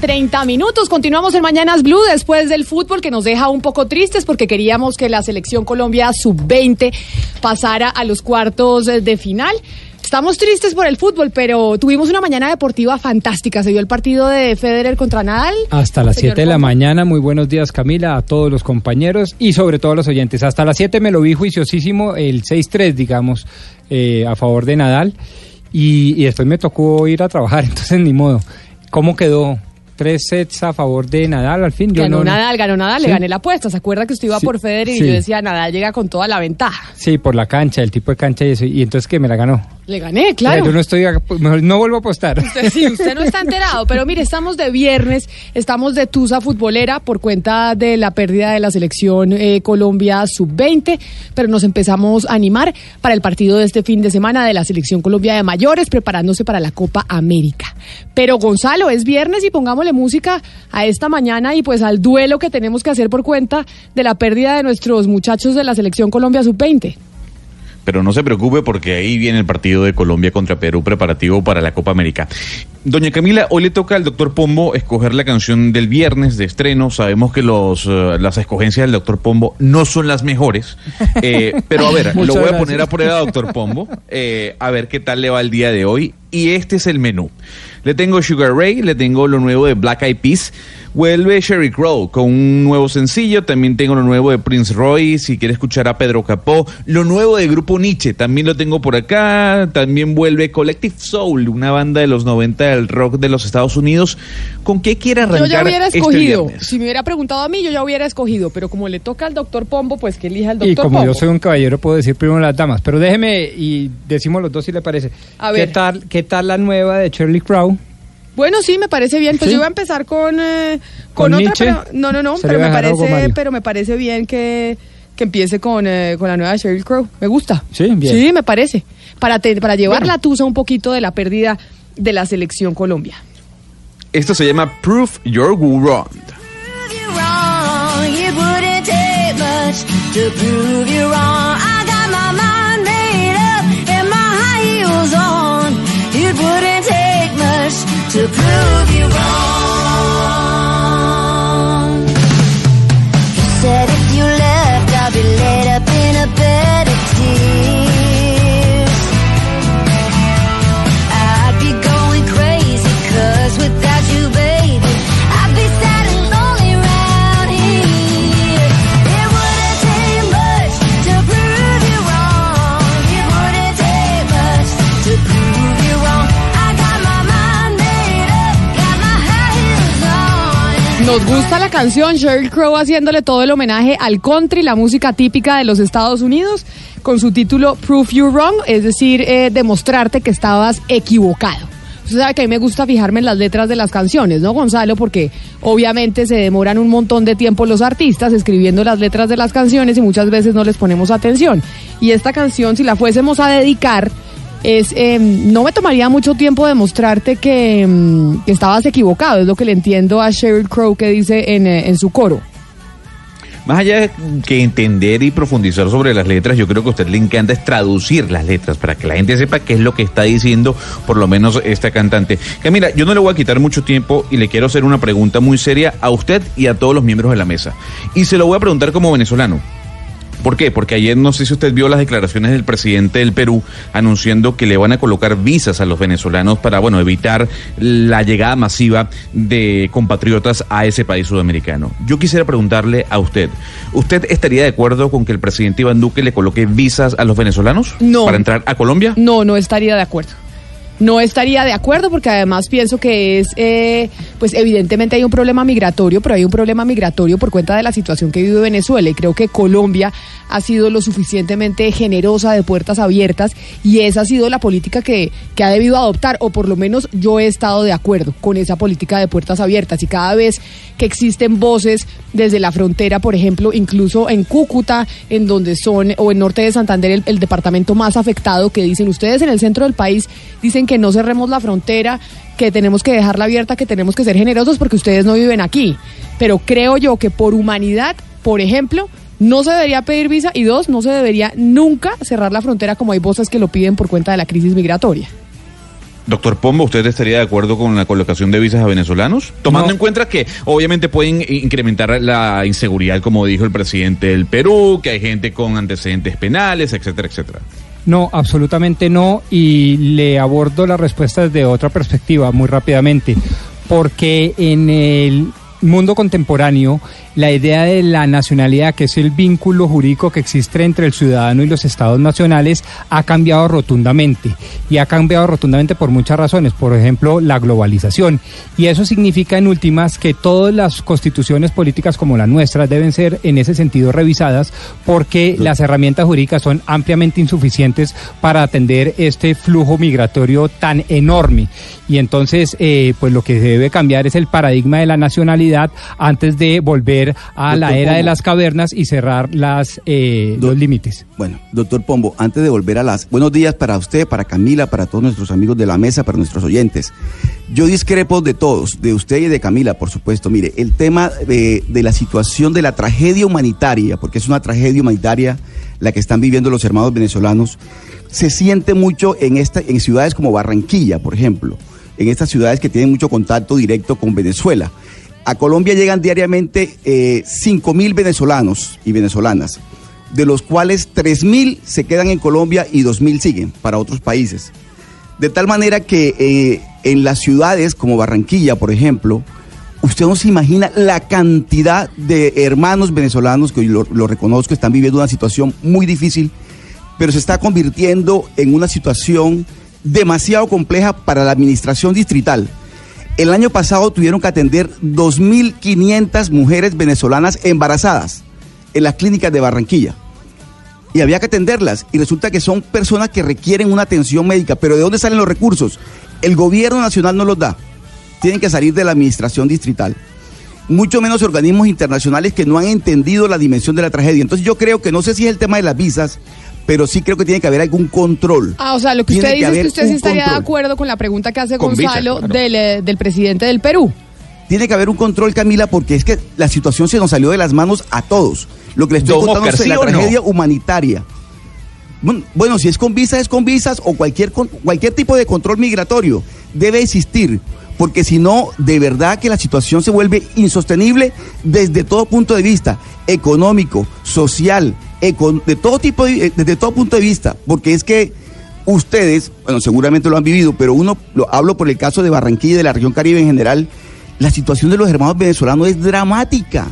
30 minutos. Continuamos en Mañanas Blue después del fútbol que nos deja un poco tristes porque queríamos que la selección Colombia sub-20 pasara a los cuartos de final. Estamos tristes por el fútbol, pero tuvimos una mañana deportiva fantástica. Se dio el partido de Federer contra Nadal. Hasta las Señor 7 de la mañana, muy buenos días Camila, a todos los compañeros y sobre todo a los oyentes. Hasta las 7 me lo vi juiciosísimo el 6-3, digamos, eh, a favor de Nadal y, y después me tocó ir a trabajar, entonces ni modo. ¿Cómo quedó? Tres sets a favor de Nadal al fin. Yo ganó no- Nadal, ganó Nadal, le gané la apuesta. ¿Se acuerda que usted iba Sí, por Federer y sí. yo decía Nadal llega con toda la ventaja? Sí, por la cancha, el tipo de cancha y eso. Y entonces que me la ganó. Le gané, claro. Yo no estoy, a- mejor no vuelvo a apostar. Usted sí, usted no está enterado, pero mire, estamos de viernes, estamos de Tusa futbolera por cuenta de la pérdida de la selección eh, Colombia sub-20, pero nos empezamos a animar para el partido de este fin de semana de la selección Colombia de mayores, preparándose para la Copa América. Pero Gonzalo, es viernes y pongámosle música a esta mañana y pues al duelo que tenemos que hacer por cuenta de la pérdida de nuestros muchachos de la selección Colombia sub-20. Pero no se preocupe porque ahí viene el partido de Colombia contra Perú preparativo para la Copa América. Doña Camila, hoy le toca al doctor Pombo escoger la canción del viernes de estreno. Sabemos que los, eh, las escogencias del doctor Pombo no son las mejores. Eh, pero a ver, lo voy a poner a prueba, doctor Pombo. eh, a ver qué tal le va el día de hoy. Y este es el menú. Le tengo Sugar Ray, le tengo lo nuevo de Black Eyed Peas. Vuelve Sherry Crow con un nuevo sencillo. También tengo lo nuevo de Prince Roy. Si quiere escuchar a Pedro Capó. Lo nuevo de Grupo Nietzsche. También lo tengo por acá. También vuelve Collective Soul, una banda de los 90 del rock de los Estados Unidos. ¿Con qué quiere Yo arrancar ya hubiera este escogido. si me hubiera preguntado a mí, yo ya hubiera escogido. Pero como le toca al doctor Pombo, pues que elija el Y doctor como Pombo. yo soy un caballero, puedo decir primero las damas. Pero déjeme y decimos los dos si le parece. A ¿Qué ver. tal, ¿Qué tal la nueva de Shirley Crow? Bueno, sí, me parece bien. Pues ¿Sí? yo voy a empezar con, eh, con, ¿Con otra, Nietzsche? pero no, no, no, pero me parece, pero me parece bien que, que empiece con, eh, con la nueva Sheryl Crow. Me gusta. Sí, bien. Sí, me parece. Para te- para llevar Bueno. la tusa un poquito de la pérdida de la selección Colombia. Esto se llama Proof You're Wrong. you wrong. It wouldn't take much to prove you wrong. To prove you wrong. Nos gusta la canción Sheryl Crow haciéndole todo el homenaje al country, la música típica de los Estados Unidos, con su título Proof You Wrong, es decir, eh, demostrarte que estabas equivocado. Usted sabe que a mí me gusta fijarme en las letras de las canciones, ¿no, Gonzalo? Porque obviamente se demoran un montón de tiempo los artistas escribiendo las letras de las canciones y muchas veces no les ponemos atención. Y esta canción, si la fuésemos a dedicar, es eh, no me tomaría mucho tiempo demostrarte que, mm, que estabas equivocado, es lo que le entiendo a Sheryl Crow que dice en, eh, en su coro. Más allá que entender y profundizar sobre las letras, yo creo que a usted le encanta es traducir las letras para que la gente sepa qué es lo que está diciendo, por lo menos esta cantante. Camila, yo no le voy a quitar mucho tiempo y le quiero hacer una pregunta muy seria a usted y a todos los miembros de la mesa. Y se lo voy a preguntar como venezolano. ¿Por qué? Porque ayer no sé si usted vio las declaraciones del presidente del Perú anunciando que le van a colocar visas a los venezolanos para, bueno, evitar la llegada masiva de compatriotas a ese país sudamericano. Yo quisiera preguntarle a usted, ¿usted estaría de acuerdo con que el presidente Iván Duque le coloque visas a los venezolanos No. para entrar a Colombia? No, no estaría de acuerdo. No estaría de acuerdo porque además pienso que es, eh, pues evidentemente hay un problema migratorio, pero hay un problema migratorio por cuenta de la situación que vive Venezuela. Y creo que Colombia ha sido lo suficientemente generosa de puertas abiertas y esa ha sido la política que, que ha debido adoptar o por lo menos yo he estado de acuerdo con esa política de puertas abiertas. Y cada vez que existen voces desde la frontera, por ejemplo, incluso en Cúcuta, en donde son, o en norte de Santander, el, departamento más afectado, que dicen ustedes en el centro del país, dicen que no cerremos la frontera, que tenemos que dejarla abierta, que tenemos que ser generosos porque ustedes no viven aquí. Pero creo yo que por humanidad, por ejemplo, no se debería pedir visa y dos, no se debería nunca cerrar la frontera como hay voces que lo piden por cuenta de la crisis migratoria. Doctor Pombo, ¿usted estaría de acuerdo con la colocación de visas a venezolanos? Tomando No. en cuenta que obviamente pueden incrementar la inseguridad, como dijo el presidente del Perú, que hay gente con antecedentes penales, etcétera, etcétera. No, absolutamente no. Y le abordo la respuesta desde otra perspectiva muy rápidamente. Porque en el mundo contemporáneo, la idea de la nacionalidad, que es el vínculo jurídico que existe entre el ciudadano y los estados nacionales, ha cambiado rotundamente. Y ha cambiado rotundamente por muchas razones. Por ejemplo, la globalización. Y eso significa, en últimas, que todas las constituciones políticas como la nuestra deben ser, en ese sentido, revisadas porque las herramientas jurídicas son ampliamente insuficientes para atender este flujo migratorio tan enorme. Y entonces, eh, pues lo que se debe cambiar es el paradigma de la nacionalidad antes de volver a la era de las cavernas y cerrar las, eh, Do- los límites. Bueno, doctor Pombo, antes de volver a las... Buenos días para usted, para Camila, para todos nuestros amigos de la mesa, para nuestros oyentes. Yo discrepo de todos, de usted y de Camila, por supuesto. Mire, el tema eh, de la situación de la tragedia humanitaria, porque es una tragedia humanitaria la que están viviendo los hermanos venezolanos, se siente mucho en, esta, en ciudades como Barranquilla, por ejemplo, en estas ciudades que tienen mucho contacto directo con Venezuela. A Colombia llegan diariamente eh, 5 mil venezolanos y venezolanas de los cuales 3.000 se quedan en Colombia y 2.000 siguen para otros países. De tal manera que eh, en las ciudades como Barranquilla, por ejemplo, usted no se imagina la cantidad de hermanos venezolanos, que lo, lo reconozco, están viviendo una situación muy difícil, pero se está convirtiendo en una situación demasiado compleja para la administración distrital. El año pasado tuvieron que atender 2.500 mujeres venezolanas embarazadas en las clínicas de Barranquilla. Y había que atenderlas. Y resulta que son personas que requieren una atención médica. Pero ¿de dónde salen los recursos? El gobierno nacional no los da. Tienen que salir de la administración distrital. Mucho menos organismos internacionales que no han entendido la dimensión de la tragedia. Entonces yo creo que no sé si es el tema de las visas, pero sí creo que tiene que haber algún control. Ah, o sea, lo que Tiene usted dice es haber que usted sí estaría de acuerdo con la pregunta que hace Con visa, Gonzalo claro. del, eh, del presidente del Perú. Tiene que haber un control, Camila, porque es que la situación se nos salió de las manos a todos. Lo que le estoy Don contando Oscar, es ¿sí la no? tragedia humanitaria. Bueno, si es con visas, es con visas o cualquier, con- cualquier tipo de control migratorio debe existir, porque si no, de verdad que la situación se vuelve insostenible desde todo punto de vista, económico, social, de todo tipo, eh, desde todo punto de vista, porque es que ustedes, bueno, seguramente lo han vivido, pero uno, lo hablo por el caso de Barranquilla y de la región Caribe en general, la situación de los hermanos venezolanos es dramática,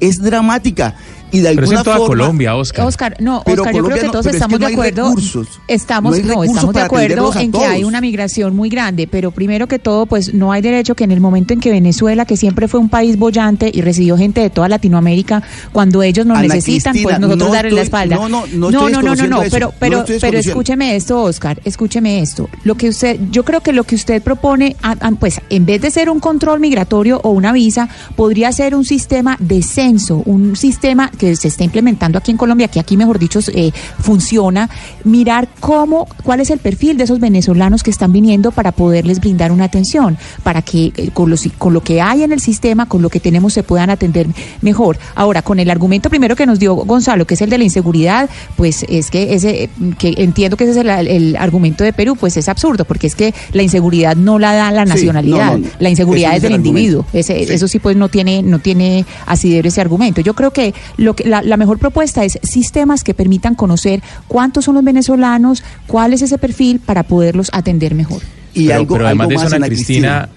es dramática. Y de Pero es alguna en toda forma, Colombia, Oscar. Oscar, no, Pero Oscar, yo Colombia creo que no- todos pero es estamos que no de acuerdo. recursos. Estamos, No estamos de acuerdo en que hay una migración muy grande, pero primero que todo, pues no hay derecho que en el momento en que Venezuela, que siempre fue un país bollante y recibió gente de toda Latinoamérica, cuando ellos nos Ana necesitan, pues nosotros no darles la estoy- espalda. no, no, no no, estoy no, no, eso, pero, pero, estoy pero escúcheme esto, Oscar, escúcheme esto. Lo que usted, yo creo que lo que usted propone, pues en vez de ser un control migratorio o una visa, podría ser un sistema de censo, un sistema que se está implementando aquí en Colombia, que aquí mejor dicho eh, funciona, mirar cómo, cuál es el perfil de esos venezolanos que están viniendo para poderles brindar una atención, para que eh, con, los- con lo que hay en el sistema, con lo que tenemos, se puedan atender mejor. Ahora, con el argumento primero que nos dio Gonzalo, que es el de la inseguridad, pues es que ese, que entiendo que ese es el, el argumento de Perú, pues es absurdo, porque es que la inseguridad no la da la nacionalidad, no, no, no. la inseguridad es del el individuo. Ese, Sí. Eso sí, pues no tiene, no tiene asidero ese argumento. Yo creo que, lo que la, la mejor propuesta es sistemas que permitan conocer cuántos son los venezolanos, cuál es ese perfil para poderlos atender mejor. Y pero, algo, pero además algo de eso, Ana Ana Cristina,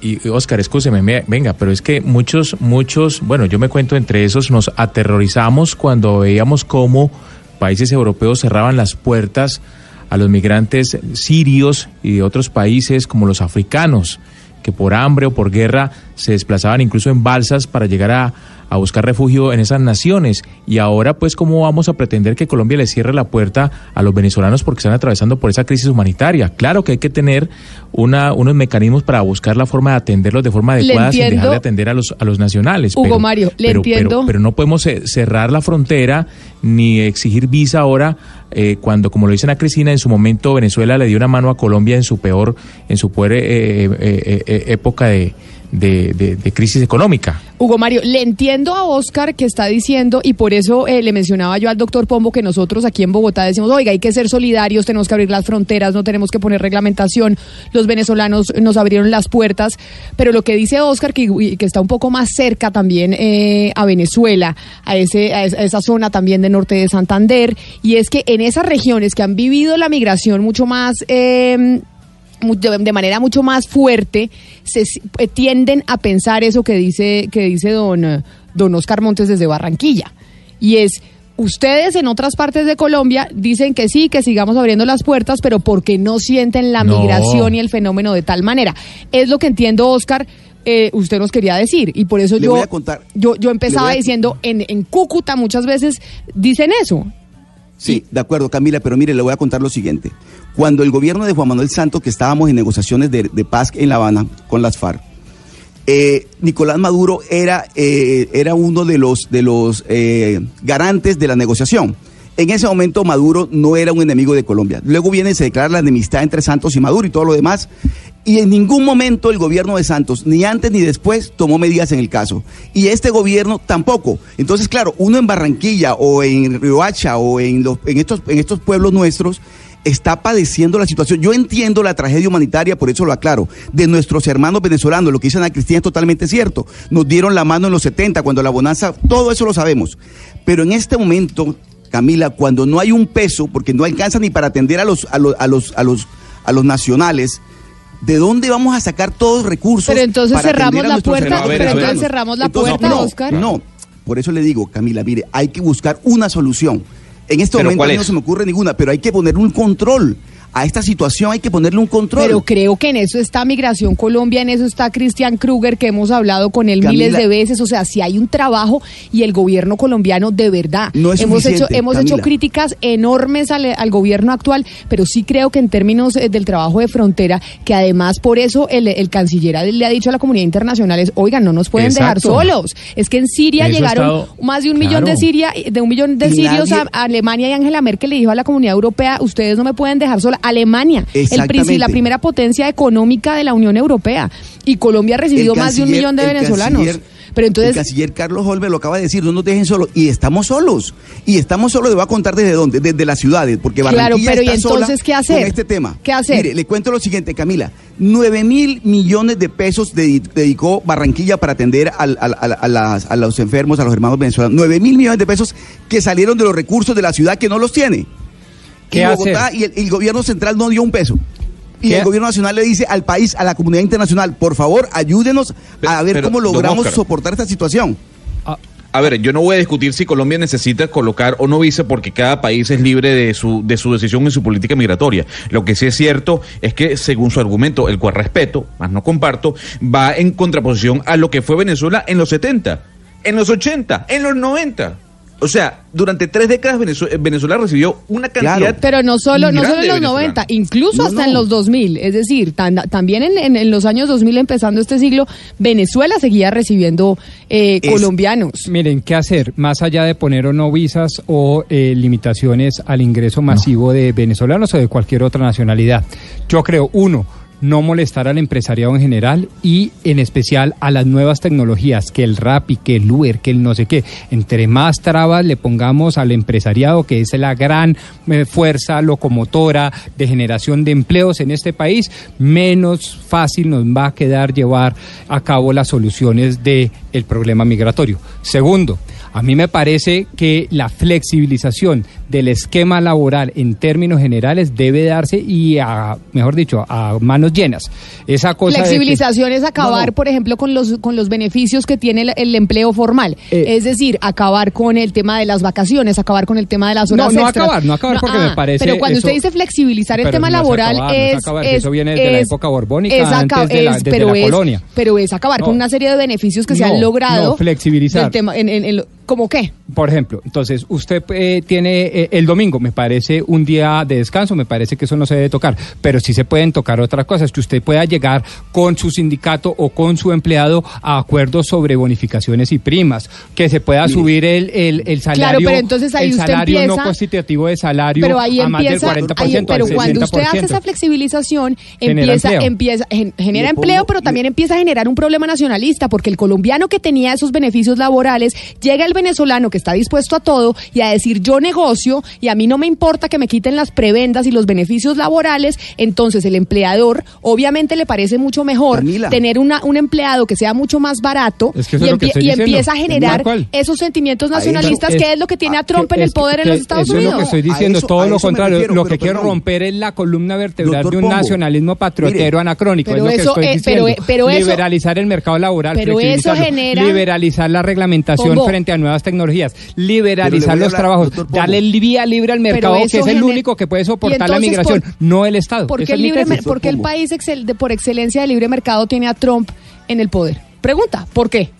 y y Oscar, escúcheme, me- venga, pero es que muchos, muchos, bueno, yo me cuento entre esos, nos aterrorizamos cuando veíamos cómo países europeos cerraban las puertas a los migrantes sirios y de otros países como los africanos, que por hambre o por guerra se desplazaban incluso en balsas para llegar a, a buscar refugio en esas naciones. Y ahora, pues, ¿cómo vamos a pretender que Colombia le cierre la puerta a los venezolanos porque están atravesando por esa crisis humanitaria? Claro que hay que tener una, unos mecanismos para buscar la forma de atenderlos de forma adecuada sin dejar de atender a los, a los nacionales. Hugo Mario, le pero, entiendo. Pero, pero no podemos eh, cerrar la frontera ni exigir visa ahora eh, cuando, como lo dicen a Cristina, en su momento Venezuela le dio una mano a Colombia en su peor, en su peor eh, eh, eh, eh, época de, de- de- de crisis económica. Hugo Mario, le entiendo a Oscar que está diciendo, y por eso eh, le mencionaba yo al doctor Pombo que nosotros aquí en Bogotá decimos, oiga, hay que ser solidarios, tenemos que abrir las fronteras, no tenemos que poner reglamentación, los venezolanos nos abrieron las puertas, pero lo que dice Oscar, que, está un poco más cerca también eh, a Venezuela, a, ese, a esa- zona también de norte de Santander, y es que en esas regiones que han vivido la migración mucho más... eh, de de manera mucho más fuerte se eh, tienden a pensar eso que dice que dice don eh, don Oscar Montes desde Barranquilla y es ustedes en otras partes de Colombia dicen que sí que sigamos abriendo las puertas pero porque no sienten la No. migración y el fenómeno de tal manera es lo que entiendo Oscar eh, usted nos quería decir y por eso Le yo voy a contar. yo yo empezaba a- diciendo en en Cúcuta muchas veces dicen eso Sí, de acuerdo, Camila, pero mire, le voy a contar lo siguiente. Cuando el gobierno de Juan Manuel Santos, que estábamos en negociaciones de, paz en La Habana con las FARC, eh, Nicolás Maduro era, eh, era uno de los, de los eh, garantes de la negociación. En ese momento Maduro no era un enemigo de Colombia. Luego viene y se declara la enemistad entre Santos y Maduro y todo lo demás. Y en ningún momento el gobierno de Santos, ni antes ni después, tomó medidas en el caso. Y este gobierno tampoco. Entonces, claro, uno en Barranquilla o en Riohacha o en, los, estos, en estos pueblos nuestros está padeciendo la situación. Yo entiendo la tragedia humanitaria, por eso lo aclaro, de nuestros hermanos venezolanos. Lo que dice Ana Cristina es totalmente cierto. Nos dieron la mano en los 70, cuando la bonanza, todo eso lo sabemos. Pero en este momento, Camila, cuando no hay un peso, porque no alcanza ni para atender a los, a los, a los, a los, a los nacionales, ¿de dónde vamos a sacar todos los recursos? Pero entonces para cerramos a la puerta, pero entonces cerramos la Entonces, puerta, no, Oscar. No, por eso le digo, Camila, mire, hay que buscar una solución. En este ¿Pero momento cuál a mí no es? se me ocurre ninguna, pero hay que poner un control. A esta situación hay que ponerle un control. Pero creo que en eso está Migración Colombia, en eso está Cristian Kruger, que hemos hablado con él Camila. miles de veces. O sea, si hay un trabajo y el gobierno colombiano de verdad. No es hemos hecho, hemos hecho críticas enormes al, al gobierno actual, pero sí creo que en términos eh, del trabajo de frontera, que además por eso el, el canciller le ha dicho a la comunidad internacional es, oigan, no nos pueden dejar solos. Es que en Siria Eso llegaron estado- más de un millón de. Siria, de un millón de Y sirios a, a Alemania y Angela Merkel le dijo a la comunidad europea, ustedes no me pueden dejar sola. Alemania, el la primera potencia económica de la Unión Europea. Y Colombia ha recibido El más de un millón de el venezolanos. Pero El entonces, canciller Carlos Holbe lo acaba de decir, no nos dejen solos. Y estamos solos. Y estamos solos, le voy a contar desde dónde, desde las ciudades, porque Claro, Barranquilla pero ¿y está sola entonces qué hacer? con este tema. ¿Qué hacer? Mire, le cuento lo siguiente, Camila. 9 mil millones de pesos dedi- dedicó Barranquilla para atender al- al- al- a, las- a los enfermos, a los hermanos venezolanos. 9 mil millones de pesos que salieron de los recursos de la ciudad que no los tiene. ¿Qué y Bogotá y el, el gobierno central no dio un peso. Y ¿Qué? el gobierno nacional le dice al país, a la comunidad internacional, por favor, ayúdenos a ver Pero, cómo logramos soportar esta situación. A ver, yo no voy a discutir si Colombia necesita colocar o no visa porque cada país es libre de su, de su decisión en su política migratoria. Lo que sí es cierto es que, según su argumento, el cual respeto, más no comparto, va en contraposición a lo que fue Venezuela en los 70, en los 80, en los 90. O sea, durante tres décadas Venezuela, Venezuela recibió una cantidad. Claro. pero no solo, no solo en los venezolanos. 90, incluso No, hasta no. en los 2000. Es decir, tan- también en, en- en los años 2000, empezando este siglo, Venezuela seguía recibiendo eh, Es- colombianos. Miren, ¿qué hacer? Más allá de poner o no visas o eh, limitaciones al ingreso masivo de venezolanos o de cualquier otra nacionalidad. Yo creo, uno, no molestar al empresariado en general y en especial a las nuevas tecnologías, que el Rappi, que el Uber, que el no sé qué. Entre más trabas le pongamos al empresariado, que es la gran eh, fuerza locomotora de generación de empleos en este país, menos fácil nos va a quedar llevar a cabo las soluciones del el problema migratorio. Segundo, a mí me parece que la flexibilización del esquema laboral en términos generales debe darse y, a, mejor dicho, a mano manos llenas. Esa cosa de que- Flexibilización es acabar, No, no. por ejemplo, con los con los beneficios que tiene el, el empleo formal. Eh. es decir, acabar con el tema de las vacaciones, acabar con el tema de las No, horas no extras. acabar, no acabar, porque me parece Pero cuando eso- usted dice flexibilizar el tema no laboral acabar, no es acabar, es- eso viene desde la época borbónica, es aca- antes de la- es- desde pero la es- colonia. Pero es acabar No. con una serie de beneficios que se No, han logrado. no, flexibilizar. del tema, en, en- en lo- ¿Cómo qué? Por ejemplo, entonces usted eh, tiene eh, el domingo, me parece un día de descanso, me parece que eso no se debe tocar, pero sí se pueden tocar otras cosas, que usted pueda llegar con su sindicato o con su empleado a acuerdos sobre bonificaciones y primas, que se pueda subir el, el, el salario, pero entonces ahí el usted salario no empieza- constitutivo de salario Pero ahí a más del empieza, 40%, ahí- al pero cuando usted 60%. hace esa flexibilización, Genera empieza, empleo. empieza, gen- genera pongo- empleo, pero también empieza a generar un problema nacionalista, porque el colombiano que tenía esos beneficios laborales, llega el venezolano que está dispuesto a todo y a decir yo negocio y a mí no me importa que me quiten las prebendas y los beneficios laborales, entonces el empleador obviamente le parece mucho mejor Camila. tener una, un empleado que sea mucho más barato Es que eso y, empie- empieza a generar esos sentimientos nacionalistas, Es- que es lo que tiene a ah, Trump en el poder en los Estados eso Unidos. es lo que estoy diciendo, eso- todo lo eso contrario. refiero, lo pero que quiero perdón. romper es la columna vertebral Doctor de un Pombo, nacionalismo patriotero mire, anacrónico. pero es lo que eso, estoy eh, diciendo. pero, eh, pero eso- liberalizar el mercado laboral, pero eso genera- liberalizar la reglamentación Pombo. frente a nuevas tecnologías, liberalizar los hablar, trabajos, darle vía libre al mercado, que es el único que puede soportar la migración, ¿por- no el Estado. ¿Por qué, el, mi libre, tesis. mer- por qué el país excel- de- por excelencia de libre mercado tiene a Trump en el poder? Pregunta, ¿por qué?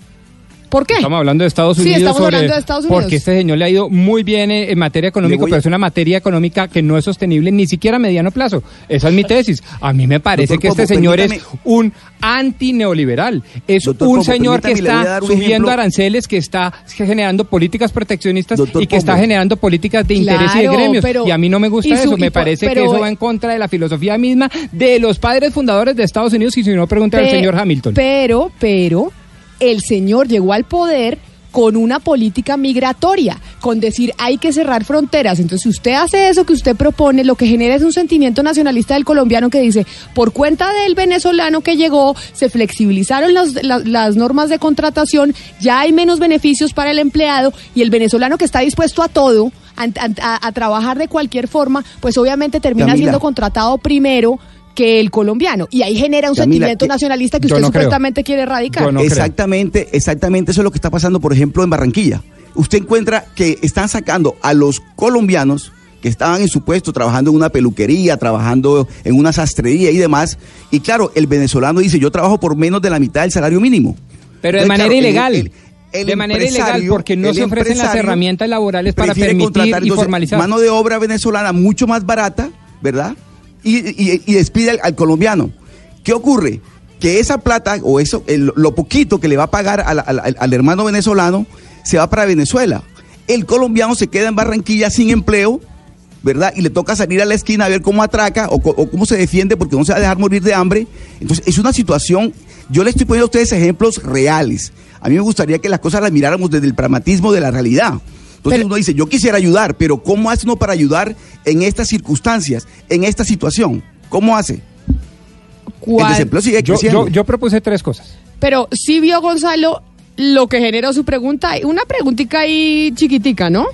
¿Por qué? Estamos hablando de Estados Sí, Unidos. estamos sobre- hablando de Estados Unidos. Porque este señor le ha ido muy bien eh, en materia económica, a- pero es una materia económica que no es sostenible ni siquiera a mediano plazo. Esa es mi tesis. A mí me parece Doctor que este señor es un antineoliberal. Es Doctor un señor que está subiendo ejemplo. aranceles, que está generando políticas proteccionistas Doctor y que está generando políticas de interés y de gremios. pero- y a mí no me gusta su- eso. Me parece que eso va en contra de la filosofía misma de los padres fundadores de Estados Unidos. Y si no, pregunta al señor Hamilton. Pero, pero, el señor llegó al poder con una política migratoria, con decir hay que cerrar fronteras. Entonces, si usted hace eso que usted propone, lo que genera es un sentimiento nacionalista del colombiano que dice, por cuenta del venezolano que llegó, se flexibilizaron las, las- las normas de contratación, ya hay menos beneficios para el empleado y el venezolano que está dispuesto a todo, a, a- a trabajar de cualquier forma, pues obviamente termina Camila. siendo contratado primero que el colombiano. Y ahí genera un Camila, sentimiento que- nacionalista que usted no creo. supuestamente quiere erradicar. No creo. exactamente, exactamente eso es lo que está pasando, por ejemplo, en Barranquilla. Usted encuentra que están sacando a los colombianos que estaban en su puesto trabajando en una peluquería, trabajando en una sastrería y demás. Y claro, el venezolano dice, yo trabajo por menos de la mitad del salario mínimo. Pero de manera claro, ilegal. el- el de manera ilegal, porque no se ofrecen las herramientas laborales para permitir contratar, y formalizar. Mano de obra venezolana mucho más barata, ¿verdad? Y, y- despide al, colombiano. ¿Qué ocurre? Que esa plata o eso, el- lo poquito que le va a pagar al, hermano venezolano se va para Venezuela. El colombiano se queda en Barranquilla sin empleo, ¿verdad? Y le toca salir a la esquina a ver cómo atraca o, o cómo se defiende porque no se va a dejar morir de hambre. Entonces, es una situación, yo le estoy poniendo a ustedes ejemplos reales. A mí me gustaría que las cosas las miráramos desde el pragmatismo de la realidad. Entonces Pero- uno dice, yo quisiera ayudar, pero ¿cómo hace uno para ayudar en estas circunstancias, en esta situación? ¿Cómo hace? ¿Cuál? El desempleo sigue Yo, creciendo. yo, yo propuse tres cosas. Pero sí vio Gonzalo lo que generó su pregunta. Una preguntita ahí chiquitica, ¿no?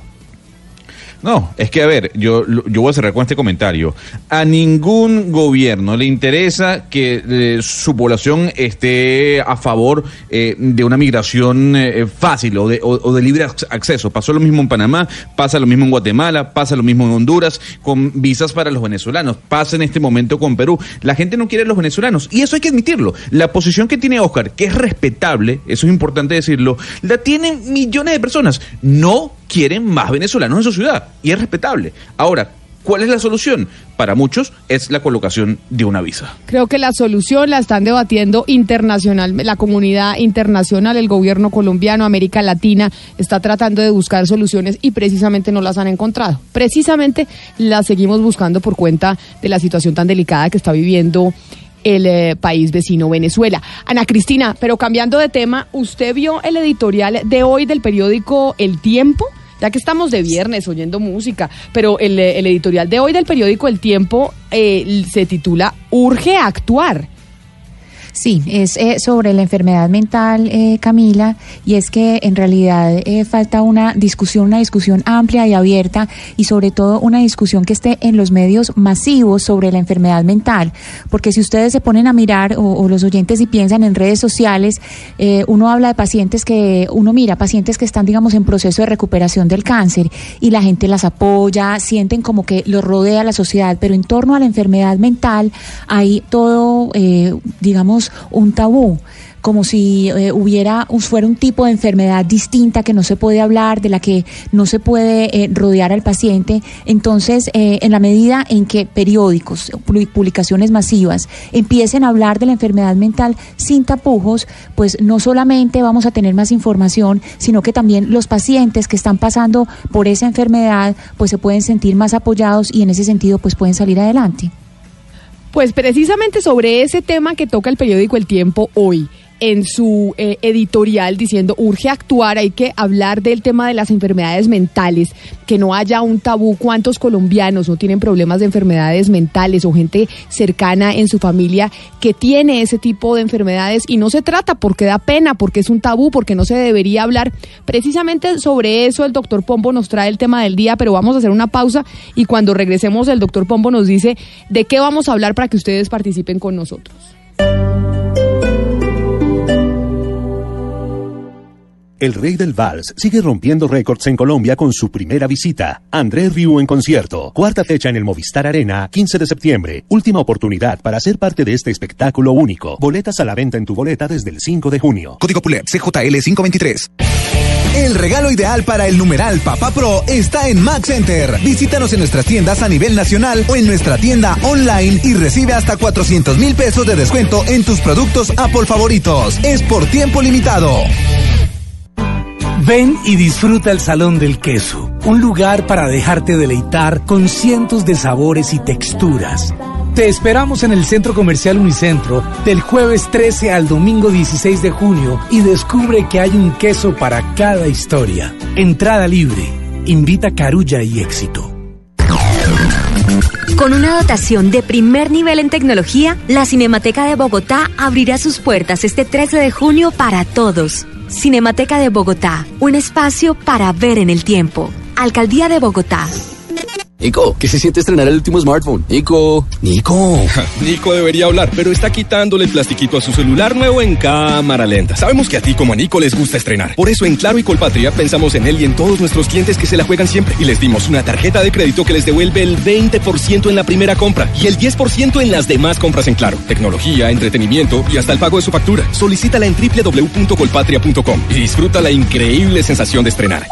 No, es que a ver, yo, yo voy a cerrar con este comentario. A ningún gobierno le interesa que eh, su población esté a favor eh, de una migración eh, fácil o de, o- de libre ac- acceso. Pasó lo mismo en Panamá, pasa lo mismo en Guatemala, pasa lo mismo en Honduras, con visas para los venezolanos, pasa en este momento con Perú. La gente no quiere a los venezolanos y eso hay que admitirlo. La posición que tiene Oscar, que es respetable, eso es importante decirlo, la tienen millones de personas. No quieren más venezolanos en su ciudad y es respetable. Ahora, ¿cuál es la solución? Para muchos es la colocación de una visa. Creo que la solución la están debatiendo internacional, la comunidad internacional, el gobierno colombiano, América Latina, está tratando de buscar soluciones y precisamente no las han encontrado. Precisamente las seguimos buscando por cuenta de la situación tan delicada que está viviendo el eh, país vecino Venezuela. Ana Cristina, pero cambiando de tema, ¿usted vio el editorial de hoy del periódico El Tiempo? Ya que estamos de viernes oyendo música, pero el, el editorial de hoy del periódico El Tiempo eh, se titula Urge actuar. Sí, es eh, sobre la enfermedad mental, eh, Camila, y es que en realidad eh, falta una discusión, una discusión amplia y abierta, y sobre todo una discusión que esté en los medios masivos sobre la enfermedad mental, porque si ustedes se ponen a mirar, o, o los oyentes y piensan en redes sociales, eh, uno habla de pacientes que, uno mira pacientes que están, digamos, en proceso de recuperación del cáncer, y la gente las apoya, sienten como que los rodea la sociedad, pero en torno a la enfermedad mental hay todo, eh, un tabú como si eh, hubiera fuera un tipo de enfermedad distinta que no se puede hablar, de la que no se puede eh, rodear al paciente. Entonces, eh, en la medida en que periódicos, pu- publicaciones masivas empiecen a hablar de la enfermedad mental sin tapujos, pues no solamente vamos a tener más información, sino que también los pacientes que están pasando por esa enfermedad, pues se pueden sentir más apoyados y en ese sentido, pues pueden salir adelante. Pues precisamente sobre ese tema que toca el periódico El Tiempo hoy, en su eh, editorial diciendo urge actuar, hay que hablar del tema de las enfermedades mentales, que no haya un tabú. ¿Cuántos colombianos no tienen problemas de enfermedades mentales o gente cercana en su familia que tiene ese tipo de enfermedades y no se trata porque da pena, porque es un tabú, porque no se debería hablar? Precisamente sobre eso el doctor Pombo nos trae el tema del día, pero vamos a hacer una pausa y cuando regresemos el doctor Pombo nos dice de qué vamos a hablar para que ustedes participen con nosotros. El rey del vals sigue rompiendo récords en Colombia con su primera visita. André Rieu en concierto. Cuarta fecha en el Movistar Arena, 15 de septiembre. Última oportunidad para ser parte de este espectáculo único. Boletas a la venta en tu boleta desde el 5 de junio. Código PULEP CJL 523. El regalo ideal para el numeral Papá Pro está en Mac Center. Visítanos en nuestras tiendas a nivel nacional o en nuestra tienda online y recibe hasta 400 mil pesos de descuento en tus productos Apple favoritos. Es por tiempo limitado. Ven y disfruta el Salón del Queso, un lugar para dejarte deleitar con cientos de sabores y texturas. Te esperamos en el Centro Comercial Unicentro del jueves 13 al domingo 16 de junio y descubre que hay un queso para cada historia. Entrada libre. Invita Carulla y Éxito. Con una dotación de primer nivel en tecnología, la Cinemateca de Bogotá abrirá sus puertas este 13 de junio para todos. Cinemateca de Bogotá, un espacio para ver en el tiempo. Alcaldía de Bogotá. Nico, ¿qué se siente estrenar el último smartphone? Nico, Nico. Nico debería hablar, pero está quitándole el plastiquito a su celular nuevo en cámara lenta. Sabemos que a ti como a Nico les gusta estrenar. Por eso en Claro y Colpatria pensamos en él y en todos nuestros clientes que se la juegan siempre. Y les dimos una tarjeta de crédito que les devuelve el 20% en la primera compra y el 10% en las demás compras en Claro. Tecnología, entretenimiento y hasta el pago de su factura. Solicítala en www.colpatria.com y disfruta la increíble sensación de estrenar.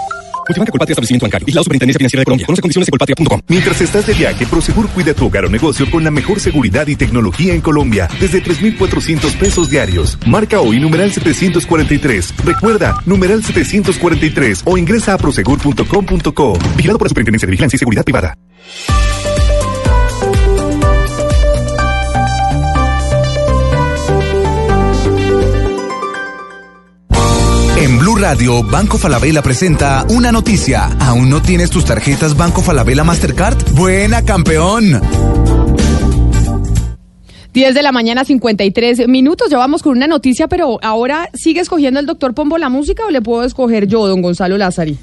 Multibanco Colpatria Establecimiento Bancario. Y la Superintendencia Financiera de Colombia. Conoce. Mientras estás de viaje, Prosegur cuida tu hogar o negocio con la mejor seguridad y tecnología en Colombia desde 3,400 pesos diarios. Marca hoy numeral 743. Recuerda, numeral 743 o ingresa a prosegur.com.co. Vigilado por la Superintendencia de Vigilancia y Seguridad Privada. En Blue Radio, Banco Falabella presenta una noticia. ¿Aún no tienes tus tarjetas Banco Falabella Mastercard? Buena, campeón. 10 de la mañana, 53 minutos. Ya vamos con una noticia, pero ahora sigue escogiendo el doctor Pombo la música o le puedo escoger yo, don Gonzalo Lázari.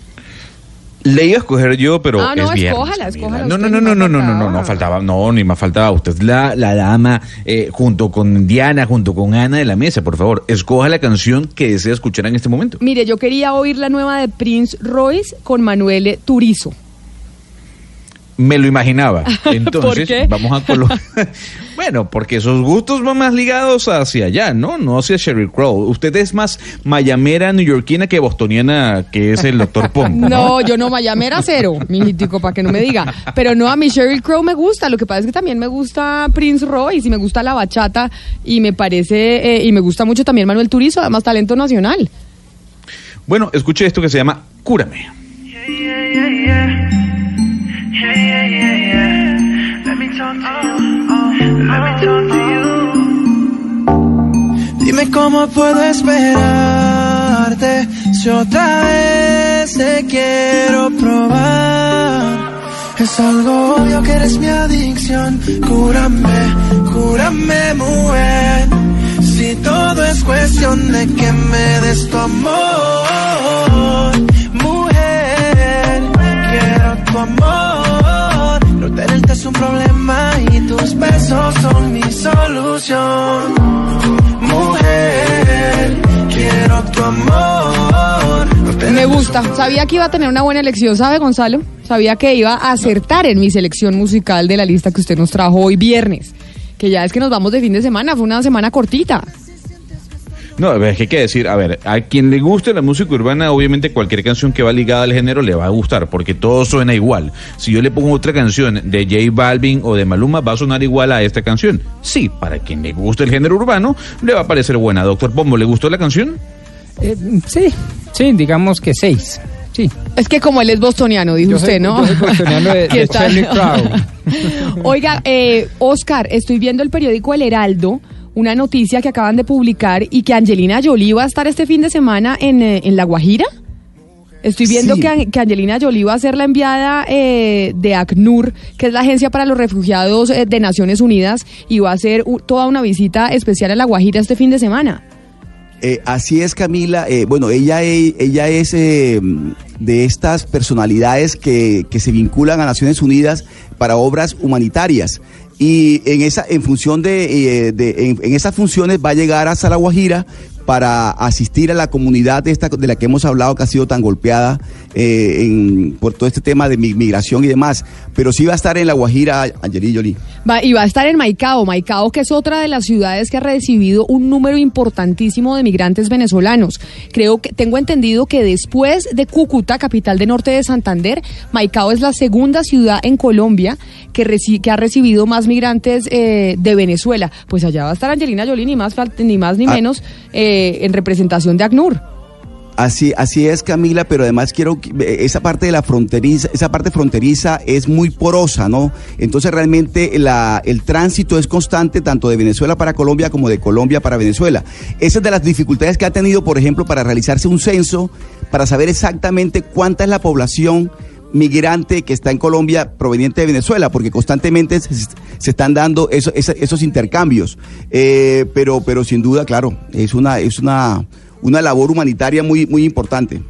Le iba a escoger yo, pero Ah, no, es viernes, escójala, escójala No, no, no, no, no, no, no, no, no, faltaba, no, ni más faltaba. Usted es la, la dama, eh, junto con Diana, junto con Ana de la mesa, por favor, escoja la canción que desea escuchar en este momento. Mire, yo quería oír la nueva de Prince Royce con Manuel Turizo. Me lo imaginaba. Entonces, qué? vamos a colocar. bueno, porque esos gustos van más ligados hacia allá, ¿no? No hacia Sheryl Crow. Usted es más mayamera neoyorquina que bostoniana, que es el doctor Pombo. No, yo no, Mayamera cero, mijitico, para que no me diga. Pero no, a mi Sheryl Crow me gusta. Lo que pasa es que también me gusta Prince Royce y me gusta la bachata y me parece, eh, y me gusta mucho también Manuel Turizo, además talento nacional. Bueno, escuche esto que se llama Cúrame. Dime cómo puedo esperarte si otra vez te quiero probar. Es algo obvio que eres mi adicción. Cúrame, cúrame, mujer. Si todo es cuestión de que me des tu amor, mujer, quiero tu amor. Tenerte es un problema y tus besos son mi solución. Mujer, quiero tu amor. No Me gusta. Sabía que iba a tener una buena elección, ¿sabe, Gonzalo? Sabía que iba a acertar en mi selección musical de la lista que usted nos trajo hoy viernes. Que ya es que nos vamos de fin de semana, fue una semana cortita. No, a ver, es que hay que decir, a ver, a quien le guste la música urbana, obviamente cualquier canción que va ligada al género le va a gustar, porque todo suena igual. Si yo le pongo otra canción de J Balvin o de Maluma, va a sonar igual a esta canción. Sí, para quien le guste el género urbano, le va a parecer buena. Doctor Pombo, ¿le gustó la canción? Eh, sí, sí, digamos que seis. Sí. Es que como él es bostoniano, dijo Yo soy- usted, ¿no? yo soy bostoniano de- ¿Qué de. Oiga, eh, Oscar, estoy viendo el periódico El Heraldo, una noticia que acaban de publicar y que Angelina Jolie va a estar este fin de semana en, eh, en La Guajira. Estoy viendo Sí. que, An- que Angelina Jolie va a ser la enviada eh, de ACNUR, que es la Agencia para los Refugiados eh, de Naciones Unidas, y va a hacer u- toda una visita especial a La Guajira este fin de semana. Eh, así es, Camila. Bueno, ella, ella es de estas personalidades que, que se vinculan a Naciones Unidas para obras humanitarias. Y en esa, en función de, eh, de- en, esas funciones va a llegar La Guajira para asistir a la comunidad de, esta, de la que hemos hablado que ha sido tan golpeada eh, en- por todo este tema de mi- migración y demás. Pero sí va a estar en La Guajira, Angelina Jolie. Va- y va a estar en Maicao, Maicao que es otra de las ciudades que ha recibido un número importantísimo de migrantes venezolanos. Creo que tengo entendido que después de Cúcuta, capital de norte de Santander, Maicao es la segunda ciudad en Colombia que, reci- que ha recibido más migrantes eh, de Venezuela. Pues allá va a estar Angelina Jolie, ni más, ni, más ni Ah. menos, eh, en representación de ACNUR. Así, así es, Camila, pero además quiero eh, esa parte de la fronteriza, esa parte fronteriza es muy porosa, ¿no? Entonces realmente la, el tránsito es constante tanto de Venezuela para Colombia como de Colombia para Venezuela. Esa es de las dificultades que ha tenido, por ejemplo, para realizarse un censo, para saber exactamente cuánta es la población migrante que está en Colombia proveniente de Venezuela, porque constantemente se, están dando eso- esa- esos intercambios. Eh, pero, pero sin duda, claro, es una, es una, una labor humanitaria muy, muy importante.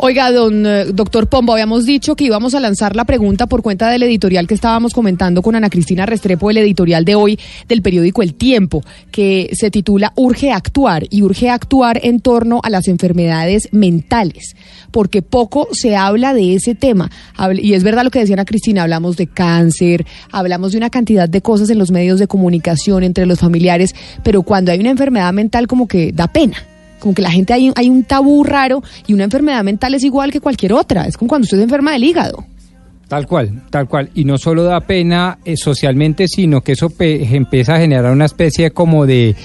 Oiga, don eh, doctor Pombo, habíamos dicho que íbamos a lanzar la pregunta por cuenta del editorial que estábamos comentando con Ana Cristina Restrepo, el editorial de hoy del periódico El Tiempo, que se titula Urge actuar y urge actuar en torno a las enfermedades mentales, porque poco se habla de ese tema. Y es verdad lo que decía Ana Cristina, hablamos de cáncer, hablamos de una cantidad de cosas en los medios de comunicación, entre los familiares, pero cuando hay una enfermedad mental como que da pena como que la gente hay, hay un tabú raro y una enfermedad mental es igual que cualquier otra. Es como cuando usted se enferma del hígado. Tal cual, tal cual. Y no solo da pena eh, socialmente, sino que eso empieza a generar una especie como de eh,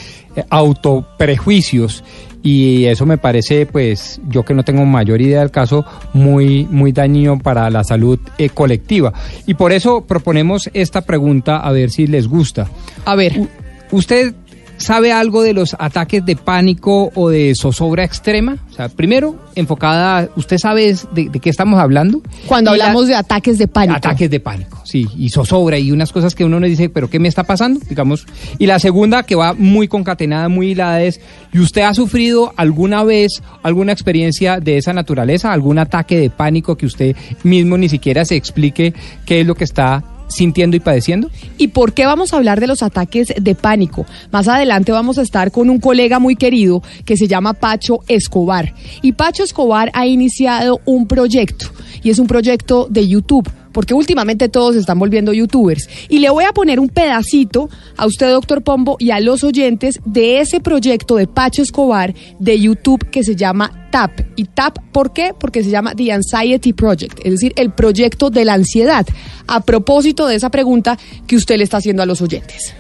autoprejuicios. Y eso me parece, pues, yo que no tengo mayor idea del caso, muy, muy dañino para la salud eh, colectiva. Y por eso proponemos esta pregunta a ver si les gusta. A ver. ¿Usted sabe algo de los ataques de pánico o de zozobra extrema? O sea, primero, enfocada, ¿usted sabe de, de qué estamos hablando? Cuando Y la- hablamos de ataques de pánico. Ataques de pánico, sí, y zozobra y unas cosas que uno no dice, pero ¿qué me está pasando? Digamos. Y la segunda, que va muy concatenada, muy hilada, es, ¿y usted ha sufrido alguna vez alguna experiencia de esa naturaleza? ¿Algún ataque de pánico que usted mismo ni siquiera se explique qué es lo que está sintiendo y padeciendo? ¿Y por qué vamos a hablar de los ataques de pánico? Más adelante vamos a estar con un colega muy querido que se llama Pacho Escobar. Y Pacho Escobar ha iniciado un proyecto, y es un proyecto de YouTube, porque últimamente todos están volviendo youtubers. Y le voy a poner un pedacito a usted, doctor Pombo, y a los oyentes de ese proyecto de Pacho Escobar de YouTube que se llama TAP. ¿Y TAP por qué? Porque se llama The Anxiety Project, es decir, el proyecto de la ansiedad. A propósito de esa pregunta que usted le está haciendo a los oyentes.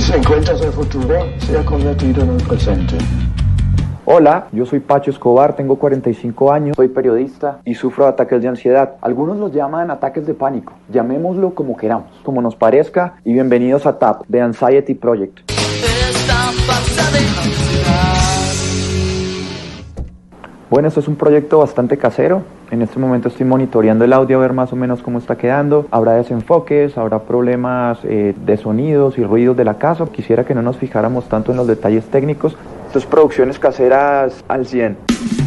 si encuentras el futuro, se ha convertido en el presente. Hola, yo soy Pacho Escobar, tengo 45 años, soy periodista y sufro de ataques de ansiedad. Algunos los llaman ataques de pánico, llamémoslo como queramos, como nos parezca y bienvenidos a TAP, The Anxiety Project. Bueno, esto es un proyecto bastante casero. En este momento estoy monitoreando el audio a ver más o menos cómo está quedando. Habrá desenfoques, habrá problemas eh, de sonidos y ruidos de la casa. Quisiera que no nos fijáramos tanto en los detalles técnicos. Esto es producciones caseras al 100.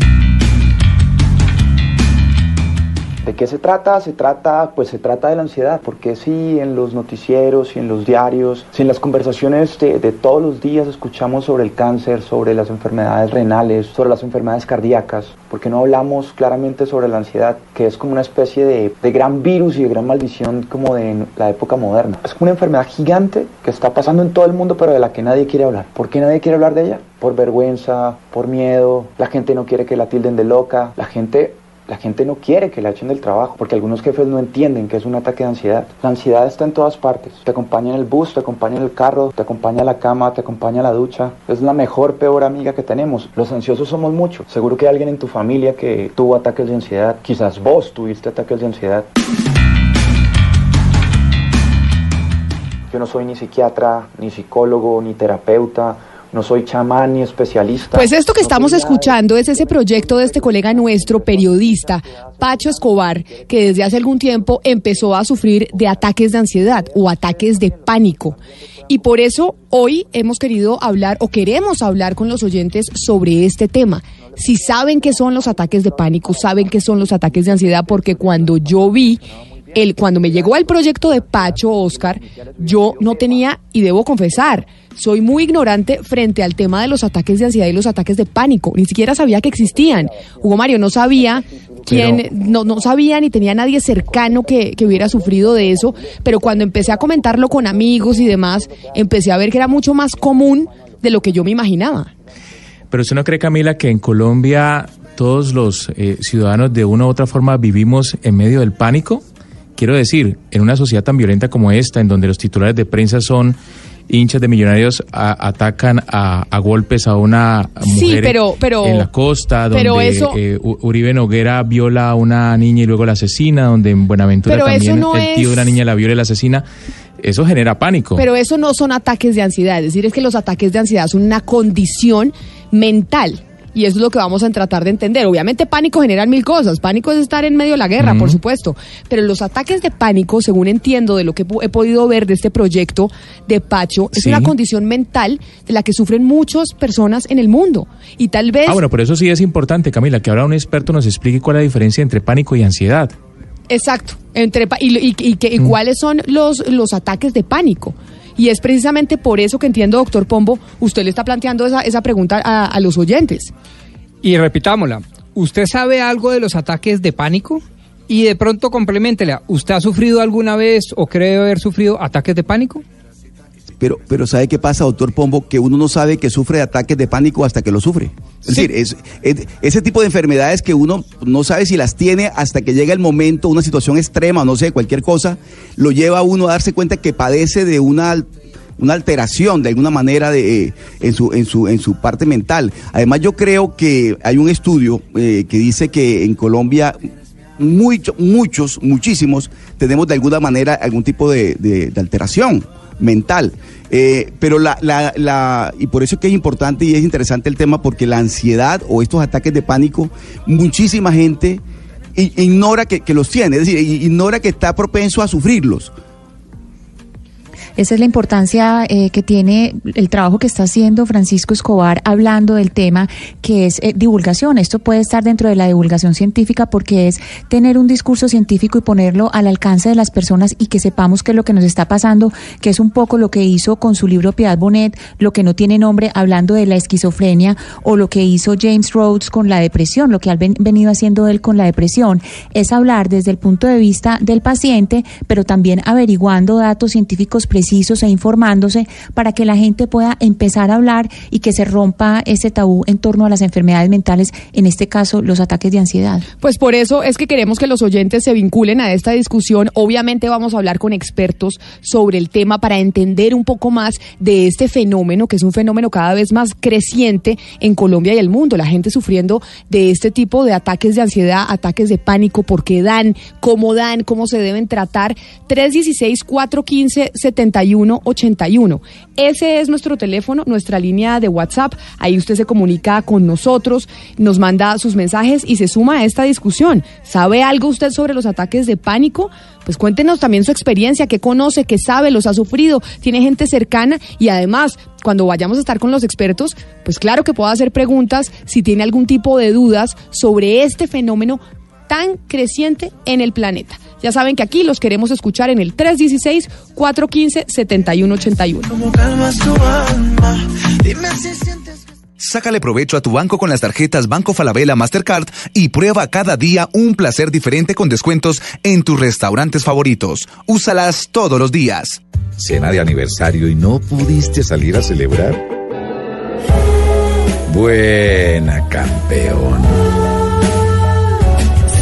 ¿De qué se trata? Se trata, pues se trata de la ansiedad, porque si en los noticieros, y en los diarios, si en las conversaciones de, de todos los días escuchamos sobre el cáncer, sobre las enfermedades renales, sobre las enfermedades cardíacas, porque no hablamos claramente sobre la ansiedad, que es como una especie de, de gran virus y de gran maldición como de la época moderna. Es como una enfermedad gigante que está pasando en todo el mundo, pero de la que nadie quiere hablar. ¿Por qué nadie quiere hablar de ella? Por vergüenza, por miedo, la gente no quiere que la tilden de loca, la gente la gente no quiere que la echen del trabajo porque algunos jefes no entienden que es un ataque de ansiedad. La ansiedad está en todas partes. Te acompaña en el bus, te acompaña en el carro, te acompaña a la cama, te acompaña a la ducha. Es la mejor, peor amiga que tenemos. Los ansiosos somos muchos. Seguro que hay alguien en tu familia que tuvo ataques de ansiedad. Quizás vos tuviste ataques de ansiedad. Yo no soy ni psiquiatra, ni psicólogo, ni terapeuta. No soy chamán ni especialista. Pues esto que estamos escuchando es ese proyecto de este colega nuestro, periodista, Pacho Escobar, que desde hace algún tiempo empezó a sufrir de ataques de ansiedad o ataques de pánico. Y por eso hoy hemos querido hablar o queremos hablar con los oyentes sobre este tema. Si saben qué son los ataques de pánico, saben qué son los ataques de ansiedad, porque cuando yo vi el, cuando me llegó el proyecto de Pacho Oscar, yo no tenía, y debo confesar, soy muy ignorante frente al tema de los ataques de ansiedad y los ataques de pánico. Ni siquiera sabía que existían. Hugo Mario no sabía quién, no, no sabía ni tenía nadie cercano que, que hubiera sufrido de eso, pero cuando empecé a comentarlo con amigos y demás, empecé a ver que era mucho más común de lo que yo me imaginaba. Pero usted no cree, Camila, que en Colombia todos los eh, ciudadanos de una u otra forma vivimos en medio del pánico? Quiero decir, en una sociedad tan violenta como esta, en donde los titulares de prensa son hinchas de millonarios, a- atacan a, a golpes a una Sí, mujer pero- pero- en la costa, pero donde eso- eh, Uribe Noguera viola a una niña y luego la asesina, donde en Buenaventura Pero también no el tío de una niña la viola y la asesina. Eso genera pánico. Pero eso no son ataques de ansiedad, es decir, es que los ataques de ansiedad son una condición mental. Y eso es lo que vamos a tratar de entender. Obviamente pánico genera mil cosas. Pánico es estar en medio de la guerra, por supuesto. Pero los ataques de pánico, según entiendo de lo que he podido ver de este proyecto de Pacho, es Sí. una condición mental de la que sufren muchas personas en el mundo. Y tal vez... Ah, bueno, por eso sí es importante, Camila, que ahora un experto nos explique cuál es la diferencia entre pánico y ansiedad. Exacto. Entre, y, y- y que- y Mm. cuáles son los, los ataques de pánico. Y es precisamente por eso que entiendo, doctor Pombo, usted le está planteando esa, esa pregunta a, a los oyentes. Y repitámosla, ¿usted sabe algo de los ataques de pánico? Y de pronto complementela, ¿usted ha sufrido alguna vez o cree haber sufrido ataques de pánico? Pero, pero ¿sabe qué pasa, doctor Pombo? Que uno no sabe que sufre de ataques de pánico hasta que lo sufre. Es decir, es, es- ese tipo de enfermedades que uno no sabe si las tiene hasta que llega el momento, una situación extrema, no sé, cualquier cosa, lo lleva a uno a darse cuenta que padece de una una alteración de alguna manera de, eh, en, su, en, su, en su parte mental. Además, yo creo que hay un estudio eh, que dice que en Colombia mucho- muchos, muchísimos, tenemos de alguna manera algún tipo de, de- de alteración mental. Eh, pero la, la, la, y por eso es que es importante y es interesante el tema, porque la ansiedad o estos ataques de pánico, muchísima gente ignora que, que los tiene, es decir, ignora que está propenso a sufrirlos. Esa es la importancia eh, que tiene el trabajo que está haciendo Francisco Escobar hablando del tema que es eh, divulgación. Esto puede estar dentro de la divulgación científica porque es tener un discurso científico y ponerlo al alcance de las personas y que sepamos qué es lo que nos está pasando, que es un poco lo que hizo con su libro Piedad Bonet, lo que no tiene nombre, hablando de la esquizofrenia, o lo que hizo James Rhodes con la depresión, lo que ha ven- venido haciendo él con la depresión, es hablar desde el punto de vista del paciente, pero también averiguando datos científicos precisos e informándose para que la gente pueda empezar a hablar y que se rompa ese tabú en torno a las enfermedades mentales, en este caso los ataques de ansiedad. Pues por eso es que queremos que los oyentes se vinculen a esta discusión. Obviamente vamos a hablar con expertos sobre el tema para entender un poco más de este fenómeno, que es un fenómeno cada vez más creciente en Colombia y el mundo. La gente sufriendo de este tipo de ataques de ansiedad, ataques de pánico, por qué dan, cómo dan, cómo se deben tratar. 316-415-75 8181. Ese es nuestro teléfono, nuestra línea de WhatsApp. Ahí usted se comunica con nosotros, nos manda sus mensajes y se suma a esta discusión. ¿Sabe algo usted sobre los ataques de pánico? Pues cuéntenos también su experiencia, qué conoce, qué sabe, los ha sufrido, tiene gente cercana y además, cuando vayamos a estar con los expertos, pues claro que pueda hacer preguntas si tiene algún tipo de dudas sobre este fenómeno tan creciente en el planeta. Ya saben que aquí los queremos escuchar en el 316-415-7181. ¿Cómo calmas tu alma? Dime si sientes Sácale provecho a tu banco con las tarjetas Banco Falabella Mastercard y prueba cada día un placer diferente con descuentos en tus restaurantes favoritos. Úsalas todos los días. Cena de aniversario y no pudiste salir a celebrar. Buena, campeón.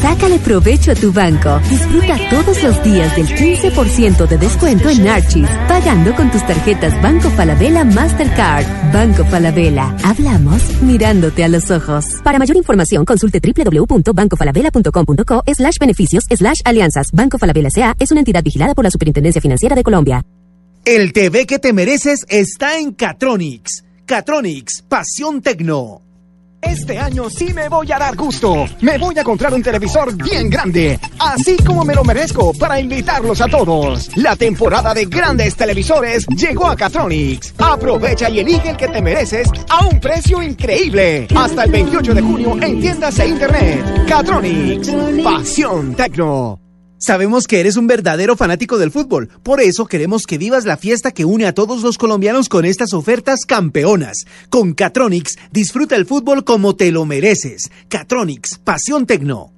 Sácale provecho a tu banco. Disfruta todos los días del 15% de descuento en Archis, pagando con tus tarjetas Banco Falabella Mastercard. Banco Falabella. Hablamos mirándote a los ojos. Para mayor información, consulte www.bancofalabella.com.co slash beneficios slash alianzas. Banco Falabella S.A. es una entidad vigilada por la Superintendencia Financiera de Colombia. El TV que te mereces está en Catronics. Catronics, pasión tecno. Este año sí me voy a dar gusto. Me voy a comprar un televisor bien grande, así como me lo merezco para invitarlos a todos. La temporada de grandes televisores llegó a Catronics. Aprovecha y elige el que te mereces a un precio increíble. Hasta el 28 de junio en tiendas e internet. Catronics, pasión tecno. Sabemos que eres un verdadero fanático del fútbol, por eso queremos que vivas la fiesta que une a todos los colombianos con estas ofertas campeonas. Con Catronics, disfruta el fútbol como te lo mereces. Catronics, pasión tecno.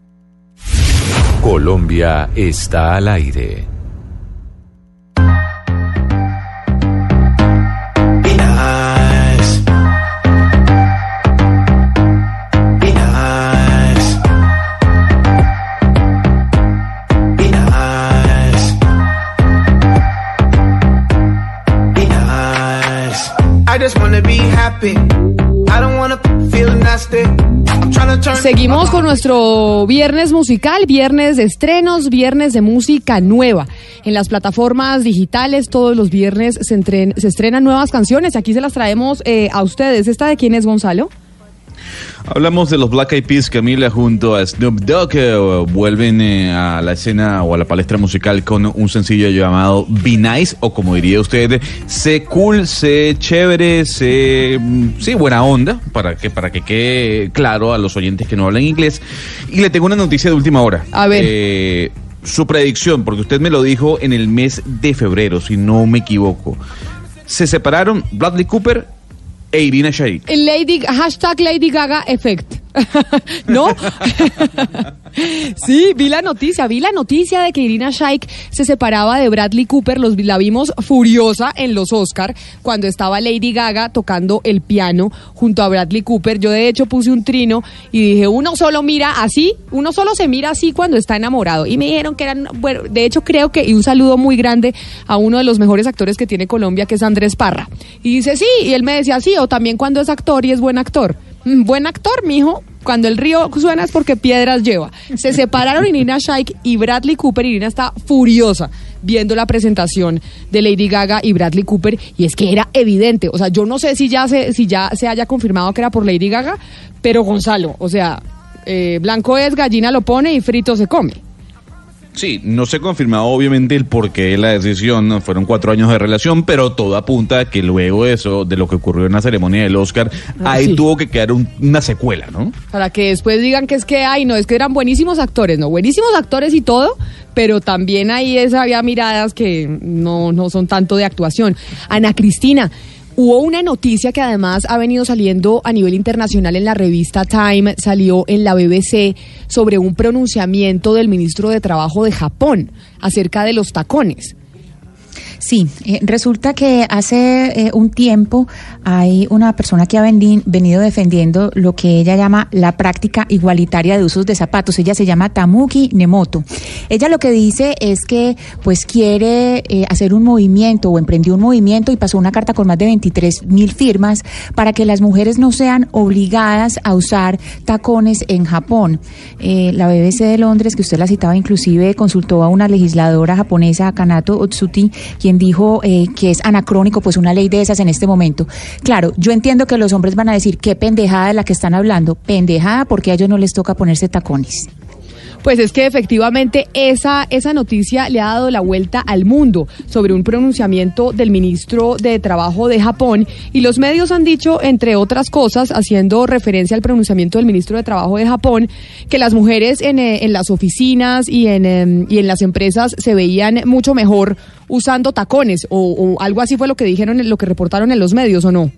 Colombia está al aire. Seguimos con nuestro viernes musical, viernes de estrenos, viernes de música nueva. En las plataformas digitales todos los viernes se, entren- se estrenan nuevas canciones. Aquí se las traemos eh, a ustedes. ¿Esta de quién es, Gonzalo? Hablamos de los Black Eyed Peas, Camila, junto a Snoop Dogg. eh, vuelven eh, a la escena o a la palestra musical con un sencillo llamado Be Nice, o como diría usted, sé cool, sé chévere, sé, mm, sí, buena onda, para que, para que quede claro a los oyentes que no hablan inglés. Y le tengo una noticia de última hora. A ver. Eh, su predicción, porque usted me lo dijo en el mes de febrero, si no me equivoco. Se separaron Bradley Cooper e Lady, hashtag Lady Gaga Effect. ¿No? sí, vi la noticia, vi la noticia de que Irina Shayk se separaba de Bradley Cooper, los, la vimos furiosa en los Oscar cuando estaba Lady Gaga tocando el piano junto a Bradley Cooper. Yo de hecho puse un trino y dije, uno solo mira así, uno solo se mira así cuando está enamorado. Y me dijeron que eran, bueno, de hecho creo que, y un saludo muy grande a uno de los mejores actores que tiene Colombia, que es Andrés Parra. Y dice, sí, y él me decía, sí, o también cuando es actor y es buen actor. Mm, buen actor, mijo. Cuando el río suena es porque piedras lleva. Se separaron Irina Shayk y Bradley Cooper. Irina está furiosa viendo la presentación de Lady Gaga y Bradley Cooper y es que era evidente. O sea, yo no sé si ya se, si ya se haya confirmado que era por Lady Gaga, pero Gonzalo, o sea, eh, blanco es, gallina lo pone y frito se come. Sí, no se ha confirmado obviamente el porqué de la decisión, fueron cuatro años de relación, pero todo apunta a que luego de eso, de lo que ocurrió en la ceremonia del Oscar, Ah, ahí sí. tuvo que quedar un- una secuela, ¿no? Para que después digan que es que, ay, no, es que eran buenísimos actores, no, buenísimos actores y todo, pero también ahí es, había miradas que no, no son tanto de actuación. Ana Cristina, hubo una noticia que además ha venido saliendo a nivel internacional en la revista Time, salió en la BBC sobre un pronunciamiento del ministro de Trabajo de Japón acerca de los tacones. Sí, eh, resulta que hace eh, un tiempo hay una persona que ha venido defendiendo lo que ella llama la práctica igualitaria de usos de zapatos. Ella se llama Tamuki Nemoto. Ella lo que dice es que pues quiere eh, hacer un movimiento o emprendió un movimiento y pasó una carta con más de 23 mil firmas para que las mujeres no sean obligadas a usar tacones en Japón. La BBC de Londres, que usted la citaba, inclusive consultó a una legisladora japonesa, Kanato Otsuti, quien dijo eh, que es anacrónico pues una ley de esas en este momento. Claro, yo entiendo que los hombres van a decir qué pendejada de la que están hablando, pendejada porque a ellos no les toca ponerse tacones. Pues es que efectivamente esa, esa noticia le ha dado la vuelta al mundo sobre un pronunciamiento del ministro de Trabajo de Japón y los medios han dicho, entre otras cosas, haciendo referencia al pronunciamiento del ministro de Trabajo de Japón, que las mujeres en, eh, en las oficinas y en, em, y en las empresas se veían mucho mejor usando tacones o, o algo así fue lo que dijeron, lo que reportaron en los medios o no.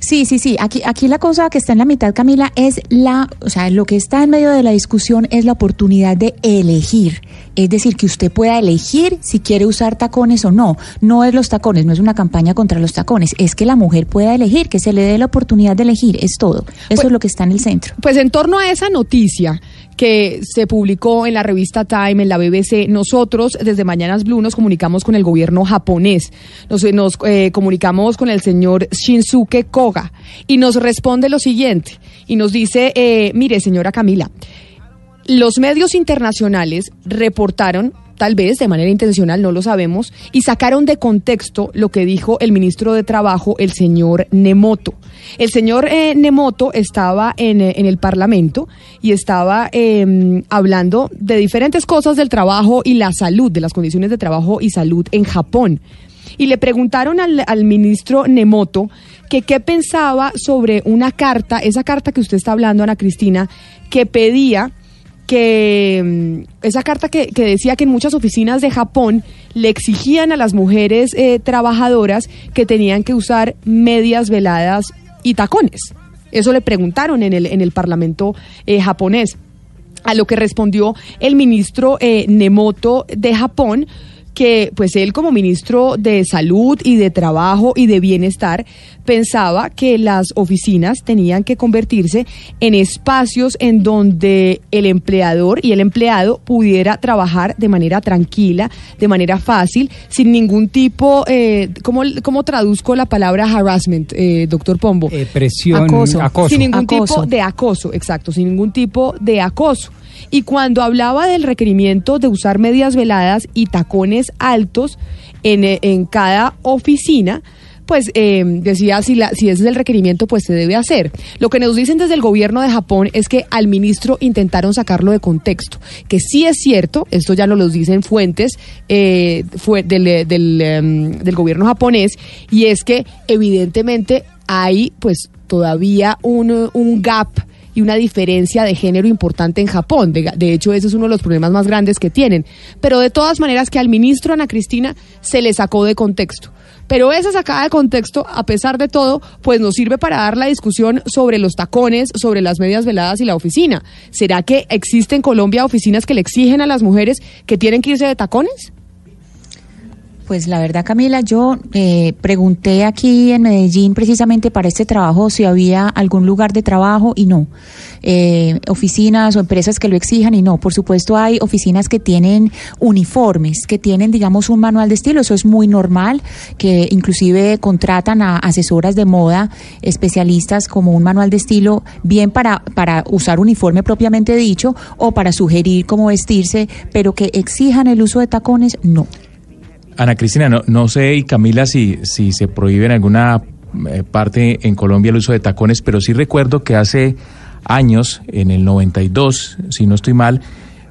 Sí, sí, sí. Aquí, aquí la cosa que está en la mitad, Camila, es la, o sea, lo que está en medio de la discusión es la oportunidad de elegir. Es decir, que usted pueda elegir si quiere usar tacones o no. No es los tacones, no es una campaña contra los tacones. Es que la mujer pueda elegir, que se le dé la oportunidad de elegir. Es todo. Eso es lo que está en el centro. Pues en torno a esa noticia que se publicó en la revista Time, en la BBC, nosotros desde Mañanas Blue nos comunicamos con el gobierno japonés. Nos, nos eh, comunicamos con el señor Shinsuke Koga y nos responde lo siguiente y nos dice, eh, mire señora Camila, los medios internacionales reportaron tal vez de manera intencional, no lo sabemos, y sacaron de contexto lo que dijo el ministro de Trabajo, el señor Nemoto. El señor eh, Nemoto estaba en, eh, en, el Parlamento y estaba eh, hablando de diferentes cosas del trabajo y la salud, de las condiciones de trabajo y salud en Japón. Y le preguntaron al, al ministro Nemoto que qué pensaba sobre una carta, esa carta que usted está hablando, Ana Cristina, que pedía que mm, esa carta que, que, decía que en muchas oficinas de Japón le exigían a las mujeres eh, trabajadoras que tenían que usar medias veladas y tacones. Eso le preguntaron en el, en el Parlamento eh, japonés. A lo que respondió el ministro eh, Nemoto de Japón, que pues él como ministro de salud y de trabajo y de bienestar pensaba que las oficinas tenían que convertirse en espacios en donde el empleador y el empleado pudiera trabajar de manera tranquila, de manera fácil, sin ningún tipo, eh, ¿cómo, ¿cómo, traduzco la palabra harassment, eh, doctor Pombo? Eh, presión, acoso. acoso. Sin ningún acoso. tipo de acoso, exacto, sin ningún tipo de acoso. Y cuando hablaba del requerimiento de usar medias veladas y tacones altos en, en cada oficina, pues eh, decía si, la, si ese es el requerimiento, pues se debe hacer. Lo que nos dicen desde el gobierno de Japón es que al ministro intentaron sacarlo de contexto, que sí es cierto, esto ya nos lo dicen fuentes eh, fue del, um, del gobierno japonés, y es que evidentemente hay pues todavía un, un gap y una diferencia de género importante en Japón. De, de, hecho, ese es uno de los problemas más grandes que tienen. Pero de todas maneras que al ministro Ana Cristina se le sacó de contexto. Pero esa sacada de contexto, a pesar de todo, pues nos sirve para dar la discusión sobre los tacones, sobre las medias veladas y la oficina. ¿Será que existe en Colombia oficinas que le exigen a las mujeres que tienen que irse de tacones? Pues la verdad, Camila, yo eh, pregunté aquí en Medellín precisamente para este trabajo si había algún lugar de trabajo y no. Eh, oficinas o empresas que lo exijan y no. Por supuesto, hay oficinas que tienen uniformes, que tienen, digamos, un manual de estilo. Eso es muy normal, que inclusive contratan a asesoras de moda, especialistas como un manual de estilo, bien para, para usar uniforme propiamente dicho o para sugerir cómo vestirse, pero que exijan el uso de tacones, no. Ana Cristina, no, no sé, y Camila, si, si se prohíbe en alguna eh, parte en Colombia el uso de tacones, pero sí recuerdo que hace años, en el 92, si no estoy mal,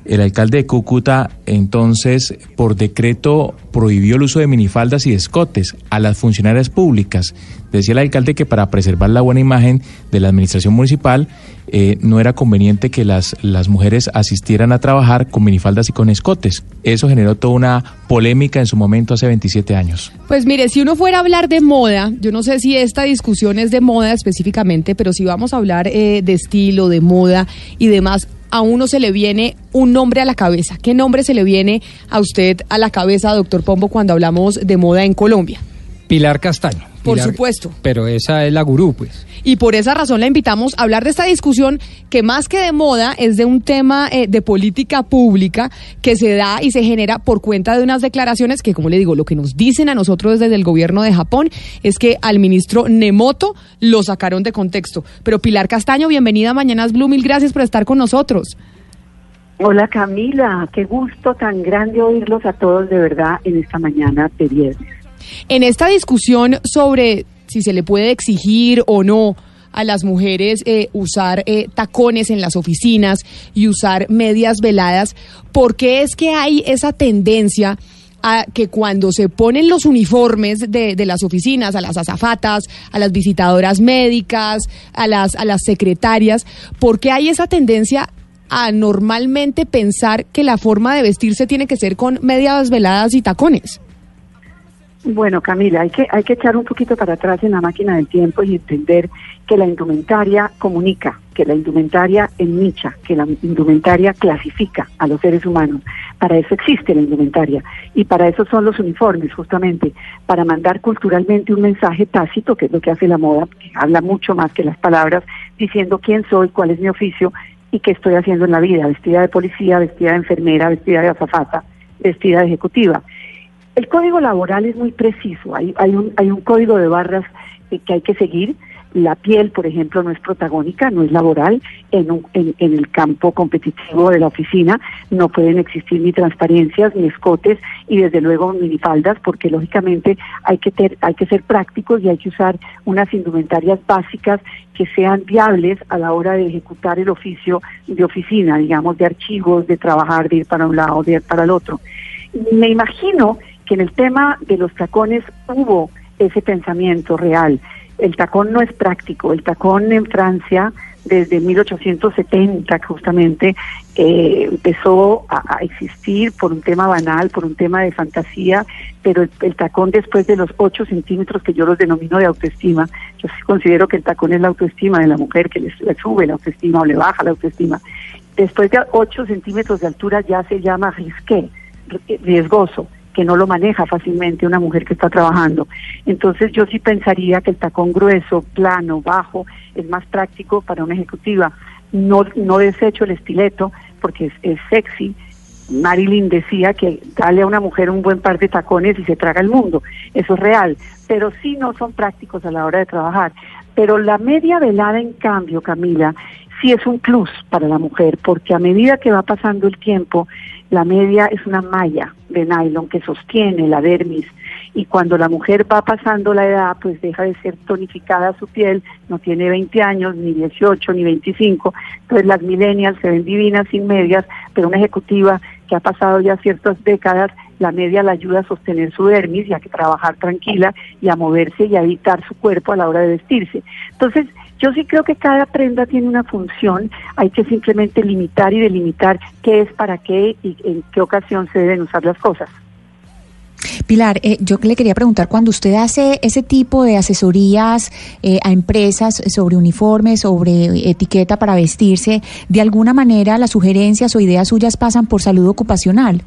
el alcalde de Cúcuta entonces por decreto prohibió el uso de minifaldas y escotes a las funcionarias públicas. Decía el alcalde que para preservar la buena imagen de la administración municipal eh, no era conveniente que las, las mujeres asistieran a trabajar con minifaldas y con escotes. Eso generó toda una polémica en su momento hace 27 años. Pues mire, si uno fuera a hablar de moda, yo no sé si esta discusión es de moda específicamente, pero si vamos a hablar eh, de estilo, de moda y demás, a uno se le viene un nombre a la cabeza. ¿Qué nombre se le viene a usted a la cabeza, doctor Pombo, cuando hablamos de moda en Colombia? Pilar Castaño. Por supuesto. Pero esa es la gurú, pues. Y por esa razón la invitamos a hablar de esta discusión que más que de moda es de un tema eh, de política pública que se da y se genera por cuenta de unas declaraciones que, como le digo, lo que nos dicen a nosotros desde el gobierno de Japón es que al ministro Nemoto lo sacaron de contexto. Pero Pilar Castaño, bienvenida a Mañanas Blue, mil gracias por estar con nosotros. Hola Camila, qué gusto tan grande oírlos a todos de verdad en esta mañana de viernes. En esta discusión sobre si se le puede exigir o no a las mujeres eh, usar eh, tacones en las oficinas y usar medias veladas, ¿por qué es que hay esa tendencia a que cuando se ponen los uniformes de, de las oficinas, a las azafatas, a las visitadoras médicas, a las, a las secretarias, ¿por qué hay esa tendencia a normalmente pensar que la forma de vestirse tiene que ser con medias veladas y tacones? Bueno, Camila, hay que, hay que echar un poquito para atrás en la máquina del tiempo y entender que la indumentaria comunica, que la indumentaria ennicha, que la indumentaria clasifica a los seres humanos. Para eso existe la indumentaria y para eso son los uniformes, justamente, para mandar culturalmente un mensaje tácito, que es lo que hace la moda, que habla mucho más que las palabras, diciendo quién soy, cuál es mi oficio y qué estoy haciendo en la vida, vestida de policía, vestida de enfermera, vestida de azafata, vestida de ejecutiva. El código laboral es muy preciso, hay, hay, un, hay un código de barras eh, que hay que seguir. La piel, por ejemplo, no es protagónica, no es laboral. En, un- en, en el campo competitivo de la oficina no pueden existir ni transparencias, ni escotes y desde luego minifaldas, porque lógicamente hay que, ter- hay que ser prácticos y hay que usar unas indumentarias básicas que sean viables a la hora de ejecutar el oficio de oficina, digamos, de archivos, de trabajar, de ir para un lado, de ir para el otro. Me imagino que en el tema de los tacones hubo ese pensamiento real. El tacón no es práctico. El tacón en Francia, desde 1870 justamente, eh, empezó a, existir por un tema banal, por un tema de fantasía, pero el, tacón después de los 8 centímetros, que yo los denomino de autoestima, yo sí considero que el tacón es la autoestima de la mujer, que le, le sube la autoestima o le baja la autoestima. Después de 8 centímetros de altura ya se llama risqué, ri- riesgoso que no lo maneja fácilmente una mujer que está trabajando. Entonces yo sí pensaría que el tacón grueso, plano, bajo, es más práctico para una ejecutiva. No, no desecho el estileto porque es, es sexy. Marilyn decía que darle a una mujer un buen par de tacones y se traga el mundo. Eso es real. Pero sí no son prácticos a la hora de trabajar. Pero la media velada, en cambio, Camila, sí es un plus para la mujer, porque a medida que va pasando el tiempo, la media es una malla de nylon que sostiene la dermis y cuando la mujer va pasando la edad, pues deja de ser tonificada su piel, no tiene 20 años, ni 18, ni 25, entonces las millennials se ven divinas sin medias, pero una ejecutiva que ha pasado ya ciertas décadas, la media la ayuda a sostener su dermis y a que trabajar tranquila y a moverse y a evitar su cuerpo a la hora de vestirse. Entonces, yo sí creo que cada prenda tiene una función, hay que simplemente limitar y delimitar qué es para qué y en qué ocasión se deben usar las cosas. Pilar, eh, yo le quería preguntar, cuando usted hace ese tipo de asesorías eh, a empresas sobre uniformes, sobre etiqueta para vestirse, ¿de alguna manera las sugerencias o ideas suyas pasan por salud ocupacional?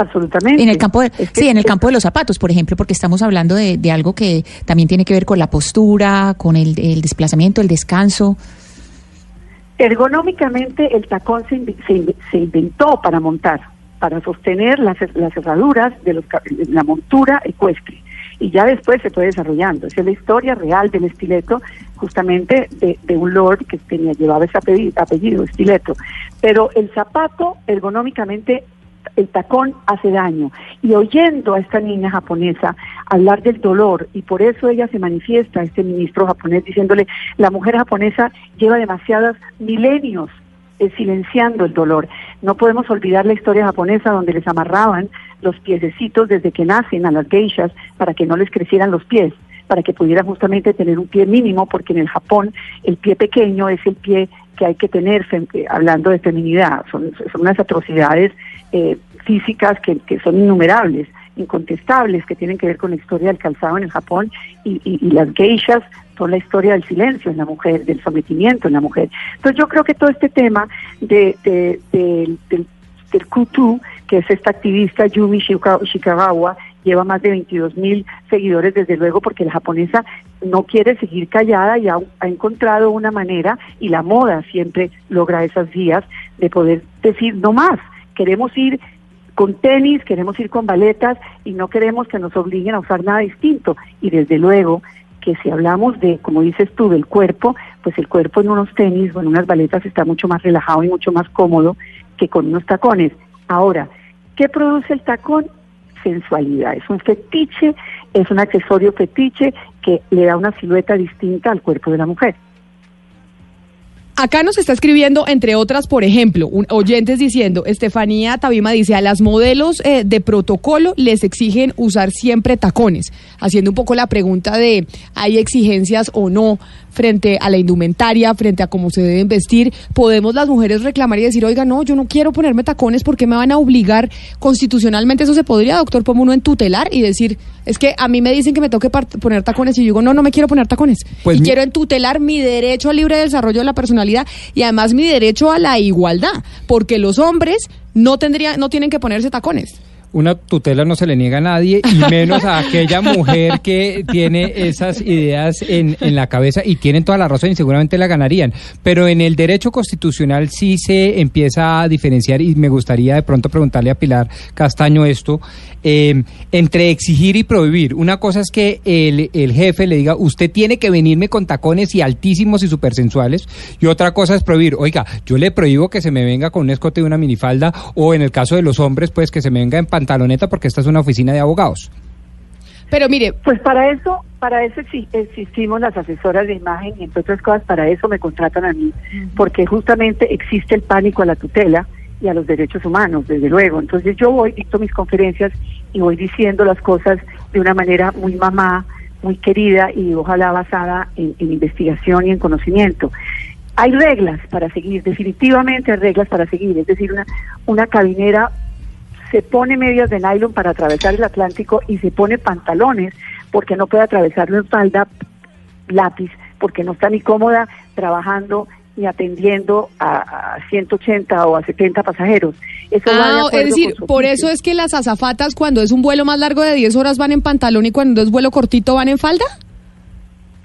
Absolutamente. En el campo de, sí, en el campo de los zapatos, por ejemplo, porque estamos hablando de, de algo que también tiene que ver con la postura, con el, el desplazamiento, el descanso. Ergonómicamente el tacón se, se inventó para montar, para sostener las, las cerraduras de los, la montura ecuestre. Y ya después se fue desarrollando. Esa es la historia real del estileto, justamente de, de un lord que tenía, llevaba ese apellido, apellido, estileto. Pero el zapato ergonómicamente el tacón hace daño. Y oyendo a esta niña japonesa hablar del dolor, y por eso ella se manifiesta, este ministro japonés, diciéndole, la mujer japonesa lleva demasiados milenios eh, silenciando el dolor. No podemos olvidar la historia japonesa donde les amarraban los piececitos desde que nacen a las geishas para que no les crecieran los pies para que pudieran justamente tener un pie mínimo, porque en el Japón el pie pequeño es el pie que hay que tener, eh, hablando de feminidad. Son, son unas atrocidades eh, físicas que, son innumerables, incontestables, que tienen que ver con la historia del calzado en el Japón y, las geishas son la historia del silencio en la mujer, del sometimiento en la mujer. Entonces yo creo que todo este tema de, de- del- del Kutu, que es esta activista Yumi Shika- Shikagawa, lleva más de 22 mil seguidores, desde luego, porque la japonesa no quiere seguir callada y ha, encontrado una manera, y la moda siempre logra esas vías de poder decir no más, queremos ir con tenis, queremos ir con baletas y no queremos que nos obliguen a usar nada distinto. Y desde luego, que si hablamos de, como dices tú, del cuerpo, pues el cuerpo en unos tenis o en unas baletas está mucho más relajado y mucho más cómodo que con unos tacones. Ahora, ¿qué produce el tacón? Sensualidad. Es un fetiche, es un accesorio fetiche que le da una silueta distinta al cuerpo de la mujer. Acá nos está escribiendo, entre otras, por ejemplo, un, oyentes diciendo, Estefanía Tabima dice, a las modelos eh, de protocolo les exigen usar siempre tacones, haciendo un poco la pregunta de, ¿hay exigencias o no frente a la indumentaria, frente a cómo se deben vestir? ¿Podemos las mujeres reclamar y decir, oiga, no, yo no quiero ponerme tacones porque me van a obligar constitucionalmente? Eso se podría, doctor Pomuno, en tutelar y decir, es que a mí me dicen que me toque poner tacones y yo digo, no, no me quiero poner tacones. Pues y mi- quiero en tutelar mi derecho al libre desarrollo de la personalidad y además mi derecho a la igualdad, porque los hombres no tendrían, no tienen que ponerse tacones. Una tutela no se le niega a nadie y menos a aquella mujer que tiene esas ideas en, en la cabeza y tienen toda la razón y seguramente la ganarían. Pero en el derecho constitucional sí se empieza a diferenciar y me gustaría de pronto preguntarle a Pilar Castaño esto, eh, entre exigir y prohibir. Una cosa es que el, el jefe le diga, usted tiene que venirme con tacones y altísimos y supersensuales y otra cosa es prohibir, oiga, yo le prohíbo que se me venga con un escote y una minifalda o en el caso de los hombres, pues que se me venga en pantaloneta porque esta es una oficina de abogados. Pero mire, pues para eso, para eso exi- existimos las asesoras de imagen y entre otras cosas para eso me contratan a mí, porque justamente existe el pánico a la tutela y a los derechos humanos, desde luego. Entonces yo voy, dicto mis conferencias y voy diciendo las cosas de una manera muy mamá, muy querida y ojalá basada en, en investigación y en conocimiento. Hay reglas para seguir, definitivamente hay reglas para seguir, es decir, una, una cabinera se pone medias de nylon para atravesar el Atlántico y se pone pantalones porque no puede atravesarlo en falda lápiz, porque no está ni cómoda trabajando ni atendiendo a, a 180 o a 70 pasajeros. Eso va de Ah, es decir, por eso es que las azafatas cuando es un vuelo más largo de 10 horas van en pantalón y cuando es vuelo cortito van en falda.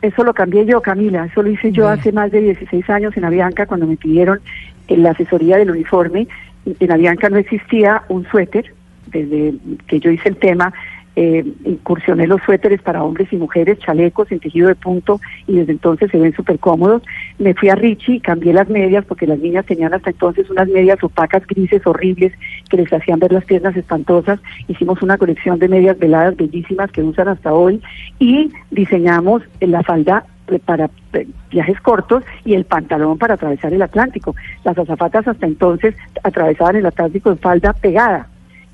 Eso lo cambié yo, Camila. Eso lo hice yo hace más de 16 años en Avianca cuando me pidieron eh, la asesoría del uniforme. En Avianca no existía un suéter. Desde que yo hice el tema, eh, incursioné los suéteres para hombres y mujeres, chalecos en tejido de punto y desde entonces se ven súper cómodos. Me fui a Richie, cambié las medias porque las niñas tenían hasta entonces unas medias opacas, grises, horribles, que les hacían ver las piernas espantosas. Hicimos una colección de medias veladas bellísimas que usan hasta hoy y diseñamos la falda para eh, viajes cortos y el pantalón para atravesar el Atlántico. Las azafatas hasta entonces atravesaban el Atlántico en falda pegada.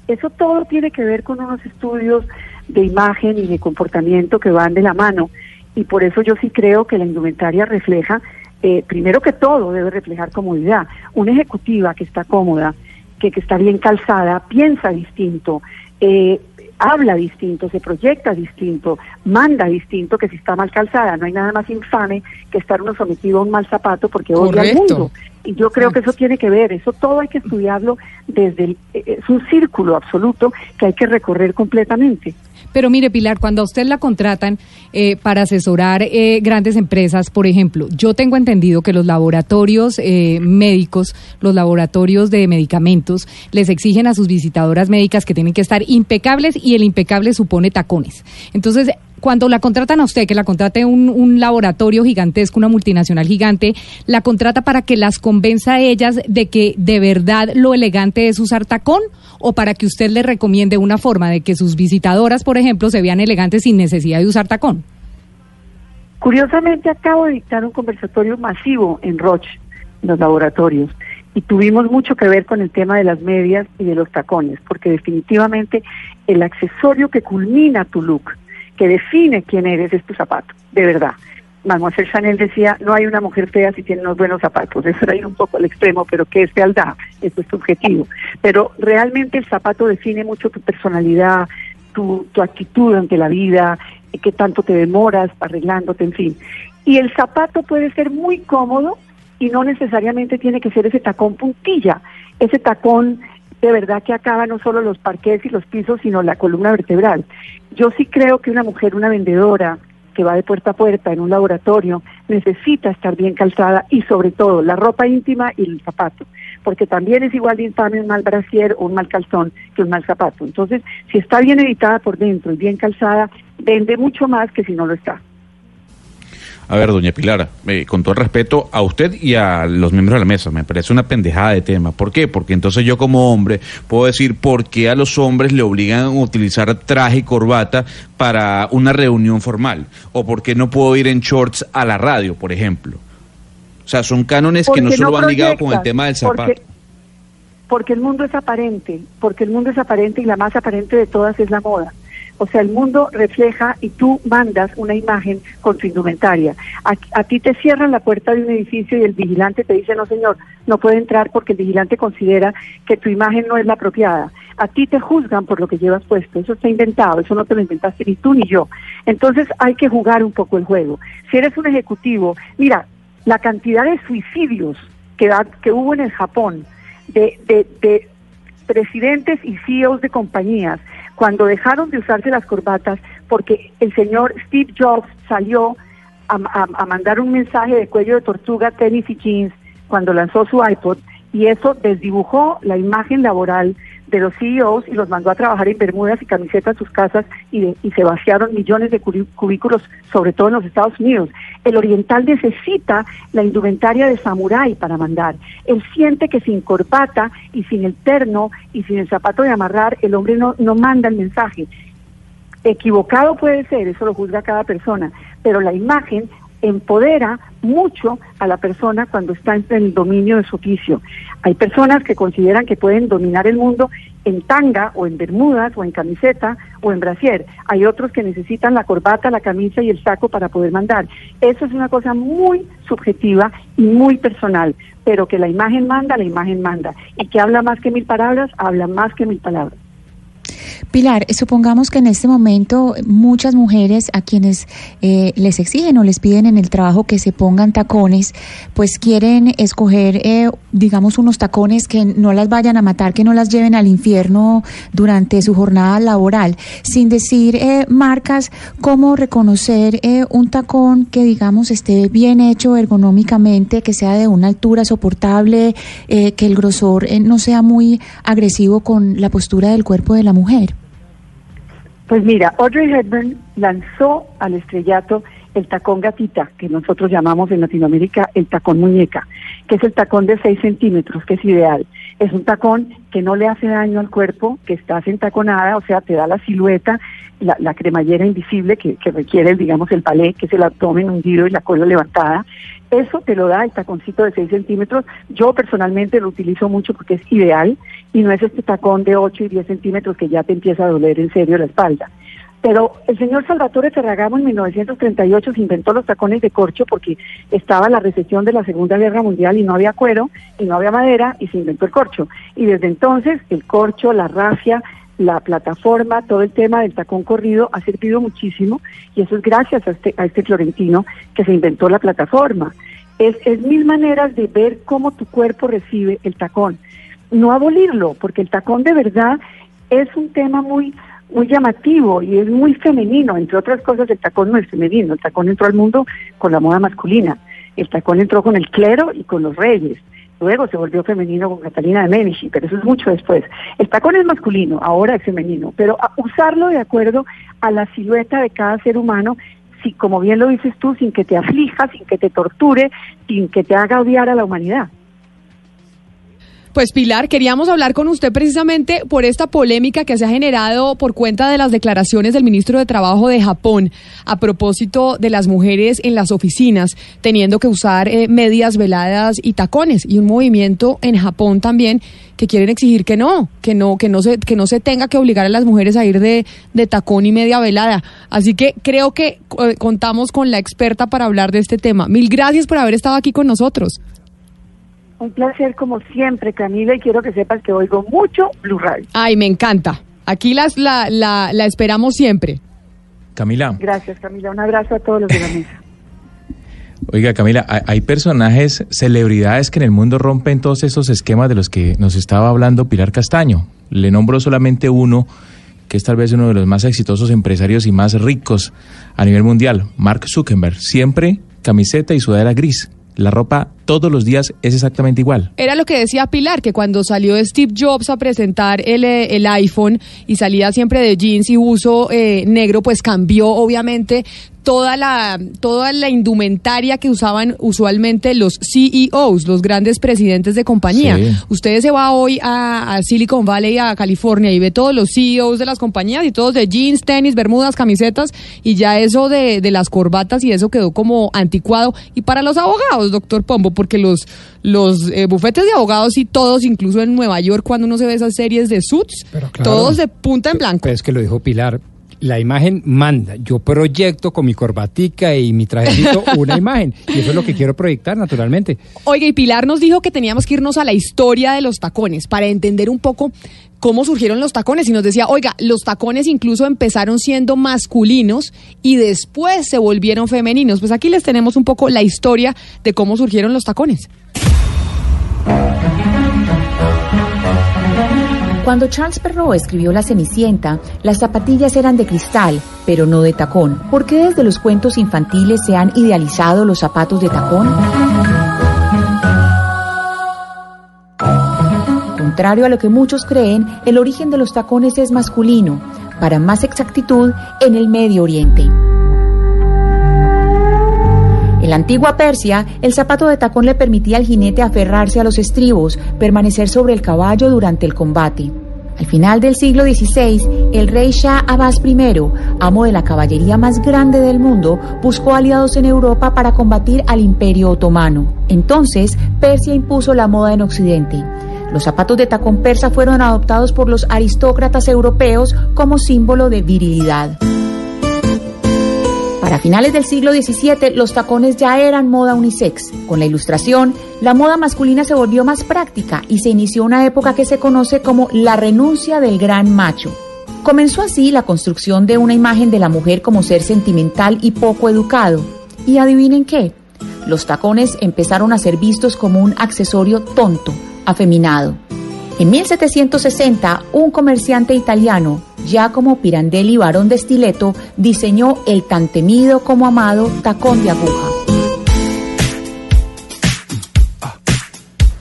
Eso todo tiene que ver con unos estudios de imagen y de comportamiento que van de la mano y por eso yo sí creo que la indumentaria refleja, eh, primero que todo debe reflejar comodidad. Una ejecutiva que está cómoda, que, que está bien calzada, piensa distinto, eh, habla distinto, se proyecta distinto, manda distinto que si está mal calzada. No hay nada más infame que estar uno sometido a un mal zapato porque odia al mundo. Y yo creo que eso tiene que ver, eso todo hay que estudiarlo desde el, eh, es un círculo absoluto que hay que recorrer completamente. Pero mire, Pilar, cuando a usted la contratan eh, para asesorar eh, grandes empresas, por ejemplo, yo tengo entendido que los laboratorios eh, médicos, los laboratorios de medicamentos, les exigen a sus visitadoras médicas que tienen que estar impecables y el impecable supone tacones. Entonces, cuando la contratan a usted, que la contrate un, un laboratorio gigantesco, una multinacional gigante, la contrata para que las convenza a ellas de que de verdad lo elegante es usar tacón o para que usted le recomiende una forma de que sus visitadoras, por ejemplo, se vean elegantes sin necesidad de usar tacón. Curiosamente acabo de dictar un conversatorio masivo en Roche, en los laboratorios, y tuvimos mucho que ver con el tema de las medias y de los tacones, porque definitivamente el accesorio que culmina tu look, que define quién eres, es tu zapato, de verdad. Mademoiselle Chanel decía, no hay una mujer fea si tiene unos buenos zapatos. Eso era ir un poco al extremo, pero ¿qué es fealdad? Eso es tu objetivo. Pero realmente el zapato define mucho tu personalidad, tu, tu actitud ante la vida, eh, qué tanto te demoras arreglándote, en fin. Y el zapato puede ser muy cómodo y no necesariamente tiene que ser ese tacón puntilla, ese tacón de verdad que acaba no solo los parqués y los pisos, sino la columna vertebral. Yo sí creo que una mujer, una vendedora que va de puerta a puerta en un laboratorio, necesita estar bien calzada y sobre todo la ropa íntima y el zapato, porque también es igual de infame un mal brasier o un mal calzón que un mal zapato. Entonces, si está bien editada por dentro y bien calzada, vende mucho más que si no lo está. A ver, doña Pilar, eh, con todo el respeto a usted y a los miembros de la mesa, me parece una pendejada de tema. ¿Por qué? Porque entonces yo como hombre puedo decir por qué a los hombres le obligan a utilizar traje y corbata para una reunión formal. O por qué no puedo ir en shorts a la radio, por ejemplo. O sea, son cánones que no solo van ligados con el tema del zapato. Porque, porque el mundo es aparente, porque el mundo es aparente y la más aparente de todas es la moda. O sea, el mundo refleja y tú mandas una imagen con tu indumentaria. A, a ti te cierran la puerta de un edificio y el vigilante te dice, no señor, no puede entrar porque el vigilante considera que tu imagen no es la apropiada. A ti te juzgan por lo que llevas puesto. Eso está inventado, eso no te lo inventaste ni tú ni yo. Entonces hay que jugar un poco el juego. Si eres un ejecutivo, mira, la cantidad de suicidios que, da- que hubo en el Japón de, de, de presidentes y CEOs de compañías cuando dejaron de usarse las corbatas porque el señor Steve Jobs salió a, mandar un mensaje de cuello de tortuga, tenis y jeans cuando lanzó su iPod y eso desdibujó la imagen laboral de los CEOs y los mandó a trabajar en bermudas y camisetas a sus casas y, de- y se vaciaron millones de cubículos, sobre todo en los Estados Unidos. El oriental necesita la indumentaria de samurái para mandar. Él siente que sin corbata y sin el terno y sin el zapato de amarrar, el hombre no, no manda el mensaje. Equivocado puede ser, eso lo juzga cada persona, pero la imagen empodera mucho a la persona cuando está en el dominio de su oficio. Hay personas que consideran que pueden dominar el mundo en tanga o en bermudas o en camiseta o en brasier. Hay otros que necesitan la corbata, la camisa y el saco para poder mandar. Eso es una cosa muy subjetiva y muy personal, pero que la imagen manda, la imagen manda. Y que habla más que mil palabras, habla más que mil palabras. Pilar, eh, supongamos que en este momento muchas mujeres a quienes eh, les exigen o les piden en el trabajo que se pongan tacones, pues quieren escoger, eh, digamos, unos tacones que no las vayan a matar, que no las lleven al infierno durante su jornada laboral, sin decir eh, marcas, cómo reconocer eh, un tacón que, digamos, esté bien hecho ergonómicamente, que sea de una altura soportable, eh, que el grosor no sea muy agresivo con la postura del cuerpo de la mujer. Pues mira, Audrey Hepburn lanzó al estrellato el tacón gatita, que nosotros llamamos en Latinoamérica el tacón muñeca, que es el tacón de 6 centímetros, que es ideal. Es un tacón que no le hace daño al cuerpo, que estás entaconada, o sea, te da la silueta, la, cremallera invisible que, que requiere, digamos, el palé, que es el abdomen hundido y la cola levantada. Eso te lo da el taconcito de 6 centímetros. Yo personalmente lo utilizo mucho porque es ideal y no es este tacón de 8 y 10 centímetros que ya te empieza a doler en serio la espalda. Pero el señor Salvatore Ferragamo en 1938 se inventó los tacones de corcho porque estaba la recesión de la Segunda Guerra Mundial y no había cuero y no había madera y se inventó el corcho. Y desde entonces el corcho, la rafia, la plataforma, todo el tema del tacón corrido ha servido muchísimo y eso es gracias a este, a este florentino que se inventó la plataforma. Es, es mil maneras de ver cómo tu cuerpo recibe el tacón. No abolirlo, porque el tacón de verdad es un tema muy muy llamativo y es muy femenino. Entre otras cosas, el tacón no es femenino. El tacón entró al mundo con la moda masculina. El tacón entró con el clero y con los reyes. Luego se volvió femenino con Catalina de Medici, pero eso es mucho después. El tacón es masculino, ahora es femenino, pero usarlo de acuerdo a la silueta de cada ser humano, si, como bien lo dices tú, sin que te aflija, sin que te torture, sin que te haga odiar a la humanidad. Pues Pilar, queríamos hablar con usted precisamente por esta polémica que se ha generado por cuenta de las declaraciones del ministro de Trabajo de Japón a propósito de las mujeres en las oficinas teniendo que usar eh, medias veladas y tacones y un movimiento en Japón también que quieren exigir que no, que no, que no se, que no se tenga que obligar a las mujeres a ir de, de tacón y media velada. Así que creo que eh, contamos con la experta para hablar de este tema. Mil gracias por haber estado aquí con nosotros. Un placer como siempre, Camila, y quiero que sepas que oigo mucho Blue Radio. Ay, me encanta. Aquí las, la, la, la esperamos siempre. Camila, Gracias, Camila. Un abrazo a todos los de la mesa. oiga Camila, hay, hay personajes, celebridades que en el mundo rompen todos esos esquemas de los que nos estaba hablando Pilar Castaño. Le nombro solamente uno que es tal vez uno de los más exitosos empresarios y más ricos a nivel mundial, Mark Zuckerberg. Siempre camiseta y sudadera gris. La ropa todos los días es exactamente igual. Era lo que decía Pilar, que cuando salió Steve Jobs a presentar el, eh, el iPhone y salía siempre de jeans y uso eh, negro, pues cambió obviamente toda la, toda la indumentaria que usaban usualmente los CEOs, los grandes presidentes de compañía. Sí. Ustedes se va hoy a, a Silicon Valley, a California, y ve todos los CEOs de las compañías y todos de jeans, tenis, bermudas, camisetas, y ya eso de, de las corbatas y eso quedó como anticuado. Y para los abogados, doctor Pombo, porque los, los eh, bufetes de abogados y todos, incluso en Nueva York, cuando uno se ve esas series de suits, claro. todos de punta en blanco. Pero es que lo dijo Pilar. La imagen manda. Yo proyecto con mi corbatica y mi trajecito una imagen. Y eso es lo que quiero proyectar, naturalmente. Oiga, y Pilar nos dijo que teníamos que irnos a la historia de los tacones para entender un poco cómo surgieron los tacones. Y nos decía, oiga, los tacones incluso empezaron siendo masculinos y después se volvieron femeninos. Pues aquí les tenemos un poco la historia de cómo surgieron los tacones. Cuando Charles Perrault escribió La Cenicienta, las zapatillas eran de cristal, pero no de tacón. ¿Por qué desde los cuentos infantiles se han idealizado los zapatos de tacón? Contrario a lo que muchos creen, el origen de los tacones es masculino, para más exactitud, en el Medio Oriente. En la antigua Persia, el zapato de tacón le permitía al jinete aferrarse a los estribos, permanecer sobre el caballo durante el combate. Al final del siglo XVI, el rey Shah Abbas I, amo de la caballería más grande del mundo, buscó aliados en Europa para combatir al imperio otomano. Entonces, Persia impuso la moda en Occidente. Los zapatos de tacón persa fueron adoptados por los aristócratas europeos como símbolo de virilidad. Para finales del siglo XVII, los tacones ya eran moda unisex. Con la ilustración, la moda masculina se volvió más práctica y se inició una época que se conoce como la renuncia del gran macho. Comenzó así la construcción de una imagen de la mujer como ser sentimental y poco educado. Y adivinen qué, los tacones empezaron a ser vistos como un accesorio tonto, afeminado. En 1760, un comerciante italiano, Giacomo Pirandelli Barón de Stiletto, diseñó el tan temido como amado tacón de aguja.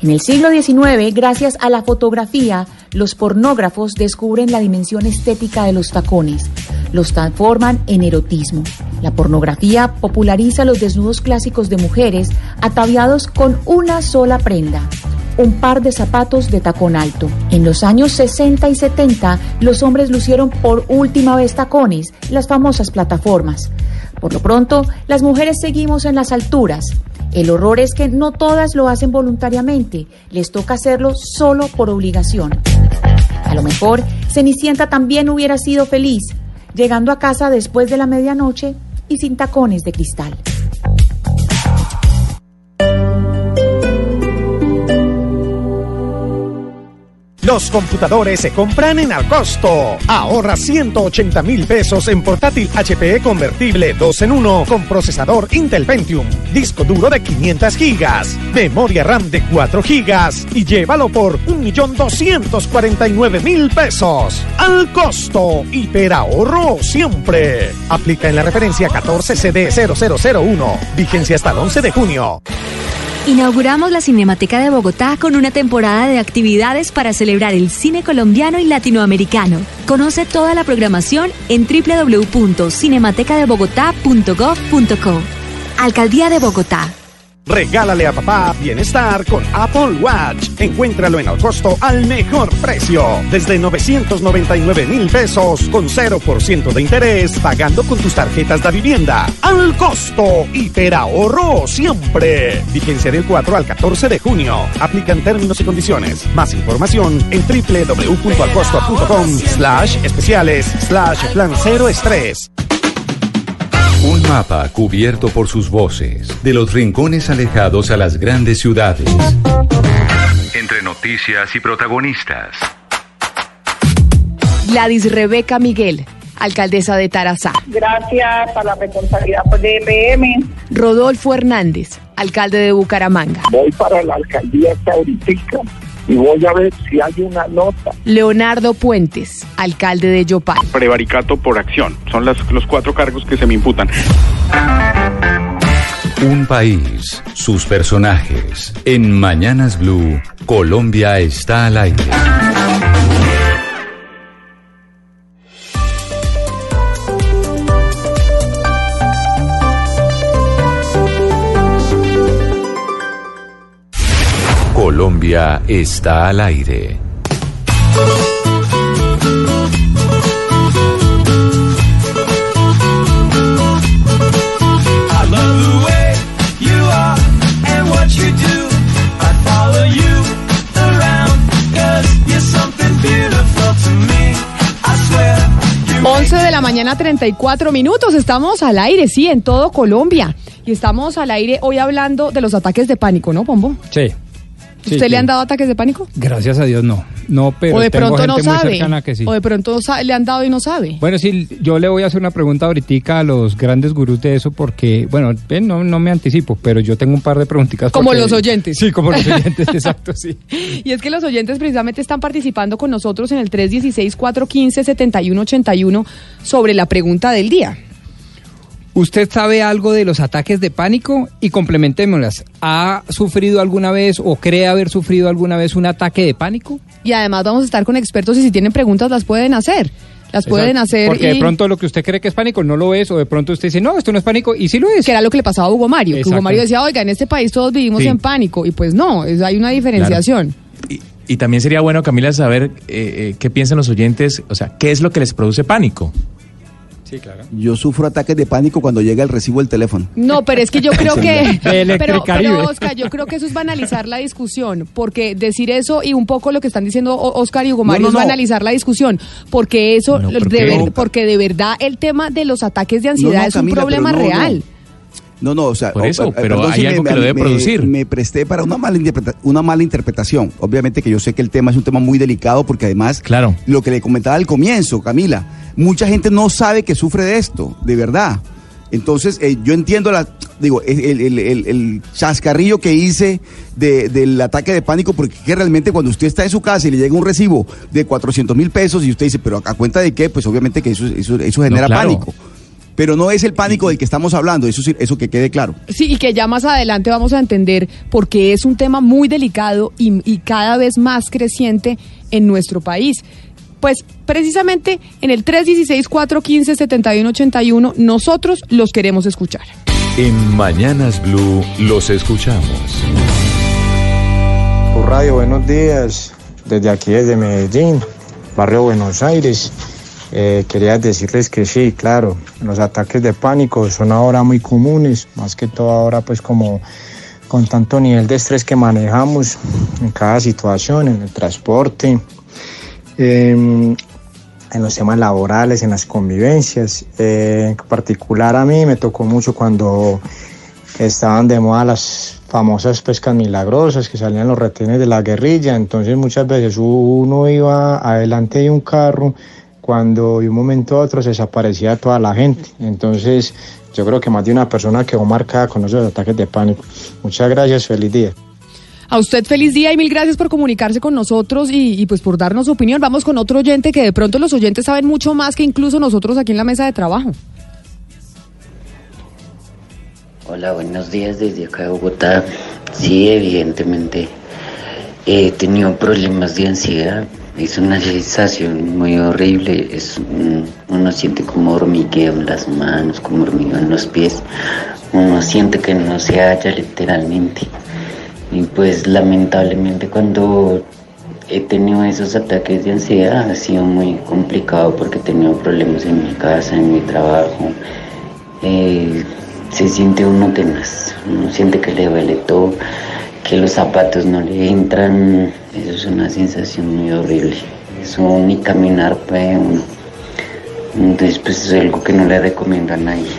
En el siglo XIX, gracias a la fotografía, los pornógrafos descubren la dimensión estética de los tacones. Los transforman en erotismo. La pornografía populariza los desnudos clásicos de mujeres ataviados con una sola prenda, un par de zapatos de tacón alto. En los años 60 y 70, los hombres lucieron por última vez tacones, las famosas plataformas. Por lo pronto, las mujeres seguimos en las alturas. El horror es que no todas lo hacen voluntariamente, les toca hacerlo solo por obligación. A lo mejor, Cenicienta también hubiera sido feliz, llegando a casa después de la medianoche y sin tacones de cristal. Los computadores se compran en Alcosto. Ahorra 180 mil pesos en portátil HPE convertible 2 en 1 con procesador Intel Pentium, disco duro de 500 gigas, memoria RAM de 4 gigas y llévalo por 1.249.000 pesos. Al costo, hiperahorro siempre. Aplica en la referencia 14CD0001. Vigencia hasta el 11 de junio. Inauguramos la Cinemateca de Bogotá con una temporada de actividades para celebrar el cine colombiano y latinoamericano. Conoce toda la programación en www.cinematecadebogotá.gov.co. Alcaldía de Bogotá. Regálale a papá bienestar con Apple Watch. Encuéntralo en costo al mejor precio. Desde 999 mil pesos con 0% de interés pagando con tus tarjetas de vivienda. Al costo. Hiperahorro siempre. Vigencia del 4 al 14 de junio. Aplican términos y condiciones. Más información en www.alcosto.com slash especiales slash plan cero estrés. Un mapa cubierto por sus voces, de los rincones alejados a las grandes ciudades. Entre noticias y protagonistas. Gladys Rebeca Miguel, alcaldesa de Tarazá. Gracias a la responsabilidad de EPM. Rodolfo Hernández, alcalde de Bucaramanga. Voy para la alcaldía ahorita y voy a ver si hay una nota. Leonardo Puentes, alcalde de Yopal. Prevaricato por acción. Son las- los cuatro cargos que se me imputan. Un país, sus personajes. En Mañanas Blue, Colombia está al aire. Swear. 11 de la mañana, 34 minutos. Estamos al aire, sí, en todo Colombia. Y estamos al aire hoy hablando de los ataques de pánico, ¿no, Pombo? Sí. Sí, ¿Usted sí. le han dado ataques de pánico? Gracias a Dios no. No, pero o de tengo pronto no muy sabe. cercana que sí. O de pronto le han dado y no sabe. Bueno, sí, yo le voy a hacer una pregunta ahorita a los grandes gurús de eso porque, bueno, ven, no, no me anticipo, pero yo tengo un par de preguntitas. Como porque- los oyentes. Sí, como los oyentes, exacto, sí. Y es que los oyentes precisamente están participando con nosotros en el 316-415-7181 sobre la pregunta del día. ¿Usted sabe algo de los ataques de pánico? Y complementémoslas. ¿Ha sufrido alguna vez o cree haber sufrido alguna vez un ataque de pánico? Y además vamos a estar con expertos y si tienen preguntas las pueden hacer. Las pueden Exacto. hacer Porque y- de pronto lo que usted cree que es pánico no lo es, o de pronto usted dice, no, esto no es pánico, y sí lo es. Que era lo que le pasaba a Hugo Mario. Que Hugo. Mario decía, oiga, en este país todos vivimos Sí. en pánico. Y pues no, es- hay una diferenciación. Y también sería bueno, Camila, saber eh, eh, qué piensan los oyentes, o sea, qué es lo que les produce pánico. Sí, claro. Yo sufro ataques de pánico cuando llega el recibo del teléfono. No, pero es que yo creo que. Pero, pero, Oscar, yo creo que eso es banalizar la discusión. Porque decir eso y un poco lo que están diciendo Oscar y Hugo No, Mario no, es no. banalizar la discusión. Porque eso, No, ¿por de ver- porque de verdad el tema de los ataques de ansiedad no, es Camila, un problema real. No, no, o sea, Por eso, o- pero perdón hay si algo que lo debe me- producir. Me presté para una mala, interpreta- una mala interpretación. Obviamente que yo sé que el tema es un tema muy delicado porque además, claro. lo que le comentaba al comienzo, Camila, mucha gente no sabe que sufre de esto, de verdad. Entonces, eh, yo entiendo la, digo, el, el- el- el- el chascarrillo que hice de- del ataque de pánico, porque que realmente cuando usted está en su casa y le llega un recibo de 400 mil pesos y usted dice, pero a, cuenta de qué, pues obviamente que eso, eso, eso genera claro. pánico. Pero no es el pánico del que estamos hablando, eso, eso que quede claro. Sí, y que ya más adelante vamos a entender porque es un tema muy delicado y, y cada vez más creciente en nuestro país. Pues precisamente en el 316-415-7181 nosotros los queremos escuchar. En Mañanas Blue los escuchamos. Por radio, buenos días. Desde aquí, desde Medellín, barrio Buenos Aires. Eh, quería decirles que sí, claro, los ataques de pánico son ahora muy comunes, más que todo ahora pues como con tanto nivel de estrés que manejamos en cada situación, en el transporte, em, en los temas laborales, en las convivencias. Eh, en particular a mí me tocó mucho cuando estaban de moda las famosas pescas milagrosas que salían los retenes de la guerrilla, entonces muchas veces uno iba adelante de un carro cuando de un momento a otro se desaparecía toda la gente, entonces yo creo que más de una persona quedó marcada con esos ataques de pánico. Muchas gracias, feliz día. A usted feliz día y mil gracias por comunicarse con nosotros y, y, pues por darnos su opinión. Vamos con otro oyente que de pronto los oyentes saben mucho más que incluso nosotros aquí en la mesa de trabajo. Hola, buenos días desde acá de Bogotá. Sí, evidentemente he tenido problemas de ansiedad. Es una sensación muy horrible. Es, uno siente como hormigueo en las manos, como hormigueo en los pies. Uno siente que no se halla literalmente. Y pues lamentablemente cuando he tenido esos ataques de ansiedad ha sido muy complicado porque he tenido problemas en mi casa, en mi trabajo. Eh, se siente uno tenaz, uno siente que le duele todo, que los zapatos no le entran, eso es una sensación muy horrible. Eso ni caminar puede uno. Entonces pues es algo que no le recomiendo a nadie.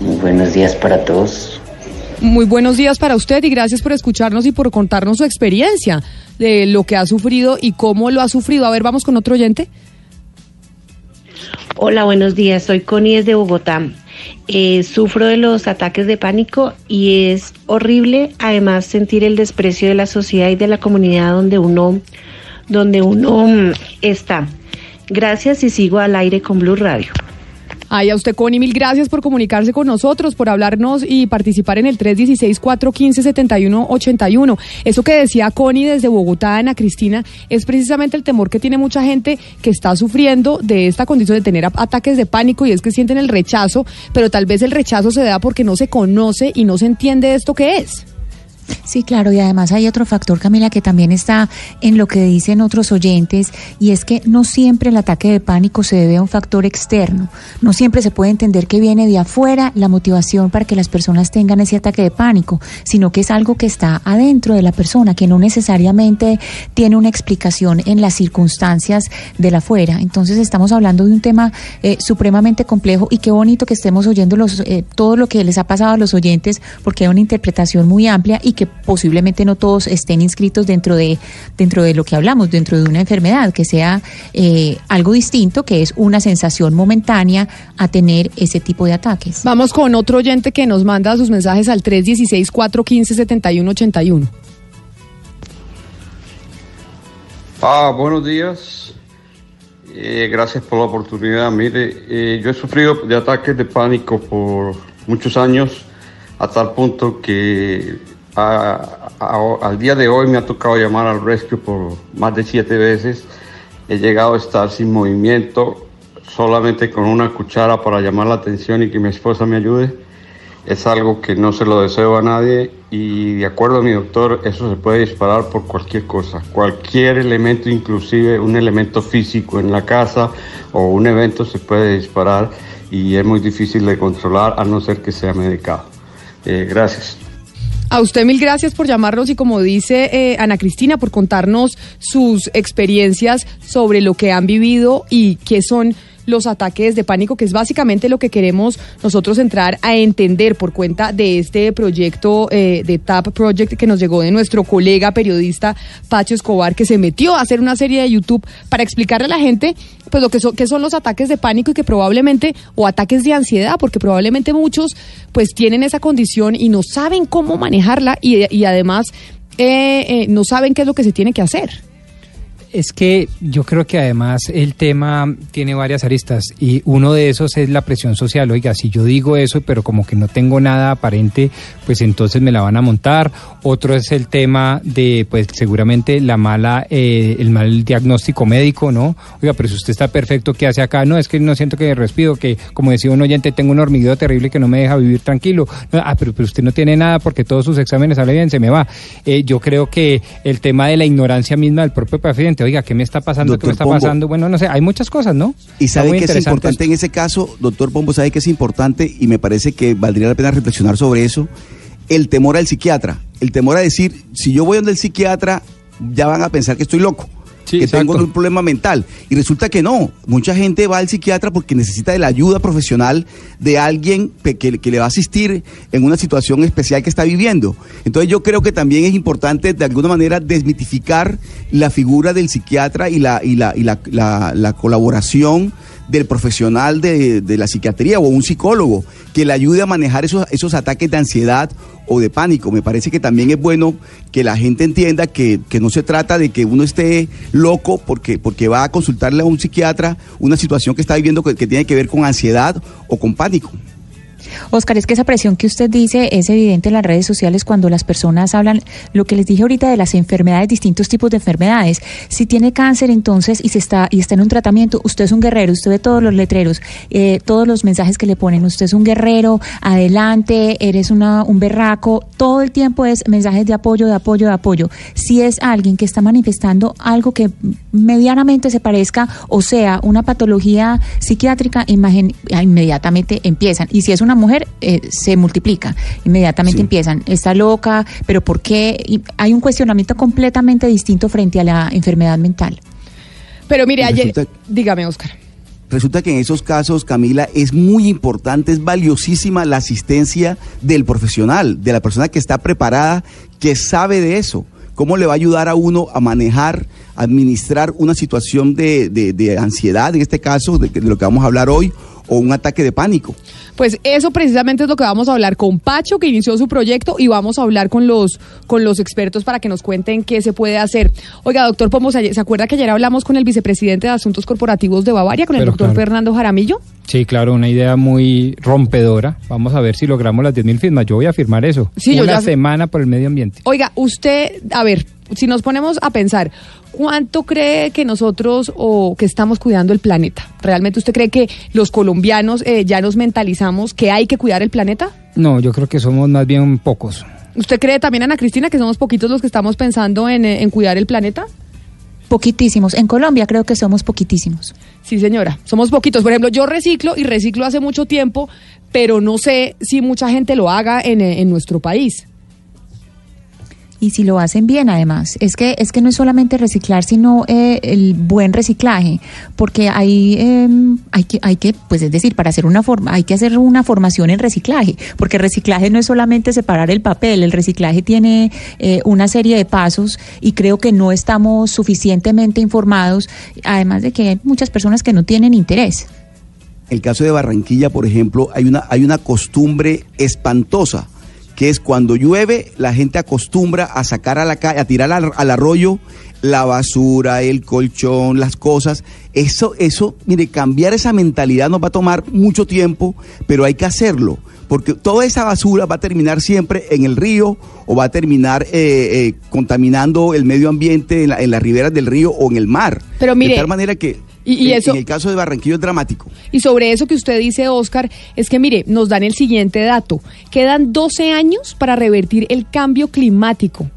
Muy buenos días para todos. Muy buenos días para usted y gracias por escucharnos y por contarnos su experiencia de lo que ha sufrido y cómo lo ha sufrido. A ver, vamos con otro oyente. Hola, buenos días. Soy Connie desde Bogotá. Eh, sufro de los ataques de pánico y es horrible además sentir el desprecio de la sociedad y de la comunidad donde uno, donde uno mm, está. Gracias y sigo al aire con Blue Radio. Ay, a usted, Connie, mil gracias por comunicarse con nosotros, por hablarnos y participar en el 316-415-7181. Eso que decía Connie desde Bogotá, Ana Cristina, es precisamente el temor que tiene mucha gente que está sufriendo de esta condición de tener ataques de pánico y es que sienten el rechazo, pero tal vez el rechazo se da porque no se conoce y no se entiende esto que es. Sí, claro, y además hay otro factor, Camila, que también está en lo que dicen otros oyentes, y es que no siempre el ataque de pánico se debe a un factor externo. No siempre se puede entender que viene de afuera la motivación para que las personas tengan ese ataque de pánico, sino que es algo que está adentro de la persona, que no necesariamente tiene una explicación en las circunstancias de la afuera. Entonces estamos hablando de un tema eh, supremamente complejo y qué bonito que estemos oyendo los, eh, todo lo que les ha pasado a los oyentes, porque hay una interpretación muy amplia y que posiblemente no todos estén inscritos dentro de, dentro de lo que hablamos, dentro de una enfermedad, que sea eh, algo distinto, que es una sensación momentánea a tener ese tipo de ataques. Vamos con otro oyente que nos manda sus mensajes al 316-415-7181. Ah, buenos días. Eh, gracias por la oportunidad. Mire, eh, yo he sufrido de ataques de pánico por muchos años, a tal punto que al día de hoy me ha tocado llamar al rescue por más de siete veces. He llegado a estar sin movimiento, solamente con una cuchara para llamar la atención y que mi esposa me ayude. Es algo que no se lo deseo a nadie y de acuerdo a mi doctor eso se puede disparar por cualquier cosa, cualquier elemento, inclusive un elemento físico en la casa o un evento se puede disparar y es muy difícil de controlar a no ser que sea medicado. Eh, gracias. A usted mil gracias por llamarnos y como dice eh, Ana Cristina, por contarnos sus experiencias sobre lo que han vivido y qué son los ataques de pánico, que es básicamente lo que queremos nosotros entrar a entender por cuenta de este proyecto eh, de TAP Project que nos llegó de nuestro colega periodista Pacho Escobar, que se metió a hacer una serie de YouTube para explicarle a la gente pues lo que son, qué son los ataques de pánico y que probablemente, o ataques de ansiedad, porque probablemente muchos pues tienen esa condición y no saben cómo manejarla y, y además eh, eh, no saben qué es lo que se tiene que hacer. Es que yo creo que además el tema tiene varias aristas y uno de esos es la presión social. Oiga, si yo digo eso, pero como que no tengo nada aparente, pues entonces me la van a montar. Otro es el tema de, pues seguramente la mala, eh, el mal diagnóstico médico, ¿no? Oiga, pero si usted está perfecto, ¿qué hace acá? No, es que no siento que respido, que como decía un oyente, tengo un hormigueo terrible que no me deja vivir tranquilo. No, ah, pero, pero usted no tiene nada porque todos sus exámenes salen bien, se me va. Eh, yo creo que el tema de la ignorancia misma del propio paciente, oiga, ¿qué me está pasando? ¿Qué me está Pombo. pasando? Bueno, no sé, hay muchas cosas, ¿no? Y sabe que es importante en ese caso, doctor Pombo, sabe que es importante y me parece que valdría la pena reflexionar sobre eso, el temor al psiquiatra, el temor a decir, si yo voy donde el psiquiatra, ya van a pensar que estoy loco. Que tengo un problema mental. Y resulta que no. Mucha gente va al psiquiatra porque necesita de la ayuda profesional de alguien que, que le va a asistir en una situación especial que está viviendo. Entonces yo creo que también es importante de alguna manera desmitificar la figura del psiquiatra y la, y la, y la, la- la colaboración del profesional de, de la psiquiatría o un psicólogo que le ayude a manejar esos, esos ataques de ansiedad o de pánico. Me parece que también es bueno que la gente entienda que, que no se trata de que uno esté loco porque, porque va a consultarle a un psiquiatra una situación que está viviendo que, que tiene que ver con ansiedad o con pánico. Oscar, es que esa presión que usted dice es evidente en las redes sociales cuando las personas hablan, lo que les dije ahorita de las enfermedades, distintos tipos de enfermedades. Si tiene cáncer entonces y se está y está en un tratamiento, usted es un guerrero, usted ve todos los letreros, eh, todos los mensajes que le ponen, usted es un guerrero, adelante, eres una, un berraco, todo el tiempo es mensajes de apoyo, de apoyo, de apoyo. Si es alguien que está manifestando algo que medianamente se parezca o sea una patología psiquiátrica, imagen, inmediatamente empiezan. Y si es una mujer, eh, se multiplica. Inmediatamente empiezan. Está loca, pero ¿por qué? Y hay un cuestionamiento completamente distinto frente a la enfermedad mental. Pero mire, Y ayer, resulta- dígame, Oscar. Resulta que en esos casos, Camila, es muy importante, es valiosísima la asistencia del profesional, de la persona que está preparada, que sabe de eso. ¿Cómo le va a ayudar a uno a manejar, administrar una situación de, de- de ansiedad, en este caso, de, de lo que vamos a hablar hoy, o un ataque de pánico? Pues eso precisamente es lo que vamos a hablar con Pacho, que inició su proyecto, y vamos a hablar con los, con los expertos para que nos cuenten qué se puede hacer. Oiga, doctor Pomos, ¿se acuerda que ayer hablamos con el vicepresidente de Asuntos Corporativos de Bavaria, con el Pero doctor claro. Fernando Jaramillo? Sí, claro, una idea muy rompedora. Vamos a ver si logramos las 10.000 firmas. Yo voy a firmar eso. Sí, yo una ya- semana por el medio ambiente. Oiga, usted, a ver, si nos ponemos a pensar, ¿cuánto cree que nosotros o que estamos cuidando el planeta? ¿Realmente usted cree que los colombianos eh, ya nos mentalizamos que hay que cuidar el planeta? No, yo creo que somos más bien pocos. ¿Usted cree también, Ana Cristina, que somos poquitos los que estamos pensando en, eh, en cuidar el planeta? Poquitísimos. En Colombia creo que somos poquitísimos. Sí, señora, somos poquitos. Por ejemplo, yo reciclo y reciclo hace mucho tiempo, pero no sé si mucha gente lo haga en, eh, en nuestro país. Y si lo hacen bien además. Es que es que no es solamente reciclar sino eh, el buen reciclaje porque hay eh, hay que hay que pues es decir para hacer una forma hay que hacer una formación en reciclaje porque reciclaje no es solamente separar el papel el reciclaje tiene eh, una serie de pasos y creo que no estamos suficientemente informados además de que hay muchas personas que no tienen interés. El caso de Barranquilla, por ejemplo, hay una, hay una costumbre espantosa, que es cuando llueve, la gente acostumbra a sacar a la calle, a tirar al, al arroyo la basura, el colchón, las cosas. Eso, eso, mire, cambiar esa mentalidad nos va a tomar mucho tiempo, pero hay que hacerlo. Porque toda esa basura va a terminar siempre en el río o va a terminar eh, eh, contaminando el medio ambiente en, la- en las riberas del río o en el mar. Pero mire, de tal manera que y- y en- eso- en el caso de Barranquillo es dramático. Y sobre eso que usted dice, Oscar, es que mire, nos dan el siguiente dato. Quedan 12 años para revertir el cambio climático.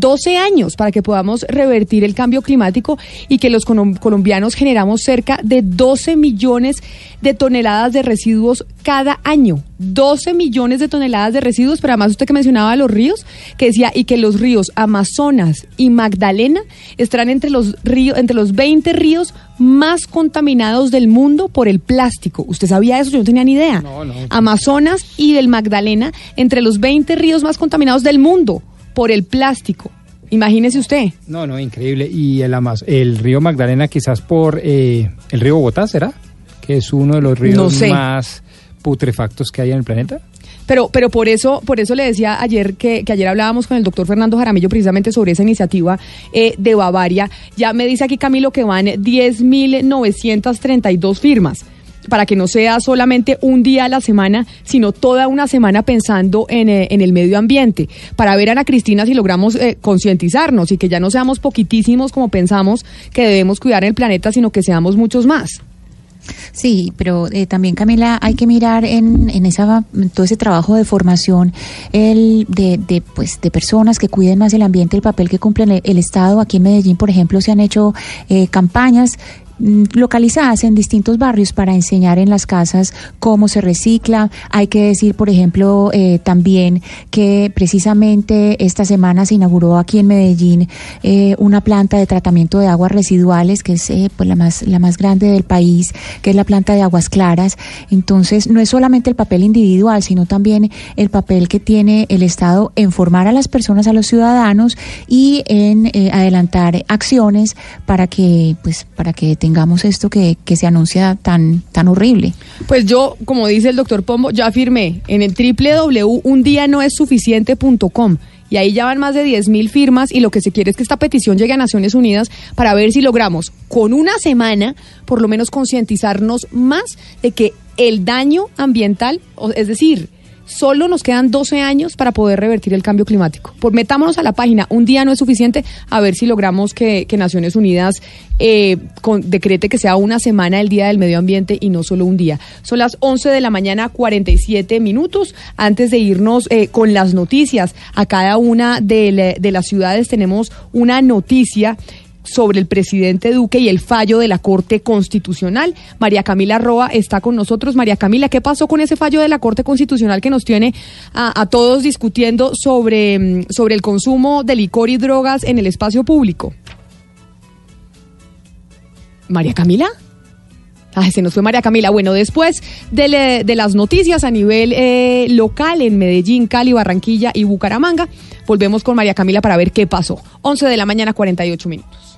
12 años para que podamos revertir el cambio climático y que los colom- colombianos generamos cerca de 12 millones de toneladas de residuos cada año. 12 millones de toneladas de residuos, pero además usted que mencionaba los ríos, que decía y que los ríos Amazonas y Magdalena estarán entre los ríos entre los 20 ríos más contaminados del mundo por el plástico. ¿Usted sabía eso? Yo no tenía ni idea. Amazonas y del Magdalena entre los 20 ríos más contaminados del mundo por el plástico. Imagínese usted. No, no, increíble. Y el, el río Magdalena quizás por eh, el río Bogotá, ¿será? Que es uno de los ríos No sé. más putrefactos que hay en el planeta. Pero, pero por eso, por eso le decía ayer que, que ayer hablábamos con el doctor Fernando Jaramillo precisamente sobre esa iniciativa eh, de Bavaria. Ya me dice aquí Camilo que van 10.932 firmas para que no sea solamente un día a la semana, sino toda una semana pensando en, eh, en el medio ambiente, para ver Ana Cristina si logramos eh, concientizarnos y que ya no seamos poquitísimos como pensamos que debemos cuidar el planeta, sino que seamos muchos más. Sí, pero eh, también Camila hay que mirar en, en esa todo ese trabajo de formación el de, de pues de personas que cuiden más el ambiente, el papel que cumple el, el Estado. Aquí en Medellín, por ejemplo, se han hecho eh, campañas localizadas en distintos barrios para enseñar en las casas cómo se recicla. Hay que decir, por ejemplo, eh, también que precisamente esta semana se inauguró aquí en Medellín eh, una planta de tratamiento de aguas residuales que es eh, pues la más la más grande del país, que es la planta de aguas claras. Entonces, no es solamente el papel individual, sino también el papel que tiene el Estado en formar a las personas, a los ciudadanos y en adelantar acciones para que pues para que tengamos esto que, que se anuncia tan tan horrible. Pues yo, como dice el doctor Pombo, ya firmé en el www.undianoessuficiente.com y ahí ya van más de 10 mil firmas y lo que se quiere es que esta petición llegue a Naciones Unidas para ver si logramos con una semana por lo menos concientizarnos más de que el daño ambiental, es decir, solo nos quedan 12 años para poder revertir el cambio climático. Por metámonos a la página, un día no es suficiente, a ver si logramos que, Naciones Unidas eh, con- decrete que sea una semana el Día del Medio Ambiente y no solo un día. Son las 11 de la mañana, 47 minutos. Antes de irnos eh, con las noticias, a cada una de las ciudades tenemos una noticia sobre el presidente Duque y el fallo de la Corte Constitucional. María Camila Roa está con nosotros. María Camila, ¿qué pasó con ese fallo de la Corte Constitucional que nos tiene a, todos discutiendo sobre, mm, sobre el consumo de licor y drogas en el espacio público? María Camila. Ay, se nos fue María Camila. Bueno, después de las noticias a nivel eh, local en Medellín, Cali, Barranquilla y Bucaramanga, volvemos con María Camila para ver qué pasó. 11 de la mañana, 48 minutos.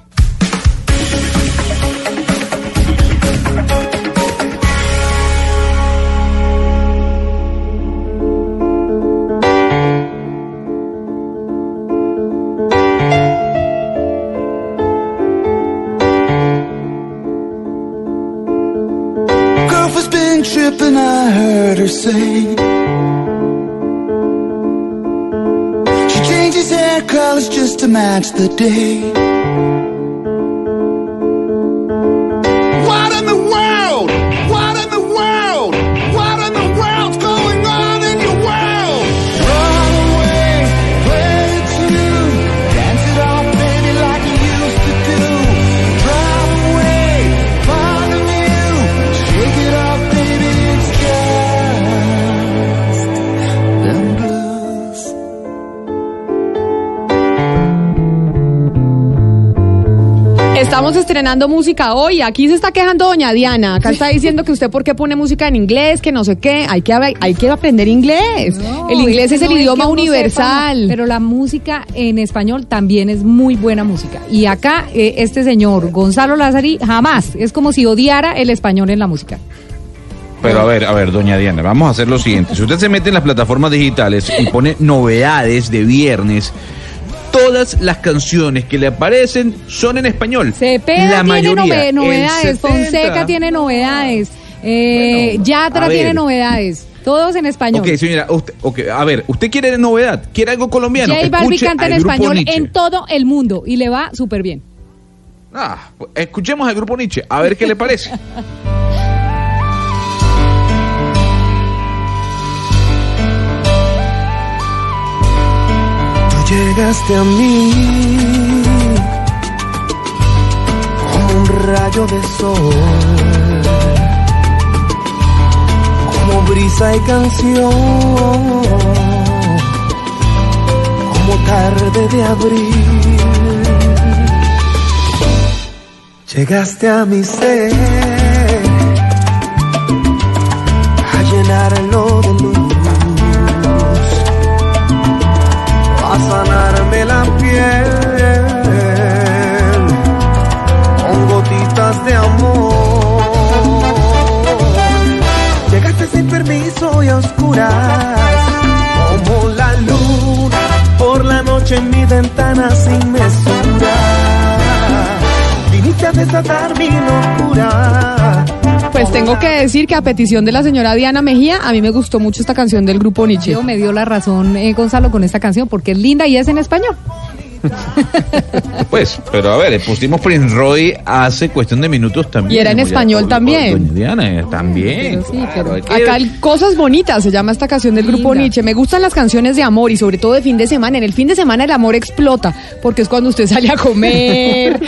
Say. She changes hair colors just to match the day. Estamos estrenando música hoy. Aquí se está quejando doña Diana. Acá está diciendo que usted por qué pone música en inglés, que no sé qué. Hay que, hay que aprender inglés. el inglés es, que el no, idioma que universal. sepa, pero la música en español también es muy buena música. Y acá eh, este señor Gonzalo Lázari jamás es como si odiara el español en la música. Pero a ver, a ver, doña Diana, vamos a hacer lo siguiente. Si usted se mete en las plataformas digitales y pone novedades de viernes, todas las canciones que le aparecen son en español. Cepeda la tiene mayoría. novedades, 70. Fonseca tiene novedades, eh, Bueno, Yatra tiene ver. novedades, todos en español. Ok, señora, usted, ok, a ver, ¿usted quiere novedad? ¿Quiere algo colombiano? J Escuche canta en español Nietzsche. en todo el mundo y le va súper bien. Ah, escuchemos al grupo Nietzsche, a ver qué le parece. llegaste a mí. Como un rayo de sol, como brisa y canción, como tarde de abril. Llegaste a mi ser. A llenarlo de luz oscuras, como la luna por la noche en mi ventana sin mesura. Viniste a desatar mi locura. Pues tengo que decir que a petición de la señora Diana Mejía, a mí me gustó mucho esta canción del grupo Nietzsche. Yo me dio la razón eh, Gonzalo con esta canción porque es linda y es en español. Pues, pero a ver, pusimos Prince Roy hace cuestión de minutos también. Y era en español también. Doña Diana, eh, también. claro, hay que- Acá el Cosas Bonitas se llama esta canción del grupo Linda. Nietzsche. Me gustan las canciones de amor y sobre todo de fin de semana. En el fin de semana el amor explota porque es cuando usted sale a comer.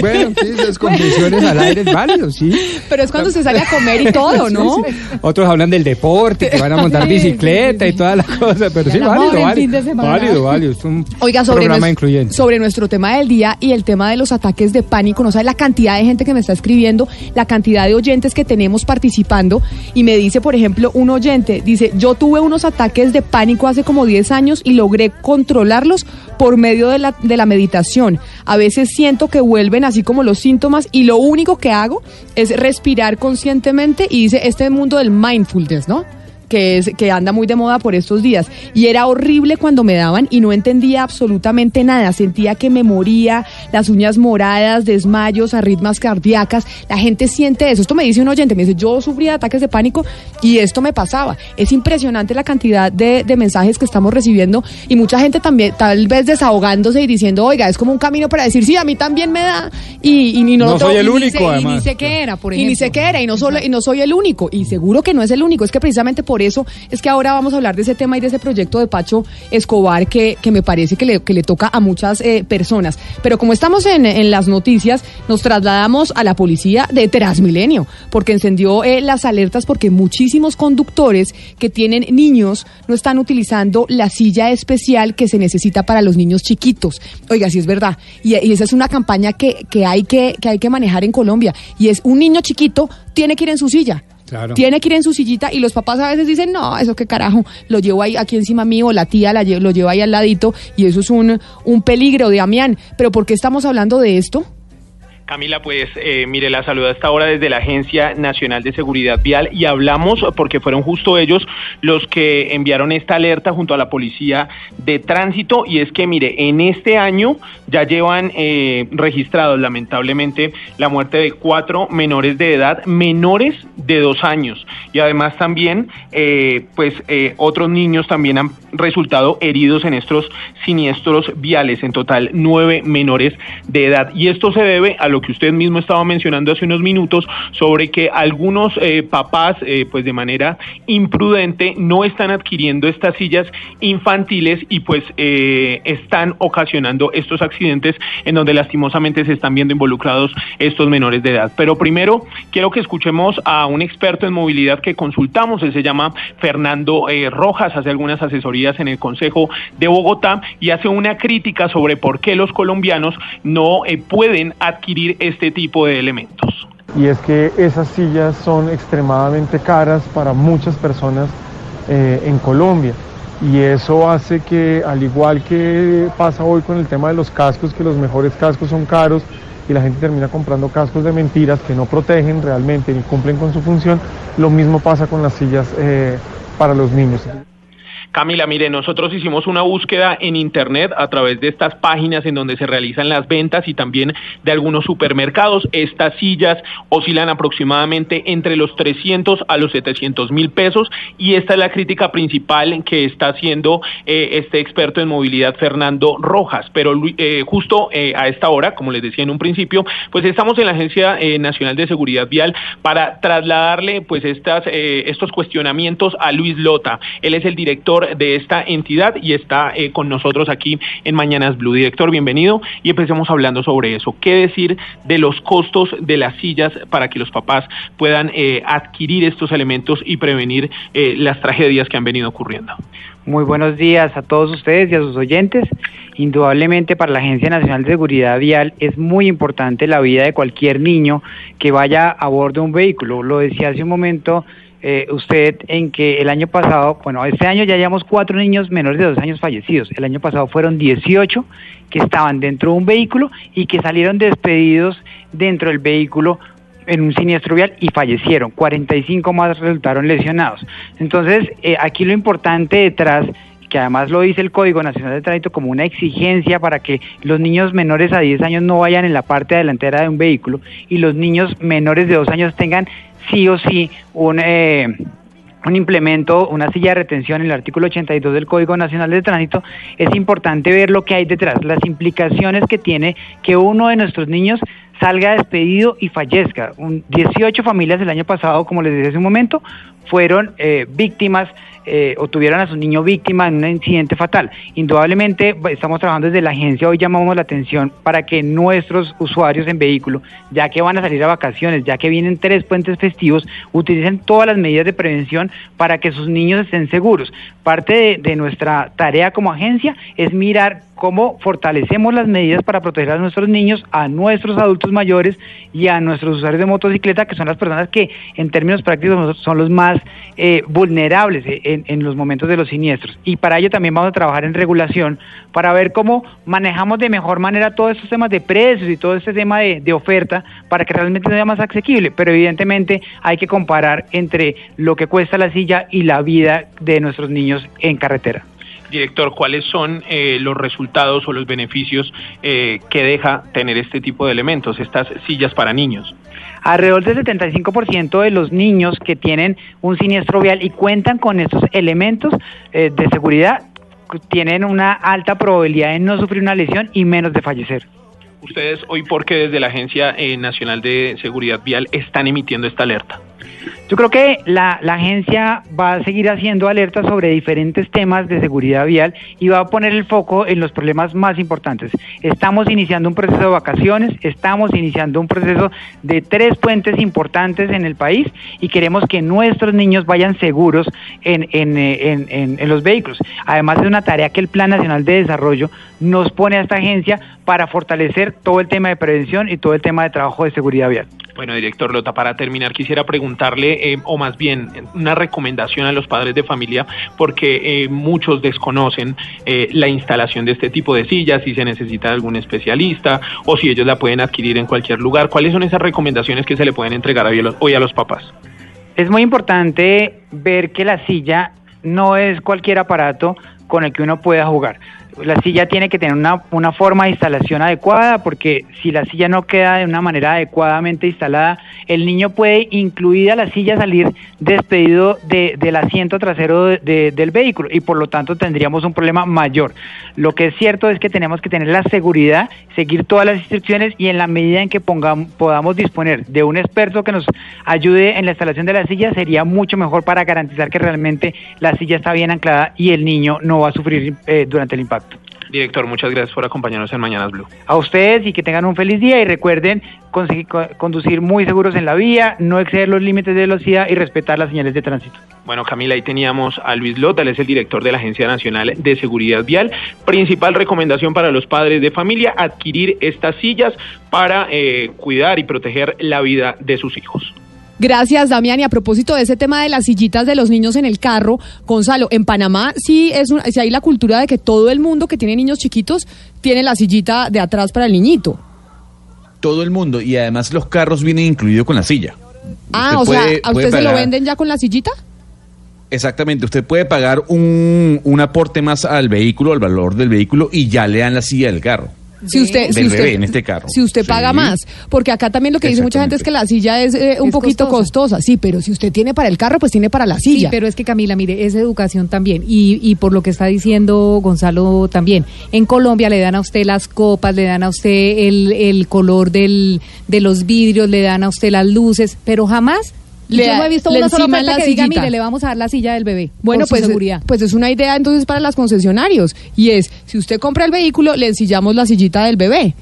bueno, sí, esas confesiones al aire es válido, sí. Pero es cuando usted sale a comer y todo, ¿no? Sí, sí. Otros hablan del deporte, que van a montar Sí, bicicleta y todas las cosas, pero sí, válido, válido. fin de semana. Válido, válido. Es un Oiga, sobre, programa nues- incluyente. sobre nuestro tema del día y el tema de los ataques de pánico, no sabe la cantidad de gente que me está escribiendo, la cantidad de oyentes que tenemos participando y me dice, por ejemplo, un oyente, dice, yo tuve unos ataques de pánico hace como 10 años y logré controlarlos por medio de la, de la meditación. A veces siento que vuelven así como los síntomas y lo único que hago es respirar conscientemente y dice, este mundo del mindfulness, ¿no? Que es que anda muy de moda por estos días y era horrible cuando me daban y no entendía absolutamente nada, sentía que me moría, las uñas moradas, desmayos, arritmas cardíacas, la gente siente eso, esto me dice un oyente, me dice, yo sufría ataques de pánico y esto me pasaba, es impresionante la cantidad de, de mensajes que estamos recibiendo y mucha gente también tal vez desahogándose y diciendo, oiga, es como un camino para decir, sí, a mí también me da y, y, y no, No lo soy el y ni único, sé- y ni además. sé qué era, por ejemplo. Y ni sé qué era, y no, solo, y no soy el único. Y seguro que no es el único. Es que precisamente por eso es que ahora vamos a hablar de ese tema y de ese proyecto de Pacho Escobar que, que me parece que le, que le toca a muchas eh, personas. Pero como estamos en, en las noticias, nos trasladamos a la policía de Transmilenio, porque encendió eh, las alertas porque muchísimos conductores que tienen niños no están utilizando la silla especial que se necesita para los niños chiquitos. Oiga, sí es verdad. Y, y esa es una campaña que, que, hay que, que hay que manejar en Colombia. Y es un niño chiquito tiene que ir en su silla. Tiene que ir en su sillita y los papás a veces dicen, no, eso qué carajo, lo llevo ahí aquí encima mío, la tía la lle- lo lleva ahí al ladito y eso es un, un peligro, Damián. Pero ¿por qué estamos hablando de esto? Camila, pues eh, mire, la saluda a esta hora desde la Agencia Nacional de Seguridad Vial y hablamos porque fueron justo ellos los que enviaron esta alerta junto a la Policía de Tránsito. Y es que mire, en este año ya llevan eh, registrados lamentablemente la muerte de cuatro menores de edad, menores de dos años. Y además también eh, pues eh, otros niños también han resultado heridos en estos siniestros viales, en total nueve menores de edad. Y esto se debe a lo que usted mismo estaba mencionando hace unos minutos sobre que algunos eh, papás, eh, pues de manera imprudente, no están adquiriendo estas sillas infantiles y pues eh, están ocasionando estos accidentes en donde lastimosamente se están viendo involucrados estos menores de edad. Pero primero quiero que escuchemos a un experto en movilidad que consultamos, él se llama Fernando Rojas, hace algunas asesorías en el Consejo de Bogotá y hace una crítica sobre por qué los colombianos no pueden adquirir este tipo de elementos. y es que esas sillas son extremadamente caras para muchas personas eh, en Colombia. Y eso hace que, al igual que pasa hoy con el tema de los cascos, que los mejores cascos son caros y la gente termina comprando cascos de mentiras que no protegen realmente ni cumplen con su función, lo mismo pasa con las sillas eh, para los niños. Camila, mire, nosotros hicimos una búsqueda en Internet a través de estas páginas en donde se realizan las ventas y también de algunos supermercados. Estas sillas oscilan aproximadamente entre los 300 a los 700 mil pesos y esta es la crítica principal que está haciendo eh, este experto en movilidad, Fernando Rojas. Pero eh, justo eh, a esta hora, como les decía en un principio, pues estamos en la Agencia eh, Nacional de Seguridad Vial para trasladarle pues estas, estos cuestionamientos a Luis Lota. Él es el director de esta entidad y está eh, con nosotros aquí en Mañanas Blue. Director, bienvenido y empecemos hablando sobre eso. ¿Qué decir de los costos de las sillas para que los papás puedan eh, adquirir estos elementos y prevenir eh, las tragedias que han venido ocurriendo? Muy buenos días a todos ustedes y a sus oyentes. Indudablemente para la Agencia Nacional de Seguridad Vial es muy importante la vida de cualquier niño que vaya a bordo de un vehículo. Lo decía hace un momento eh, usted en que el año pasado, bueno, este año ya llevamos cuatro niños menores de dos años fallecidos. El año pasado fueron 18 que estaban dentro de un vehículo y que salieron despedidos dentro del vehículo en un siniestro vial y fallecieron. 45 más resultaron lesionados. Entonces, eh, aquí lo importante detrás que además lo dice el Código Nacional de Tránsito como una exigencia para que los niños menores a 10 años no vayan en la parte delantera de un vehículo y los niños menores de 2 años tengan sí o sí un, eh, un implemento, una silla de retención en el artículo 82 del Código Nacional de Tránsito, es importante ver lo que hay detrás, las implicaciones que tiene que uno de nuestros niños salga despedido y fallezca. Un, 18 familias el año pasado, como les dije hace un momento, fueron eh, víctimas eh, o tuvieron a su niño víctima en un incidente fatal. Indudablemente estamos trabajando desde la agencia, hoy llamamos la atención para que nuestros usuarios en vehículo, ya que van a salir a vacaciones, ya que vienen tres puentes festivos, utilicen todas las medidas de prevención para que sus niños estén seguros. Parte de, de nuestra tarea como agencia es mirar cómo fortalecemos las medidas para proteger a nuestros niños, a nuestros adultos mayores y a nuestros usuarios de motocicleta, que son las personas que en términos prácticos son los más eh, vulnerables en, en, los momentos de los siniestros. Y para ello también vamos a trabajar en regulación para ver cómo manejamos de mejor manera todos estos temas de precios y todo este tema de, de oferta para que realmente sea más asequible. Pero evidentemente hay que comparar entre lo que cuesta la silla y la vida de nuestros niños en carretera. Director, ¿cuáles son eh, los resultados o los beneficios eh, que deja tener este tipo de elementos, estas sillas para niños? Alrededor del 75% de los niños que tienen un siniestro vial y cuentan con estos elementos eh, de seguridad tienen una alta probabilidad de no sufrir una lesión y menos de fallecer. Ustedes hoy, ¿por qué desde la Agencia eh, Nacional de Seguridad Vial están emitiendo esta alerta? Yo creo que la, agencia va a seguir haciendo alertas sobre diferentes temas de seguridad vial y va a poner el foco en los problemas más importantes. Estamos iniciando un proceso de vacaciones, estamos iniciando un proceso de tres puentes importantes en el país y queremos que nuestros niños vayan seguros en los vehículos. Además es una tarea que el Plan Nacional de Desarrollo nos pone a esta agencia para fortalecer todo el tema de prevención y todo el tema de trabajo de seguridad vial. Bueno, director Lota, para terminar quisiera preguntarle, eh, o más bien una recomendación a los padres de familia, porque eh, muchos desconocen eh, la instalación de este tipo de sillas, si se necesita algún especialista o si ellos la pueden adquirir en cualquier lugar. ¿Cuáles son esas recomendaciones que se le pueden entregar hoy a los papás? Es muy importante ver que la silla no es cualquier aparato con el que uno pueda jugar. La silla tiene que tener una, una forma de instalación adecuada porque si la silla no queda de una manera adecuadamente instalada, el niño puede, incluida la silla, salir despedido de- del asiento trasero de- de- del vehículo y por lo tanto tendríamos un problema mayor. Lo que es cierto es que tenemos que tener la seguridad, seguir todas las instrucciones y en la medida en que podamos disponer de un experto que nos ayude en la instalación de la silla, sería mucho mejor para garantizar que realmente la silla está bien anclada y el niño no va a sufrir eh, durante el impacto. Director, muchas gracias por acompañarnos en Mañanas Blue. A ustedes y que tengan un feliz día y recuerden conseguir- co- conducir muy seguros en la vía, no exceder los límites de velocidad y respetar las señales de tránsito. Bueno, Camila, ahí teníamos a Luis Lota, él es el director de la Agencia Nacional de Seguridad Vial. Principal recomendación para los padres de familia, adquirir estas sillas para eh, cuidar y proteger la vida de sus hijos. Gracias, Damián. Y a propósito de ese tema de las sillitas de los niños en el carro, Gonzalo, en Panamá sí es una, sí hay la cultura de que todo el mundo que tiene niños chiquitos tiene la sillita de atrás para el niñito. Todo el mundo. Y además los carros vienen incluidos con la silla. Ah, Usted o sea, ¿a usted se lo venden ya con la sillita? Exactamente, usted puede pagar un, un aporte más al vehículo, al valor del vehículo, y ya le dan la silla del carro. Si usted, del si usted, bebé en este carro. Si usted paga Sí. más, porque acá también lo que dice mucha gente es que la silla es eh, un Es poquito costosa. sí, pero si usted tiene para el carro, pues tiene para la Sí, silla. pero es que Camila, mire, es educación también. Y, y por lo que está diciendo Gonzalo también, en Colombia le dan a usted las copas, le dan a usted el, el color del, de los vidrios, le dan a usted las luces, pero jamás... Le- yo no he visto una sola oferta que diga, mire, le vamos a dar la silla del bebé. Bueno, pues, seguridad. pues es una idea entonces para las concesionarios. Y es, si usted compra el vehículo, le ensillamos la sillita del bebé.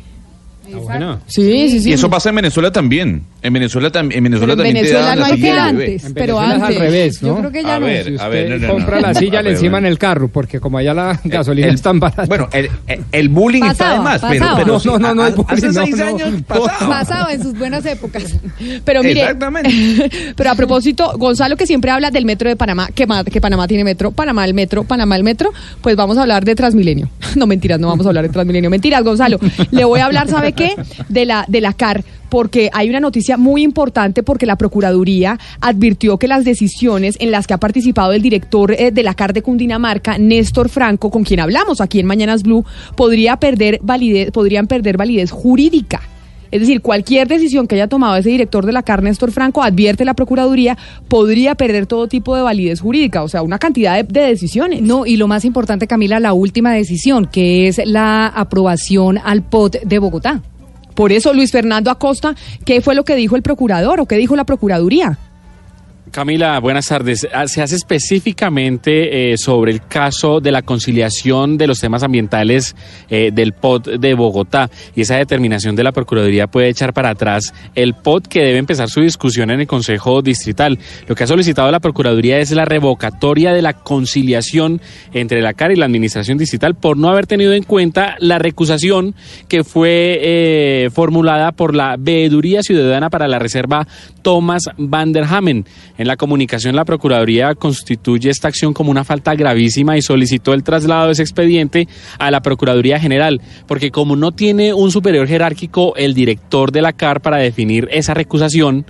Sí, sí, sí. Y eso pasa en Venezuela también. En Venezuela, tam- en Venezuela Pero en también te Venezuela no la hay silla que bebé. antes, En pero Venezuela es antes. al revés, ¿no? Yo creo que ya A no. ver, Si a ver, usted no, no, compra no. la silla, le ver, enciman bueno. el carro, porque como allá la gasolina el- es tan barata. Bueno, el, el- el bullying está de Pasaba, más, pero, pasaba. pero No, sí, no, no, no, a- el bullying, hace no, seis no. años pasaba. Pasaba en sus buenas épocas. Pero mire, Exactamente. pero a propósito, Gonzalo que siempre habla del metro de Panamá, que, ma- que Panamá tiene metro, Panamá el metro, Panamá el metro, pues vamos a hablar de Transmilenio. No mentiras, no vamos a hablar de Transmilenio. Mentiras, Gonzalo. Le voy a hablar, ¿sabe De la de la CAR, porque hay una noticia muy importante porque la Procuraduría advirtió que las decisiones en las que ha participado el director eh, de la CAR de Cundinamarca, Néstor Franco, con quien hablamos aquí en Mañanas Blue, podría perder validez, podrían perder validez jurídica. Es decir, cualquier decisión que haya tomado ese director de la CAR, Néstor Franco, advierte la Procuraduría, podría perder todo tipo de validez jurídica, o sea, una cantidad de, de decisiones. No, y lo más importante, Camila, la última decisión, que es la aprobación al POT de Bogotá. Por eso, Luis Fernando Acosta, ¿qué fue lo que dijo el procurador o qué dijo la Procuraduría? Camila, buenas tardes. Ah, Se hace específicamente eh, sobre el caso de la conciliación de los temas ambientales eh, del POT de Bogotá y esa determinación de la Procuraduría puede echar para atrás el POT que debe empezar su discusión en el Consejo Distrital. Lo que ha solicitado la Procuraduría es la revocatoria de la conciliación entre la CAR y la Administración Distrital por no haber tenido en cuenta la recusación que fue eh, formulada por la Veeduría Ciudadana para la Reserva Thomas van der Hamen. En la comunicación, la Procuraduría constituye esta acción como una falta gravísima y solicitó el traslado de ese expediente a la Procuraduría General, porque como no tiene un superior jerárquico, el director de la CAR para definir esa recusación,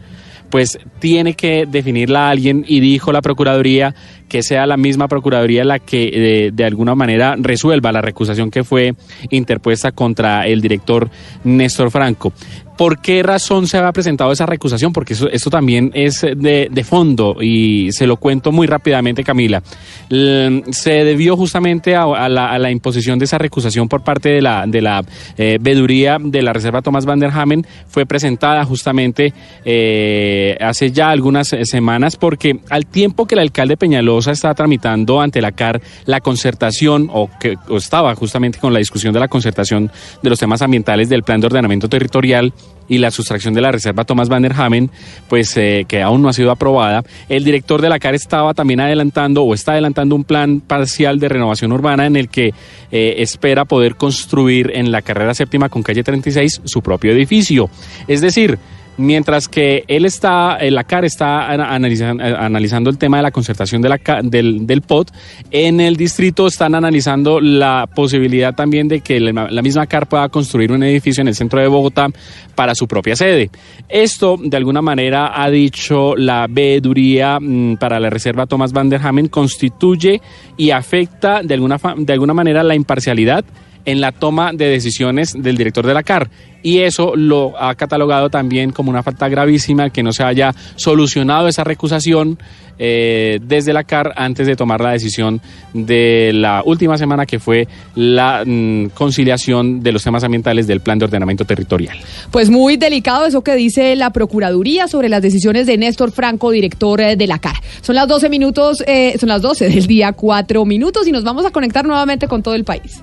pues tiene que definirla alguien y dijo la Procuraduría que sea la misma Procuraduría la que eh, de alguna manera resuelva la recusación que fue interpuesta contra el director Néstor Franco. ¿Por qué razón se ha presentado esa recusación? Porque eso, esto también es de, fondo y se lo cuento muy rápidamente, Camila. L- se debió justamente a, la, imposición de esa recusación por parte de la, de la eh, veeduría de la Reserva Tomás van der Hamen. Fue presentada justamente eh, hace ya algunas eh, semanas porque al tiempo que el alcalde Peñalosa estaba tramitando ante la CAR la concertación o que estaba justamente con la discusión de la concertación de los temas ambientales del plan de ordenamiento territorial y la sustracción de la reserva Thomas van der Hamen, pues eh, que aún no ha sido aprobada. El director de la CAR estaba también adelantando o está adelantando un plan parcial de renovación urbana en el que eh, espera poder construir en la carrera séptima con calle 36 su propio edificio. Es decir, mientras que él está, eh, la CAR está ana- analizan- eh, analizando el tema de la concertación de la, del, del POT, en el distrito están analizando la posibilidad también de que la, misma CAR pueda construir un edificio en el centro de Bogotá para su propia sede. Esto, de alguna manera, ha dicho la veeduría mm, para la Reserva Thomas Van der Hamen, constituye y afecta de alguna, de alguna manera la imparcialidad en la toma de decisiones del director de la CAR. Y eso lo ha catalogado también como una falta gravísima que no se haya solucionado esa recusación eh, desde la CAR antes de tomar la decisión de la última semana que fue la mm, conciliación de los temas ambientales del plan de ordenamiento territorial. Pues muy delicado eso que dice la Procuraduría sobre las decisiones de Néstor Franco, director eh, de la CAR. Son las 12 minutos, eh, son las 12 del día, 4 minutos y nos vamos a conectar nuevamente con todo el país.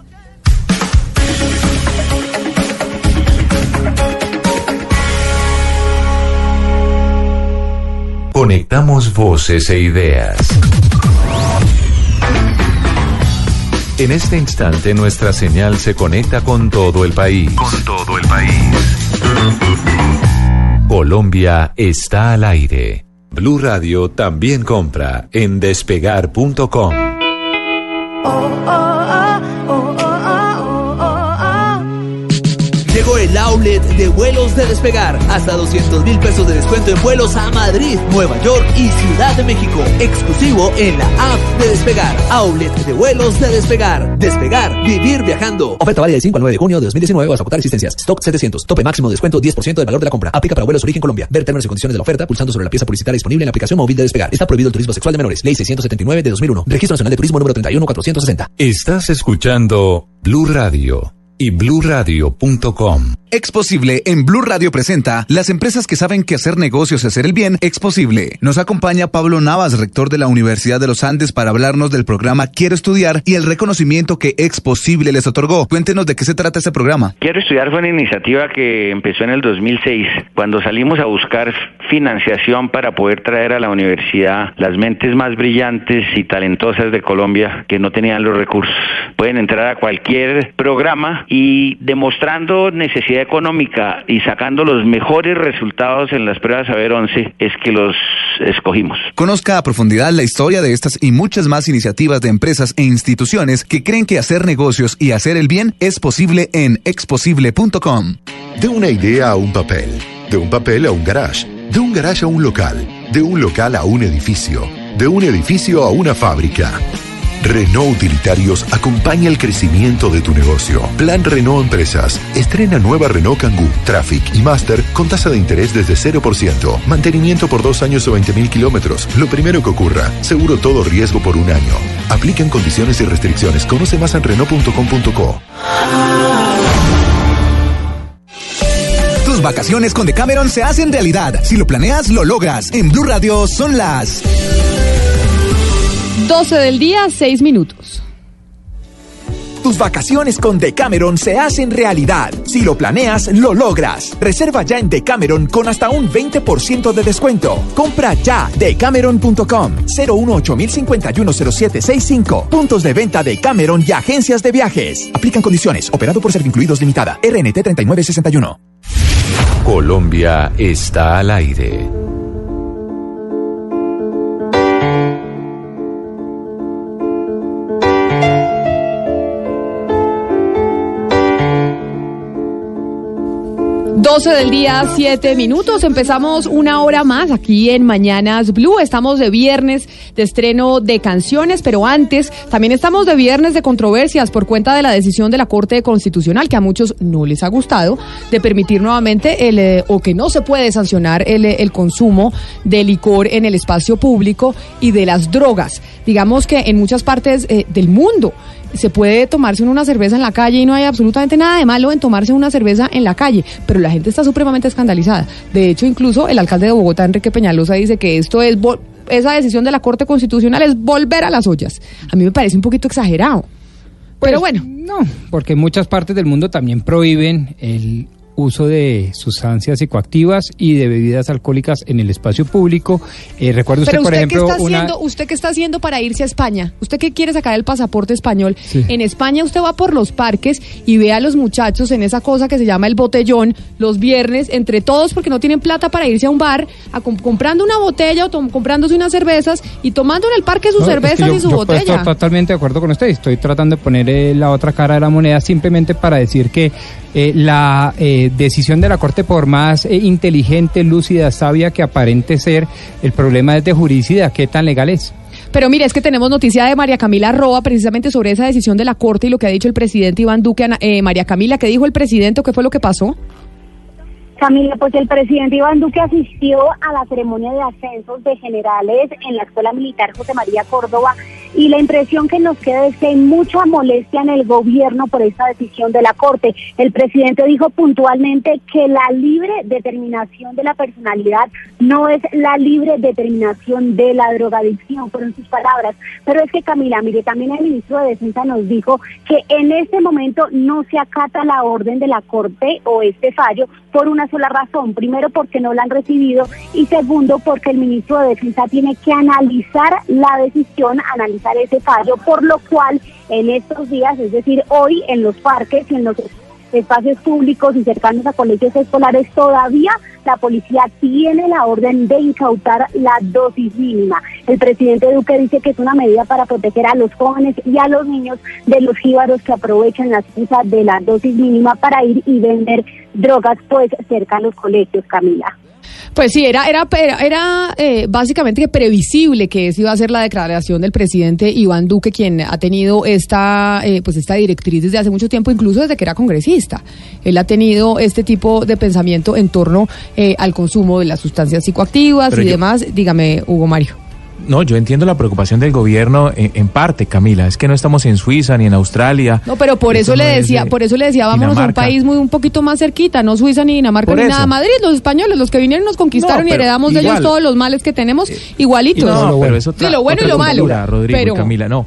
Conectamos voces e ideas. En este instante nuestra señal se conecta con todo el país. Con todo el país. Colombia está al aire. Blue Radio también compra en despegar.com. Llegó el outlet de vuelos de despegar. Hasta 200 mil pesos de descuento en vuelos a Madrid, Nueva York y Ciudad de México. Exclusivo en la app de despegar. Outlet de vuelos de despegar. Despegar, vivir viajando. Oferta válida del 5 al 9 de junio de 2019 hasta agotar existencias. Stock 700. Tope máximo de descuento 10% del valor de la compra. Aplica para vuelos origen Colombia. Ver términos y condiciones de la oferta pulsando sobre la pieza publicitaria disponible en la aplicación móvil de Despegar. Está prohibido el turismo sexual de menores. Ley 679 de 2001. Registro Nacional de Turismo número 31460. Estás escuchando Blue Radio y bluradio.com. Exposible en Blue Radio presenta Las empresas que saben que hacer negocios y hacer el bien, Exposible. Nos acompaña Pablo Navas, rector de la Universidad de los Andes, para hablarnos del programa Quiero Estudiar y el reconocimiento que Exposible les otorgó. Cuéntenos de qué se trata este programa. Quiero estudiar fue una iniciativa que empezó en el 2006, cuando salimos a buscar financiación para poder traer a la universidad las mentes más brillantes y talentosas de Colombia que no tenían los recursos. Pueden entrar a cualquier programa y demostrando necesidad económica y sacando los mejores resultados en las pruebas Saber 11 es que los escogimos. Conozca a profundidad la historia de estas y muchas más iniciativas de empresas e instituciones que creen que hacer negocios y hacer el bien es posible en exposible.com. De una idea a un papel, de un papel a un garage, de un garage a un local, de un local a un edificio, de un edificio a una fábrica. Renault Utilitarios acompaña el crecimiento de tu negocio. Plan Renault Empresas. Estrena nueva Renault Kangoo, Traffic y Master con tasa de interés desde 0%. Mantenimiento por dos años o 20 mil kilómetros. Lo primero que ocurra. Seguro todo riesgo por un año. Aplican condiciones y restricciones. Conoce más en Renault.com.co. Tus vacaciones con Decameron se hacen realidad. Si lo planeas, lo logras. En Blue Radio son las 12 del día, 6 minutos. Tus vacaciones con Decameron se hacen realidad. Si lo planeas, lo logras. Reserva ya en Decameron con hasta un 20% de descuento. Compra ya decameron.com 018 Puntos de venta de Cameron y agencias de viajes. Aplican condiciones. Operado por Servincluidos Limitada. RNT 3961. Colombia está al aire. Doce del día, siete minutos. Empezamos una hora más aquí en Mañanas Blue. Estamos de viernes de estreno de canciones, pero antes también estamos de viernes de controversias por cuenta de la decisión de la Corte Constitucional que a muchos no les ha gustado de permitir nuevamente el eh, o que no se puede sancionar el, eh, el consumo de licor en el espacio público y de las drogas. Digamos que en muchas partes eh, del mundo se puede tomarse una cerveza en la calle y no hay absolutamente nada de malo en tomarse una cerveza en la calle, pero la gente está supremamente escandalizada. De hecho, incluso el alcalde de Bogotá, Enrique Peñalosa, dice que esto es esa decisión de la Corte Constitucional es volver a las ollas. A mí me parece un poquito exagerado. Pero bueno. No, porque en muchas partes del mundo también prohíben el uso de sustancias psicoactivas y de bebidas alcohólicas en el espacio público. Eh, recuerda usted, Pero por usted ejemplo, qué está una... haciendo, usted qué está haciendo para irse a España? Usted que quiere sacar el pasaporte español. Sí. En España usted va por los parques y ve a los muchachos en esa cosa que se llama el botellón los viernes entre todos porque no tienen plata para irse a un bar a comprando una botella o comprándose unas cervezas y tomando en el parque sus No, es que cervezas yo- y su yo botella. estoy totalmente de acuerdo con usted. Estoy tratando de poner eh, la otra cara de la moneda simplemente para decir que eh, la eh, decisión de la Corte, por más eh, inteligente, lúcida, sabia que aparente ser, el problema es de juridicidad. ¿Qué tan legal es? Pero mire, es que tenemos noticia de María Camila Roa precisamente sobre esa decisión de la Corte y lo que ha dicho el presidente Iván Duque. Eh, María Camila, ¿qué dijo el presidente qué fue lo que pasó? Camila, pues el presidente Iván Duque asistió a la ceremonia de ascensos de generales en la Escuela Militar José María Córdoba y la impresión que nos queda es que hay mucha molestia en el gobierno por esta decisión de la Corte. El presidente dijo puntualmente que la libre determinación de la personalidad no es la libre determinación de la drogadicción, fueron sus palabras. Pero es que Camila, mire, también el ministro de Defensa nos dijo que en este momento no se acata la orden de la Corte o este fallo por una sola razón. Primero, porque no la han recibido y segundo, porque el ministro de Defensa tiene que analizar la decisión, analizar ese fallo, por lo cual en estos días, es decir, hoy en los parques y en los espacios públicos y cercanos a colegios escolares, todavía la policía tiene la orden de incautar la dosis mínima. El presidente Duque dice que es una medida para proteger a los jóvenes y a los niños de los jíbaros que aprovechan la excusa de la dosis mínima para ir y vender drogas pues cerca a los colegios, Camila. Pues sí, era, era, era, era, eh, básicamente que previsible que esa iba a ser la declaración del presidente Iván Duque, quien ha tenido esta, eh, pues esta directriz desde hace mucho tiempo, incluso desde que era congresista. Él ha tenido este tipo de pensamiento en torno eh, al consumo de las sustancias psicoactivas Pero y yo- demás. Dígame, Hugo Mario. No, yo entiendo la preocupación del gobierno en, en parte, Camila. Es que no estamos en Suiza ni en Australia. No, pero por eso le decía, de por eso le decía, vámonos a un país muy un poquito más cerquita, no Suiza ni Dinamarca Por ni eso. nada. Madrid, los españoles, los que vinieron nos conquistaron No, y heredamos de ellos todos los males que tenemos, igualitos. No, pero eso sí, lo bueno y lo malo. Rodrigo pero y Camila, no.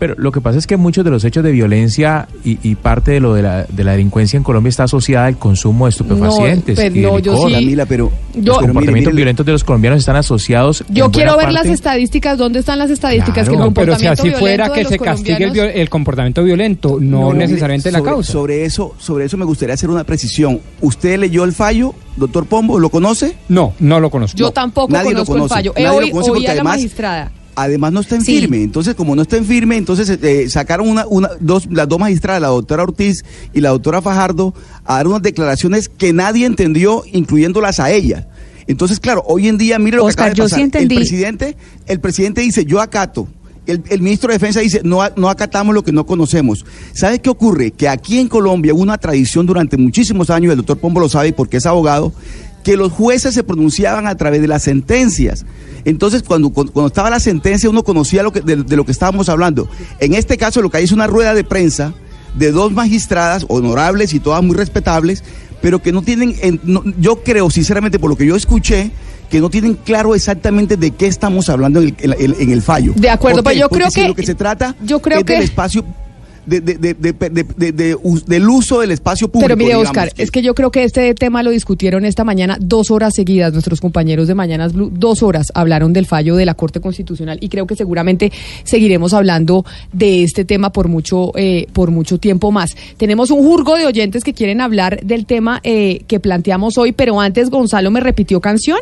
Pero lo que pasa es que muchos de los hechos de violencia y, y parte de lo de la, de la delincuencia en Colombia está asociada al consumo de estupefacientes pero y de no, yo sí- Camila, pero yo- los comportamientos mire, mire, violentos de los colombianos están asociados. Yo quiero ver las estadísticas, ¿dónde están las estadísticas? que el No, pero si comportamiento así fuera que se castigue el, el comportamiento violento, no, No, mire, necesariamente la sobre- causa. Sobre eso, sobre eso me gustaría hacer una precisión. ¿Usted leyó el fallo, doctor Pombo? ¿Lo conoce? No, no lo conozco. Yo tampoco nadie lo conozco el conoce. fallo. Eh, Nadie lo conoce oí porque a la además- magistrada. Además no está en Sí. firme, entonces como no está en firme, entonces eh, sacaron una, una, dos, las dos magistradas, la doctora Ortiz y la doctora Fajardo, a dar unas declaraciones que nadie entendió, incluyéndolas a ella. Entonces, claro, hoy en día, mire lo Oscar, que acaba de yo pasar. sí entendí. El presidente, el presidente dice, yo acato. El, el ministro de Defensa dice, no, no acatamos lo que no conocemos. ¿Sabe qué ocurre? Que aquí en Colombia hubo una tradición durante muchísimos años, el doctor Pombo lo sabe porque es abogado, que los jueces se pronunciaban a través de las sentencias. Entonces, cuando, cuando estaba la sentencia, uno conocía lo que, de, de lo que estábamos hablando. En este caso, lo que hay es una rueda de prensa de dos magistradas honorables y todas muy respetables, pero que no tienen, en- no- yo creo sinceramente por lo que yo escuché, que no tienen claro exactamente de qué estamos hablando en el, en el- en el fallo. De acuerdo, ¿Por pero yo creo si que- lo que se trata yo creo es del que- espacio de, de- del uso del espacio público. Pero mire, Oscar, es que yo creo que este tema lo discutieron esta mañana dos horas seguidas. Nuestros compañeros de Mañanas Blue, dos horas hablaron del fallo de la Corte Constitucional y creo que seguramente seguiremos hablando de este tema por mucho, eh, por mucho tiempo más. Tenemos un jurgo de oyentes que quieren hablar del tema eh, que planteamos hoy, pero antes Gonzalo me repitió canción.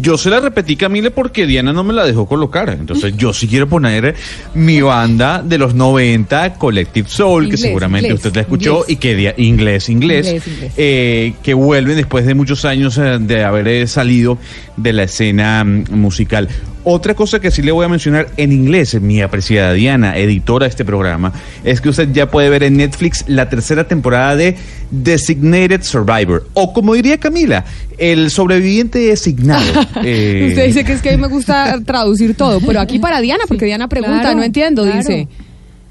Yo se la repetí, Camila, porque Diana no me la dejó colocar. Entonces, yo sí quiero poner mi banda de los 90, Collective Soul, Inglés, que seguramente inglés, usted la escuchó, inglés. y que dia- inglés, inglés, Inglés, inglés. eh, que vuelven después de muchos años eh, de haber eh, salido de la escena mm, musical. Otra cosa que sí le voy a mencionar en inglés, mi apreciada Diana, editora de este programa, es que usted ya puede ver en Netflix la tercera temporada de Designated Survivor, o como diría Camila, el sobreviviente designado. Eh, Usted dice que es que a mí me gusta traducir todo, pero aquí para Diana, porque Diana pregunta, Claro, no entiendo, claro. dice.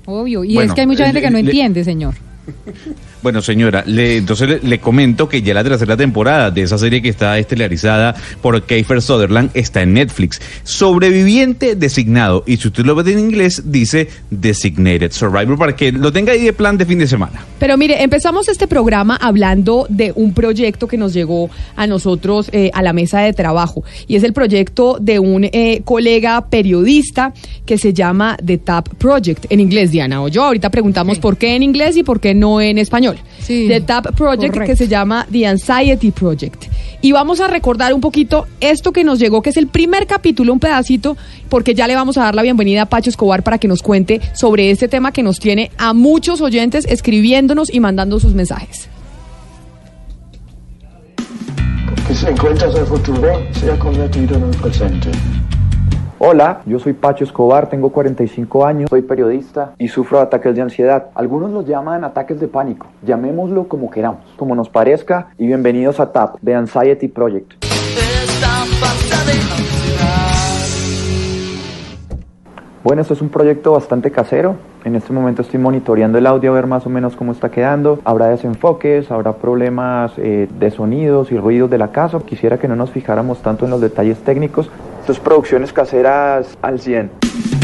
Obvio. Y Bueno, es que hay mucha gente que no le- entiende, señor. Bueno, señora, le, entonces le, le comento que ya la tercera temporada de esa serie que está estelarizada por Kiefer Sutherland está en Netflix. Sobreviviente designado. Y si usted lo ve en inglés, dice Designated Survivor para que lo tenga ahí de plan de fin de semana. Pero mire, empezamos este programa hablando de un proyecto que nos llegó a nosotros eh, a la mesa de trabajo y es el proyecto de un eh, colega periodista que se llama The Tap Project en inglés, Diana. O yo ahorita preguntamos por qué en inglés y por qué no en español. Sí, The Tap Project correcto. que se llama The Anxiety Project. Y vamos a recordar un poquito esto que nos llegó, que es el primer capítulo, un pedacito, porque ya le vamos a dar la bienvenida a Pacho Escobar para que nos cuente sobre este tema que nos tiene a muchos oyentes escribiéndonos y mandando sus mensajes. Que encuentras el futuro, sea convertido en el presente. Hola, yo soy Pacho Escobar, tengo 45 años, soy periodista y sufro ataques de ansiedad. Algunos los llaman ataques de pánico, llamémoslo como queramos, como nos parezca y bienvenidos a TAP, The Anxiety Project. Bueno, esto es un proyecto bastante casero. En este momento estoy monitoreando el audio a ver más o menos cómo está quedando. Habrá desenfoques, habrá problemas eh, de sonidos y ruidos de la casa. Quisiera que no nos fijáramos tanto en los detalles técnicos. Es producciones caseras al 100.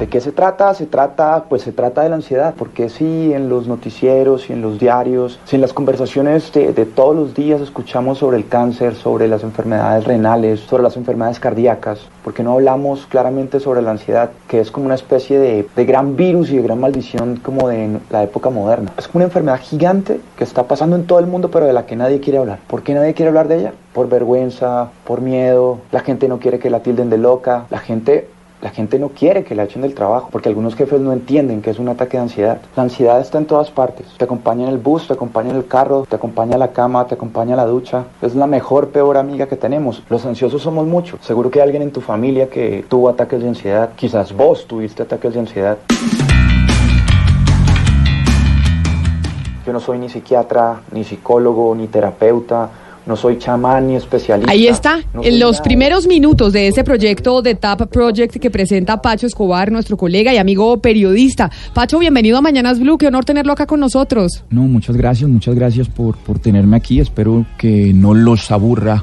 ¿De qué se trata? Se trata, pues se trata de la ansiedad, porque si en los noticieros y en los diarios, si en las conversaciones de, de todos los días escuchamos sobre el cáncer, sobre las enfermedades renales, sobre las enfermedades cardíacas, ¿por qué no hablamos claramente sobre la ansiedad, que es como una especie de, de gran virus y de gran maldición como de la época moderna? Es como una enfermedad gigante que está pasando en todo el mundo, pero de la que nadie quiere hablar. ¿Por qué nadie quiere hablar de ella? Por vergüenza, por miedo, la gente no quiere que la tilden de loca, la gente la gente no quiere que la echen del trabajo porque algunos jefes no entienden que es un ataque de ansiedad. La ansiedad está en todas partes. Te acompaña en el bus, te acompaña en el carro, te acompaña a la cama, te acompaña a la ducha. Es la mejor, peor amiga que tenemos. Los ansiosos somos muchos. Seguro que hay alguien en tu familia que tuvo ataques de ansiedad. Quizás vos tuviste ataques de ansiedad. Yo no soy ni psiquiatra, ni psicólogo, ni terapeuta. No soy chamán ni especialista. Ahí está, No en los nada. primeros minutos de ese proyecto de TAP Project que presenta Pacho Escobar, nuestro colega y amigo periodista. Pacho, bienvenido a Mañanas Blue, qué honor tenerlo acá con nosotros. No, muchas gracias, muchas gracias por, por tenerme aquí. Espero que no los aburra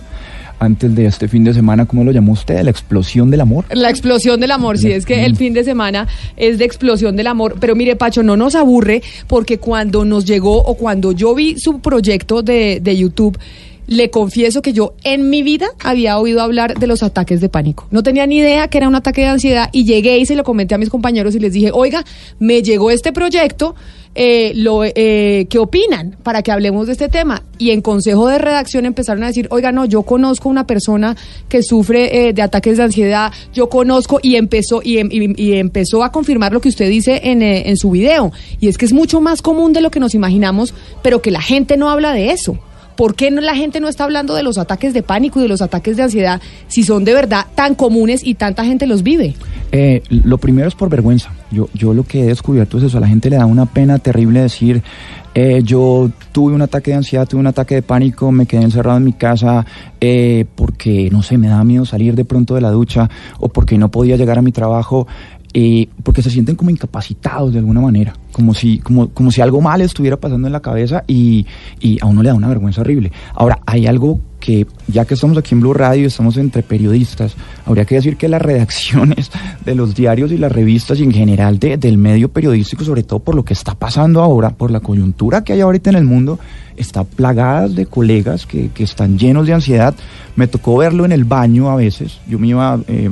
antes de este fin de semana, ¿cómo lo llamó usted? La explosión del amor. La explosión del amor, sí, es que el fin de semana es de explosión del amor. Pero mire, Pacho, no nos aburre porque cuando nos llegó o cuando yo vi su proyecto de, de YouTube, le confieso que yo en mi vida había oído hablar de los ataques de pánico. No tenía ni idea que era un ataque de ansiedad y llegué y se lo comenté a mis compañeros y les dije, oiga, me llegó este proyecto. Eh, lo, eh, ¿Qué opinan para que hablemos de este tema? Y en consejo de redacción empezaron a decir, oiga, no, yo conozco una persona que sufre eh, de ataques de ansiedad, yo conozco y empezó y, em- empezó a confirmar lo que usted dice en, eh, en su video. Y es que es mucho más común de lo que nos imaginamos, pero que la gente no habla de eso. ¿Por qué no, la gente no está hablando de los ataques de pánico y de los ataques de ansiedad si son de verdad tan comunes y tanta gente los vive? Eh, lo primero es por vergüenza. Yo, yo lo que he descubierto es eso. A la gente le da una pena terrible decir, eh, yo tuve un ataque de ansiedad, tuve un ataque de pánico, me quedé encerrado en mi casa eh, porque, no sé, me daba miedo salir de pronto de la ducha o porque no podía llegar a mi trabajo. eh, porque se sienten como incapacitados de alguna manera, como si, como, como si algo mal estuviera pasando en la cabeza y, y a uno le da una vergüenza horrible. Ahora, hay algo que, ya que estamos aquí en Blue Radio, estamos entre periodistas, habría que decir que las redacciones de los diarios y las revistas y en general de- del medio periodístico, sobre todo por lo que está pasando ahora, por la coyuntura que hay ahorita en el mundo, está plagadas de colegas que, que están llenos de ansiedad. Me tocó verlo en el baño a veces. Yo me iba... eh,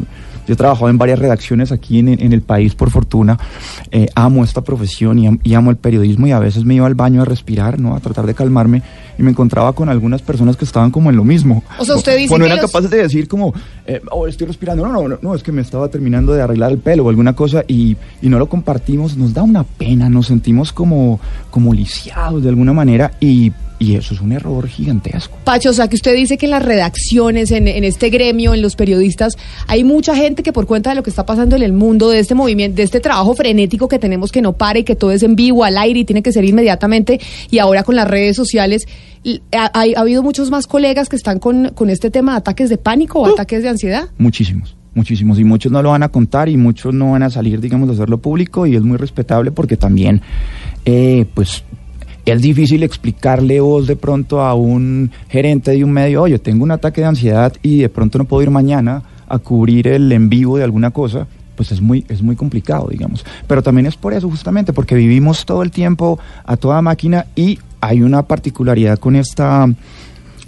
yo he trabajado en varias redacciones aquí en, en el país, por fortuna. Eh, amo esta profesión y, y amo el periodismo y a veces me iba al baño a respirar, ¿no? A tratar de calmarme y me encontraba con algunas personas que estaban como en lo mismo. O sea, usted dice Bueno, que eran los- capaces de decir como, eh, oh, estoy respirando. No, no, no, no, es que me estaba terminando de arreglar el pelo o alguna cosa y, y no lo compartimos. Nos da una pena, nos sentimos como, como lisiados de alguna manera y, y eso es un error gigantesco. Pacho, o sea, que usted dice que en las redacciones, en, en este gremio, en los periodistas, hay mucha gente que por cuenta de lo que está pasando en el mundo, de este movimiento, de este trabajo frenético que tenemos que no para y que todo es en vivo, al aire y tiene que ser inmediatamente, y ahora con las redes sociales, ha, ha- ha habido muchos más colegas que están con, con este tema de ataques de pánico o ataques de ansiedad. Muchísimos, muchísimos y muchos no lo van a contar y muchos no van a salir, digamos, a hacerlo público y es muy respetable porque también, eh, pues, es difícil explicarle vos de pronto a un gerente de un medio, oye, tengo un ataque de ansiedad y de pronto no puedo ir mañana a cubrir el en vivo de alguna cosa, pues es muy, es muy complicado, digamos. Pero también es por eso, justamente, porque vivimos todo el tiempo a toda máquina y hay una particularidad con esta,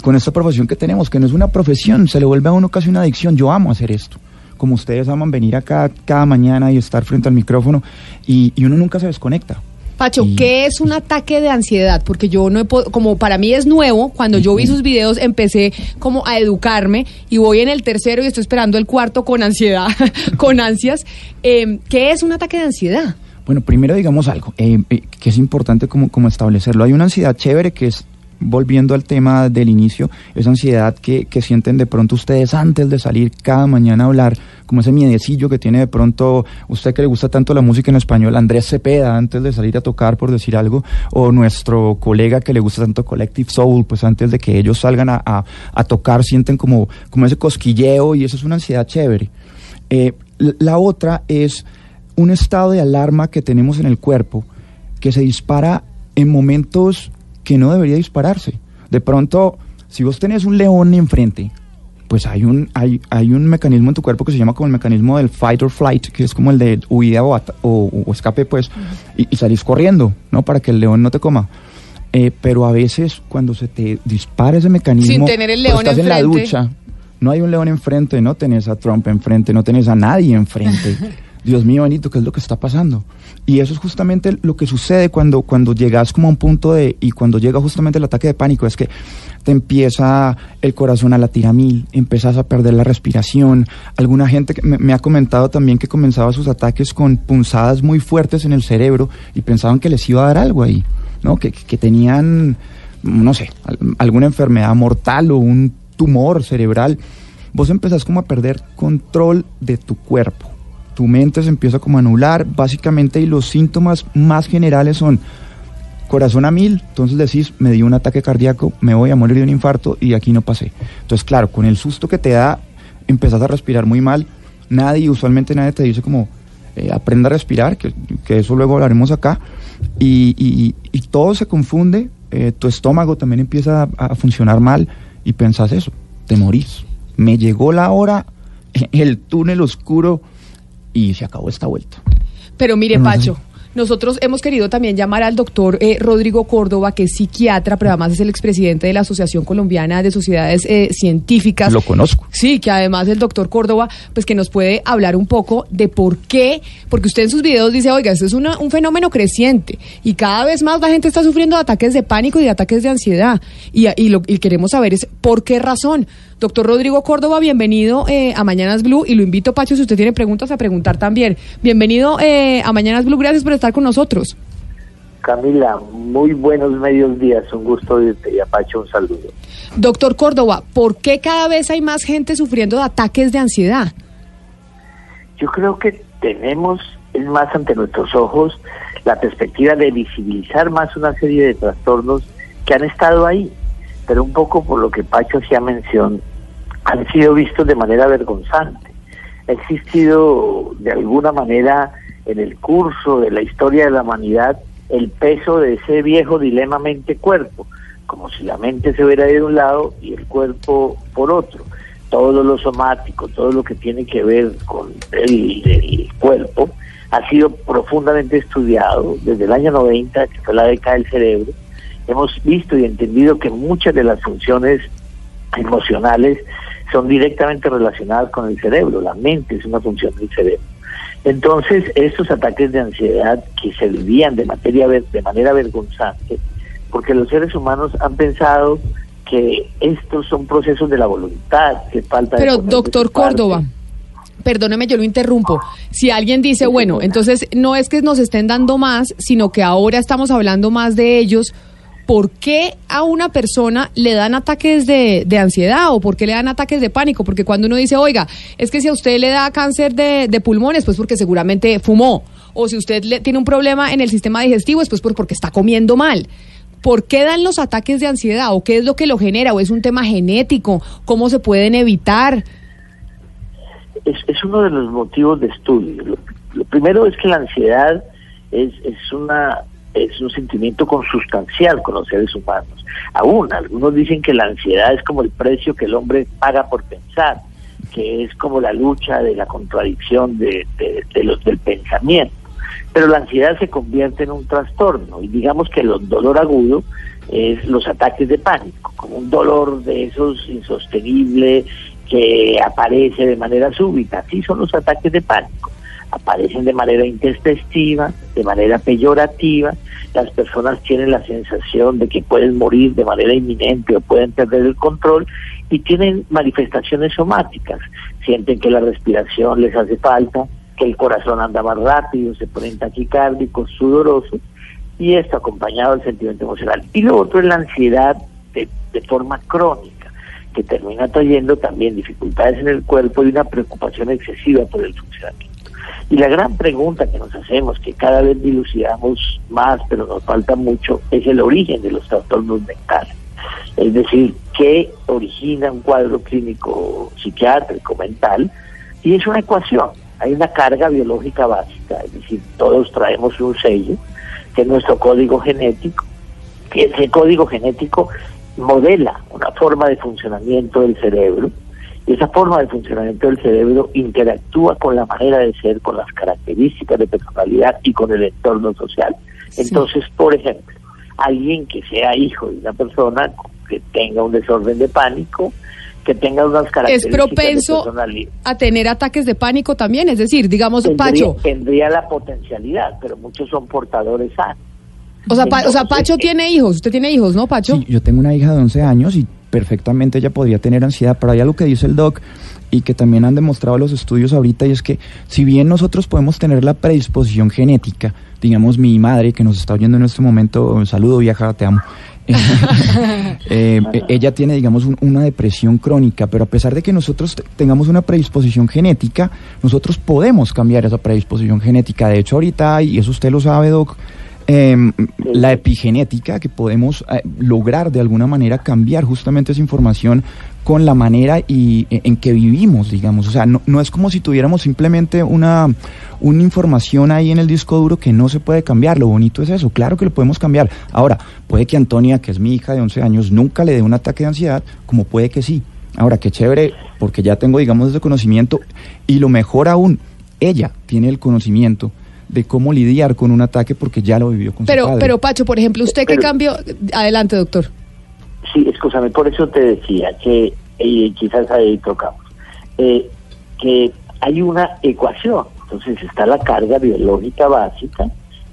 con esta profesión que tenemos, que no es una profesión, se le vuelve a uno casi una adicción. Yo amo hacer esto. Como ustedes aman venir acá cada mañana y estar frente al micrófono y, y uno nunca se desconecta. Pacho, ¿qué es un ataque de ansiedad? Porque yo no he pod- como para mí es nuevo, cuando yo vi sus videos empecé como a educarme y voy en el tercero y estoy esperando el cuarto con ansiedad, con ansias. Eh, ¿Qué es un ataque de ansiedad? Bueno, primero digamos algo eh, eh, que es importante como, como establecerlo. Hay una ansiedad chévere que es, volviendo al tema del inicio, esa ansiedad que, que sienten de pronto ustedes antes de salir cada mañana a hablar, como ese miedecillo que tiene de pronto usted que le gusta tanto la música en español, Andrés Cepeda, antes de salir a tocar, por decir algo, o nuestro colega que le gusta tanto Collective Soul, pues antes de que ellos salgan a, a- tocar, sienten como, como ese cosquilleo y eso es una ansiedad chévere. Eh, la otra es un estado de alarma que tenemos en el cuerpo que se dispara en momentos que no debería dispararse. De pronto, si vos tenés un león enfrente, pues hay un, hay, hay un mecanismo en tu cuerpo que se llama como el mecanismo del fight or flight, que es como el de huida o, ata- o, o escape, pues, y, y salís corriendo, ¿no? Para que el león no te coma. Eh, pero a veces cuando se te dispara ese mecanismo, Sin tener el león estás en la ducha, no hay un león enfrente, no tenés a Trump enfrente, no tenés a nadie enfrente. Dios mío, Benito, ¿qué es lo que está pasando? Y eso es justamente lo que sucede cuando, cuando llegas como a un punto de, y cuando llega justamente el ataque de pánico, es que te empieza el corazón a latir a mil, empiezas a perder la respiración. Alguna gente me, me ha comentado también que comenzaba sus ataques con punzadas muy fuertes en el cerebro y pensaban que les iba a dar algo ahí, ¿no? Que, que tenían, no sé, al- alguna enfermedad mortal o un tumor cerebral. Vos empezás como a perder control de tu cuerpo tu mente se empieza como a anular, básicamente, y los síntomas más generales son corazón a mil, entonces decís, me dio un ataque cardíaco, me voy a morir de un infarto y aquí no pasé. Entonces, claro, con el susto que te da, empezás a respirar muy mal, nadie, usualmente nadie te dice como, eh, aprenda a respirar, que, que eso luego hablaremos acá, y, y- y todo se confunde, eh, tu estómago también empieza a, a funcionar mal y pensás eso, te morís. Me llegó la hora, el túnel oscuro y se acabó esta vuelta. Pero mire, Pacho, nosotros hemos querido también llamar al doctor eh, Rodrigo Córdoba, que es psiquiatra, pero además es el expresidente de la Asociación Colombiana de Sociedades eh, Científicas. Lo conozco. Sí, que además el doctor Córdoba, pues que nos puede hablar un poco de por qué, porque usted en sus videos dice, oiga, esto es una- un fenómeno creciente y cada vez más la gente está sufriendo de ataques de pánico y de ataques de ansiedad. Y, y lo y queremos saber es por qué razón. Doctor Rodrigo Córdoba, bienvenido eh, a Mañanas Blue y lo invito, Pacho, si usted tiene preguntas, a preguntar también. Bienvenido eh, a Mañanas Blue, gracias por estar con nosotros. Camila, muy buenos medios días, un gusto irte y Apache un saludo. Doctor Córdoba, ¿por qué cada vez hay más gente sufriendo de ataques de ansiedad? Yo creo que tenemos, es más ante nuestros ojos, la perspectiva de visibilizar más una serie de trastornos que han estado ahí, pero un poco por lo que Pacho hacía mención, han sido vistos de manera vergonzante. Ha existido de alguna manera en el curso de la historia de la humanidad el peso de ese viejo dilema mente-cuerpo, como si la mente se hubiera de un lado y el cuerpo por otro. Todo lo somático, todo lo que tiene que ver con el, el cuerpo, ha sido profundamente estudiado desde el año 90, que fue la década del cerebro. Hemos visto y entendido que muchas de las funciones emocionales son directamente relacionadas con el cerebro. La mente es una función del cerebro. Entonces, estos ataques de ansiedad que se vivían de, materia, de manera vergonzante, porque los seres humanos han pensado que estos son procesos de la voluntad, que falta de Pero, de doctor. Córdoba, perdóneme, yo lo interrumpo. Si alguien dice, bueno, entonces no es que nos estén dando más, sino que ahora estamos hablando más de ellos, ¿por qué a una persona le dan ataques de, de ansiedad o por qué le dan ataques de pánico? Porque cuando uno dice, oiga, es que si a usted le da cáncer de, de pulmones, pues porque seguramente fumó. O si usted le, tiene un problema en el sistema digestivo, es pues por- porque está comiendo mal. ¿Por qué dan los ataques de ansiedad? ¿O qué es lo que lo genera? ¿O es un tema genético? ¿Cómo se pueden evitar? es, es uno de los motivos de estudio. Lo, lo primero es que la ansiedad es, es una es un sentimiento consustancial con los seres humanos. Aún algunos dicen que la ansiedad es como el precio que el hombre paga por pensar, que es como la lucha de la contradicción de, los del pensamiento. Pero la ansiedad se convierte en un trastorno y digamos que el dolor agudo es los ataques de pánico, como un dolor de esos insostenible que aparece de manera súbita. Así son los ataques de pánico. Aparecen de manera intempestiva, de manera peyorativa. Las personas tienen la sensación de que pueden morir de manera inminente o pueden perder el control y tienen manifestaciones somáticas. Sienten que la respiración les hace falta, que el corazón anda más rápido, se ponen taquicárdicos, sudorosos y esto acompañado del sentimiento emocional. Y lo otro es la ansiedad de, de forma crónica, que termina trayendo también dificultades en el cuerpo y una preocupación excesiva por el funcionamiento. Y la gran pregunta que nos hacemos, que cada vez dilucidamos más, pero nos falta mucho, es el origen de los trastornos mentales. Es decir, qué origina un cuadro clínico psiquiátrico mental, y es una ecuación. Hay una carga biológica básica, es decir, todos traemos un sello, que es nuestro código genético, que ese código genético modela una forma de funcionamiento del cerebro, esa forma de funcionamiento del cerebro interactúa con la manera de ser, con las características de personalidad y con el entorno social. Entonces, por ejemplo, alguien que sea hijo de una persona que tenga un desorden de pánico, que tenga unas Es características de propenso personalidad, a tener ataques de pánico también, es decir, digamos, tendría, Pacho. tendría la potencialidad, pero muchos son portadores sanos. O sea, Pa- o sea, Entonces, Pacho eh, tiene hijos, usted tiene hijos, ¿no, Pacho? Sí, yo tengo una hija de 11 años y perfectamente ella podría tener ansiedad, pero hay algo que dice el doc y que también han demostrado los estudios ahorita y es que si bien nosotros podemos tener la predisposición genética, digamos mi madre que nos está oyendo en este momento, un saludo vieja, te amo. Eh, eh, ella tiene, digamos, un- una depresión crónica, pero a pesar de que nosotros te- tengamos una predisposición genética, nosotros podemos cambiar esa predisposición genética. De hecho, ahorita y eso usted lo sabe, Doc, em, la epigenética, que podemos eh, lograr de alguna manera cambiar justamente esa información con la manera y, e- en que vivimos, digamos. O sea, no, no es como si tuviéramos simplemente una, una información ahí en el disco duro que no se puede cambiar. Lo bonito es eso, claro que lo podemos cambiar. Ahora, puede que Antonia, que es mi hija de 11 años, nunca le dé un ataque de ansiedad, como puede que sí. Ahora, qué chévere, porque ya tengo, digamos, ese conocimiento. Y lo mejor aún, ella tiene el conocimiento de cómo lidiar con un ataque porque ya lo vivió con su Pero, padre. pero Pacho, por ejemplo, ¿usted qué Pero- cambio? Adelante, doctor. Sí, escúchame, por eso te decía que eh, quizás ahí tocamos, eh, que hay una ecuación, entonces está la carga biológica básica,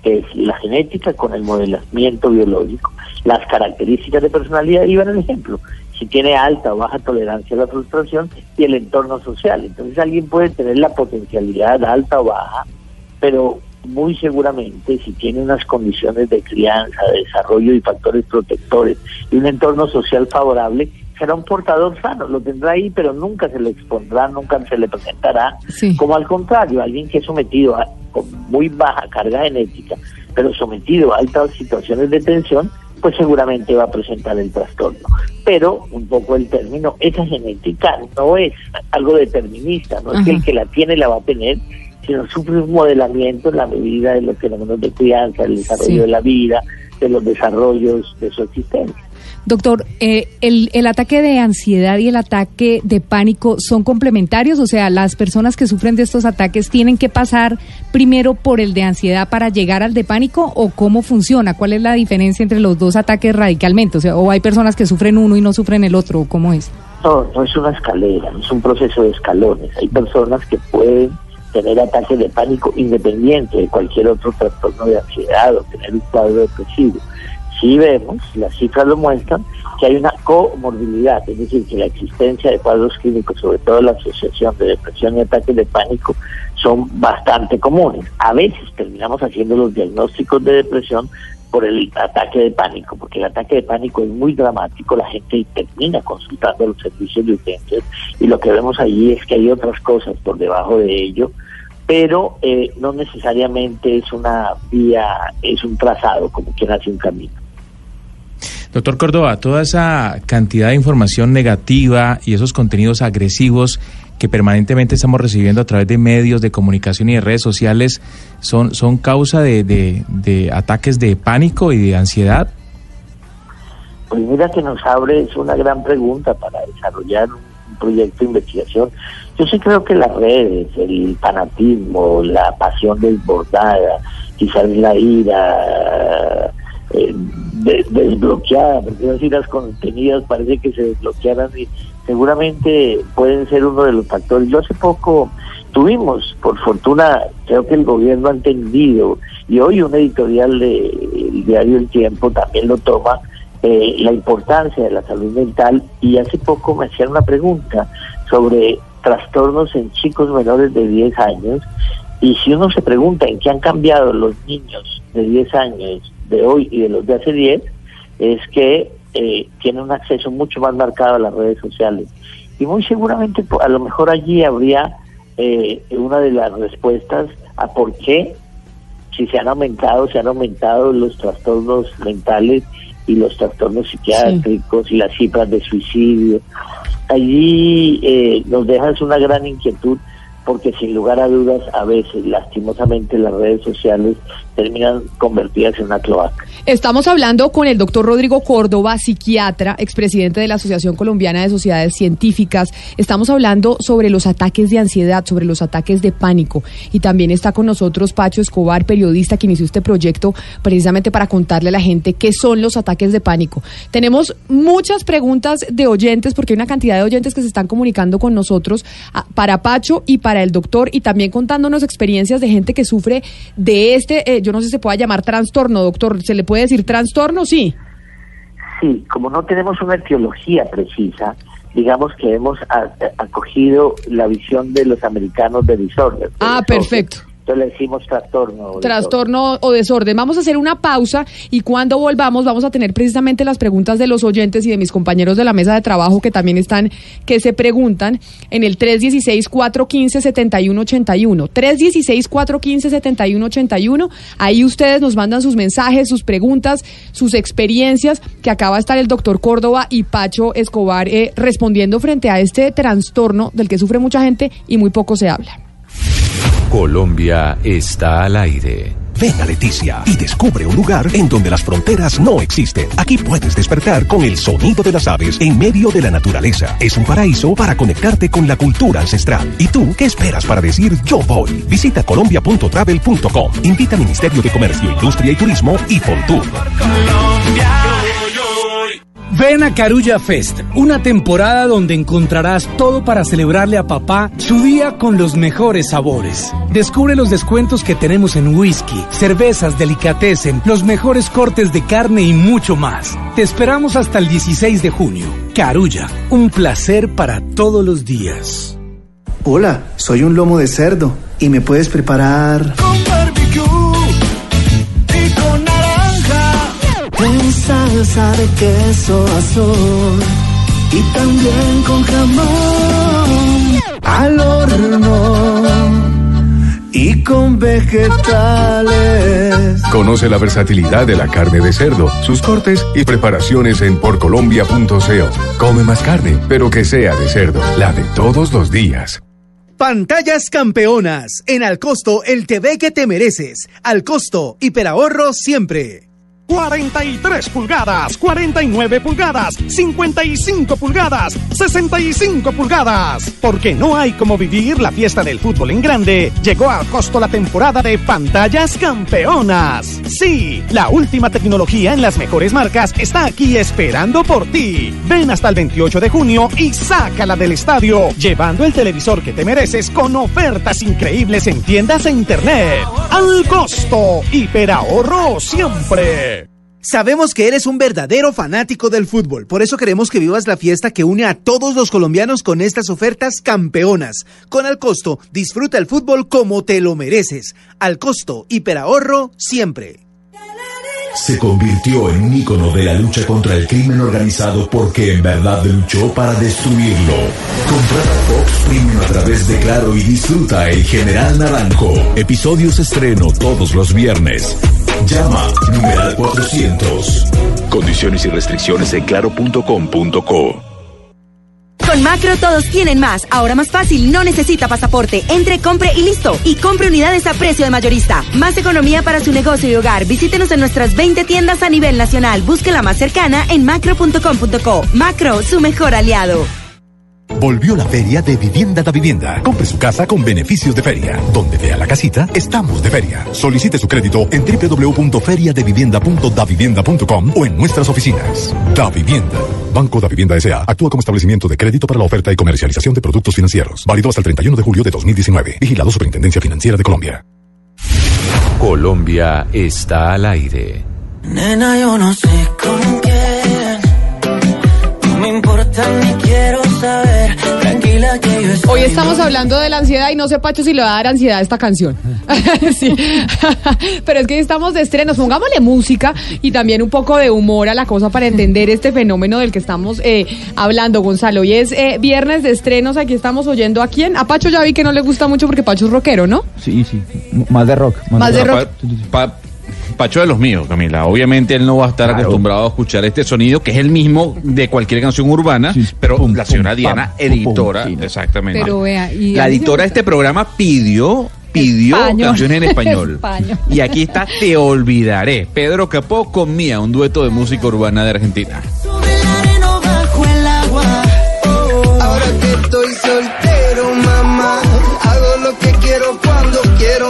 que es la genética con el modelamiento biológico, las características de personalidad, y van el ejemplo, si tiene alta o baja tolerancia a la frustración y el entorno social, entonces alguien puede tener la potencialidad alta o baja, pero muy seguramente si tiene unas condiciones de crianza, de desarrollo y factores protectores y un entorno social favorable, será un portador sano, lo tendrá ahí, pero nunca se le expondrá, nunca se le presentará, como al contrario, alguien que es sometido a con muy baja carga genética, pero sometido a altas situaciones de tensión, pues seguramente va a presentar el trastorno. Pero un poco el término, esa genética no es algo determinista, no es que el que la tiene la va a tener, sino sufre un modelamiento en la medida de los fenómenos de crianza, del desarrollo Sí. de la vida, de los desarrollos de su existencia. Doctor, eh, el, el ataque de ansiedad y el ataque de pánico son complementarios, o sea, las personas que sufren de estos ataques tienen que pasar primero por el de ansiedad para llegar al de pánico o cómo funciona, cuál es la diferencia entre los dos ataques radicalmente, o sea, o hay personas que sufren uno y no sufren el otro, ¿o ¿cómo es? No, no es una escalera, es un proceso de escalones. Hay personas que pueden tener ataques de pánico independiente de cualquier otro trastorno de ansiedad o tener un cuadro depresivo. Sí vemos, las cifras lo muestran, que hay una comorbilidad, es decir, que la existencia de cuadros clínicos, sobre todo la asociación de depresión y ataques de pánico, son bastante comunes. A veces terminamos haciendo los diagnósticos de depresión por el ataque de pánico, porque el ataque de pánico es muy dramático, la gente termina consultando los servicios de urgencias y lo que vemos ahí es que hay otras cosas por debajo de ello, pero eh, no necesariamente es una vía, es un trazado, como quien hace un camino. Doctor Córdoba, toda esa cantidad de información negativa y esos contenidos agresivos que permanentemente estamos recibiendo a través de medios de comunicación y de redes sociales son, son causa de, de, ataques de pánico y de ansiedad? Pues mira que nos abre, es una gran pregunta para desarrollar un proyecto de investigación. Yo sí creo que las redes, el fanatismo, la pasión desbordada, quizás la ira eh, de- desbloqueada, porque las iras contenidas parece que se desbloquearan y seguramente pueden ser uno de los factores. Yo hace poco tuvimos, por fortuna, creo que el gobierno ha entendido, y hoy un editorial del diario El Tiempo también lo toma, eh, la importancia de la salud mental y hace poco me hacían una pregunta sobre trastornos en chicos menores de 10 años y si uno se pregunta en qué han cambiado los niños de 10 años de hoy y de los de hace 10, es que eh, tienen un acceso mucho más marcado a las redes sociales. Y muy seguramente a lo mejor allí habría eh, una de las respuestas a por qué si se han aumentado, se han aumentado los trastornos mentales y los trastornos psiquiátricos y las cifras de suicidio. Allí eh, nos dejas una gran inquietud porque sin lugar a dudas a veces lastimosamente las redes sociales terminan convertidas en una cloaca. Estamos hablando con el doctor Rodrigo Córdoba, psiquiatra, expresidente de la Asociación Colombiana de Sociedades Científicas. Estamos hablando sobre los ataques de ansiedad, sobre los ataques de pánico. Y también está con nosotros Pacho Escobar, periodista que inició este proyecto precisamente para contarle a la gente qué son los ataques de pánico. Tenemos muchas preguntas de oyentes, porque hay una cantidad de oyentes que se están comunicando con nosotros ah, para Pacho y para el doctor, y también contándonos experiencias de gente que sufre de este, eh, yo no sé si se pueda llamar trastorno, doctor. ¿Se le puede decir trastorno? Sí. Sí, como no tenemos una etiología precisa, digamos que hemos acogido la visión de los americanos de disorder. Ah, perfecto. Entonces le decimos trastorno. o Trastorno o desorden. Vamos a hacer una pausa y cuando volvamos vamos a tener precisamente las preguntas de los oyentes y de mis compañeros de la mesa de trabajo que también están, que se preguntan en el 316-415-7181. 316-415-7181. Ahí ustedes nos mandan sus mensajes, sus preguntas, sus experiencias, que acaba de estar el doctor Córdoba y Pacho Escobar eh, respondiendo frente a este trastorno del que sufre mucha gente y muy poco se habla. Colombia está al aire. Ven a Leticia y descubre un lugar en donde las fronteras no existen. Aquí puedes despertar con el sonido de las aves en medio de la naturaleza. Es un paraíso para conectarte con la cultura ancestral. ¿Y tú qué esperas para decir yo voy? Visita colombia.travel.com. Invita al Ministerio de Comercio, Industria y Turismo y Fontur. Ven a Carulla Fest, una temporada donde encontrarás todo para celebrarle a papá su día con los mejores sabores. Descubre los descuentos que tenemos en whisky, cervezas, delicatessen, los mejores cortes de carne y mucho más. Te esperamos hasta el 16 de junio. Carulla, un placer para todos los días. Hola, soy un lomo de cerdo y me puedes preparar Con barbecue con salsa de queso azul y también con jamón al horno y con vegetales. Conoce la versatilidad de la carne de cerdo, sus cortes y preparaciones en porcolombia.co. Come más carne, pero que sea de cerdo, la de todos los días. Pantallas campeonas. En Alcosto, el TV que te mereces. Alcosto, hiperahorro siempre. 43 pulgadas, 49 pulgadas, 55 pulgadas, 65 pulgadas. Porque no hay como vivir la fiesta del fútbol en grande. Llegó a costo la temporada de pantallas campeonas. Sí, la última tecnología en las mejores marcas está aquí esperando por ti. Ven hasta el 28 de junio y sácala del estadio, llevando el televisor que te mereces con ofertas increíbles en tiendas e internet. Al costo, hiperahorro siempre. Sabemos que eres un verdadero fanático del fútbol, por eso queremos que vivas la fiesta que une a todos los colombianos con estas ofertas campeonas. Con Alcosto, disfruta el fútbol como te lo mereces. Al costo, hiperahorro siempre. Se convirtió en un ícono de la lucha contra el crimen organizado porque en verdad luchó para destruirlo. Contrata Fox Premium a través de Claro y disfruta El General Naranjo. Episodios estreno todos los viernes. Llama numeral 400. Condiciones y restricciones en claro.com.co. Con Macro todos tienen más. Ahora más fácil, no necesita pasaporte. Entre, compre y listo. Y compre unidades a precio de mayorista. Más economía para su negocio y hogar. Visítenos en nuestras 20 tiendas a nivel nacional. Busque la más cercana en macro.com.co. Macro, su mejor aliado. Volvió la feria de Vivienda da Vivienda. Compre su casa con beneficios de feria. Donde vea la casita, estamos de feria. Solicite su crédito en www.feriadevivienda.davivienda.com o en nuestras oficinas. Da Vivienda. Banco da Vivienda S.A. Actúa como establecimiento de crédito para la oferta y comercialización de productos financieros. Válido hasta el 31 de julio de 2019. Vigilado Superintendencia Financiera de Colombia. Colombia está al aire. Nena, yo no sé con quién. No me importa ni quiero saber. Tranquila que yo estoy Hoy estamos hablando de la ansiedad y no sé, Pacho, si le va a dar ansiedad a esta canción. Sí. Pero es que estamos de estrenos. Pongámosle música y también un poco de humor a la cosa para entender este fenómeno del que estamos eh, hablando, Gonzalo. Hoy es eh, viernes de estrenos. Aquí estamos oyendo a quién. A Pacho ya vi que no le gusta mucho porque Pacho es rockero, ¿no? Sí, sí. M- Más de rock. Más de rock. Pa- pa- Pacho de los míos, Camila. Obviamente él no va a estar acostumbrado a escuchar este sonido, que es el mismo de cualquier canción urbana, pero la señora Diana, pam, pum, editora, pum, exactamente. Pero vea, y la editora de este programa pidió pidió Español. canciones en español. Español. Y aquí está Te Olvidaré. Pedro Capó con Mía, un dueto de música urbana de Argentina.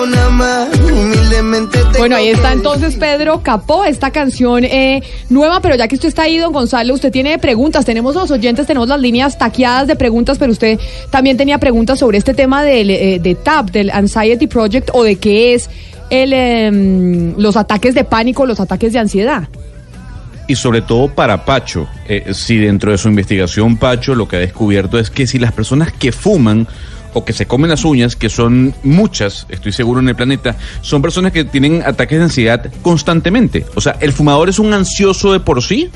Nada más. Humildemente te Bueno, ahí está entonces Pedro Capó, esta canción eh, nueva, pero ya que usted está ahí, don Gonzalo, usted tiene preguntas, tenemos los oyentes, tenemos las líneas taqueadas de preguntas, pero usted también tenía preguntas sobre este tema del, eh, de TAP, del Anxiety Project, o de qué es el, em, los ataques de pánico, los ataques de ansiedad. Y sobre todo para Pacho, eh, si dentro de su investigación Pacho lo que ha descubierto es que si las personas que fuman o que se comen las uñas, que son muchas, estoy seguro en el planeta, son personas que tienen ataques de ansiedad constantemente. O sea, ¿el fumador es un ansioso de por sí?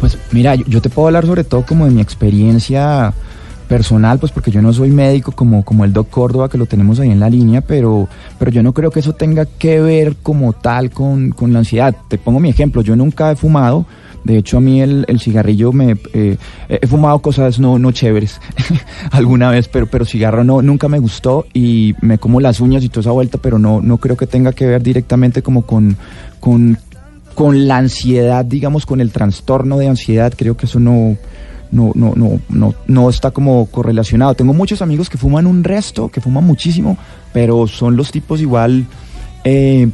Pues mira, yo, te puedo hablar sobre todo como de mi experiencia personal, pues porque yo no soy médico como, como el Doc Córdoba que lo tenemos ahí en la línea, pero, pero yo no creo que eso tenga que ver como tal con, con la ansiedad. Te pongo mi ejemplo, yo nunca he fumado, de hecho a mí el, el cigarrillo me... eh, he fumado cosas no, no chéveres alguna vez, pero, pero cigarro no, nunca me gustó y me como las uñas y toda esa vuelta, pero no, no creo que tenga que ver directamente como con... con con la ansiedad, digamos, con el trastorno de ansiedad, creo que eso no, no, no, no, no, no está como correlacionado. Tengo muchos amigos que fuman un resto, que fuman muchísimo, pero son los tipos igual eh,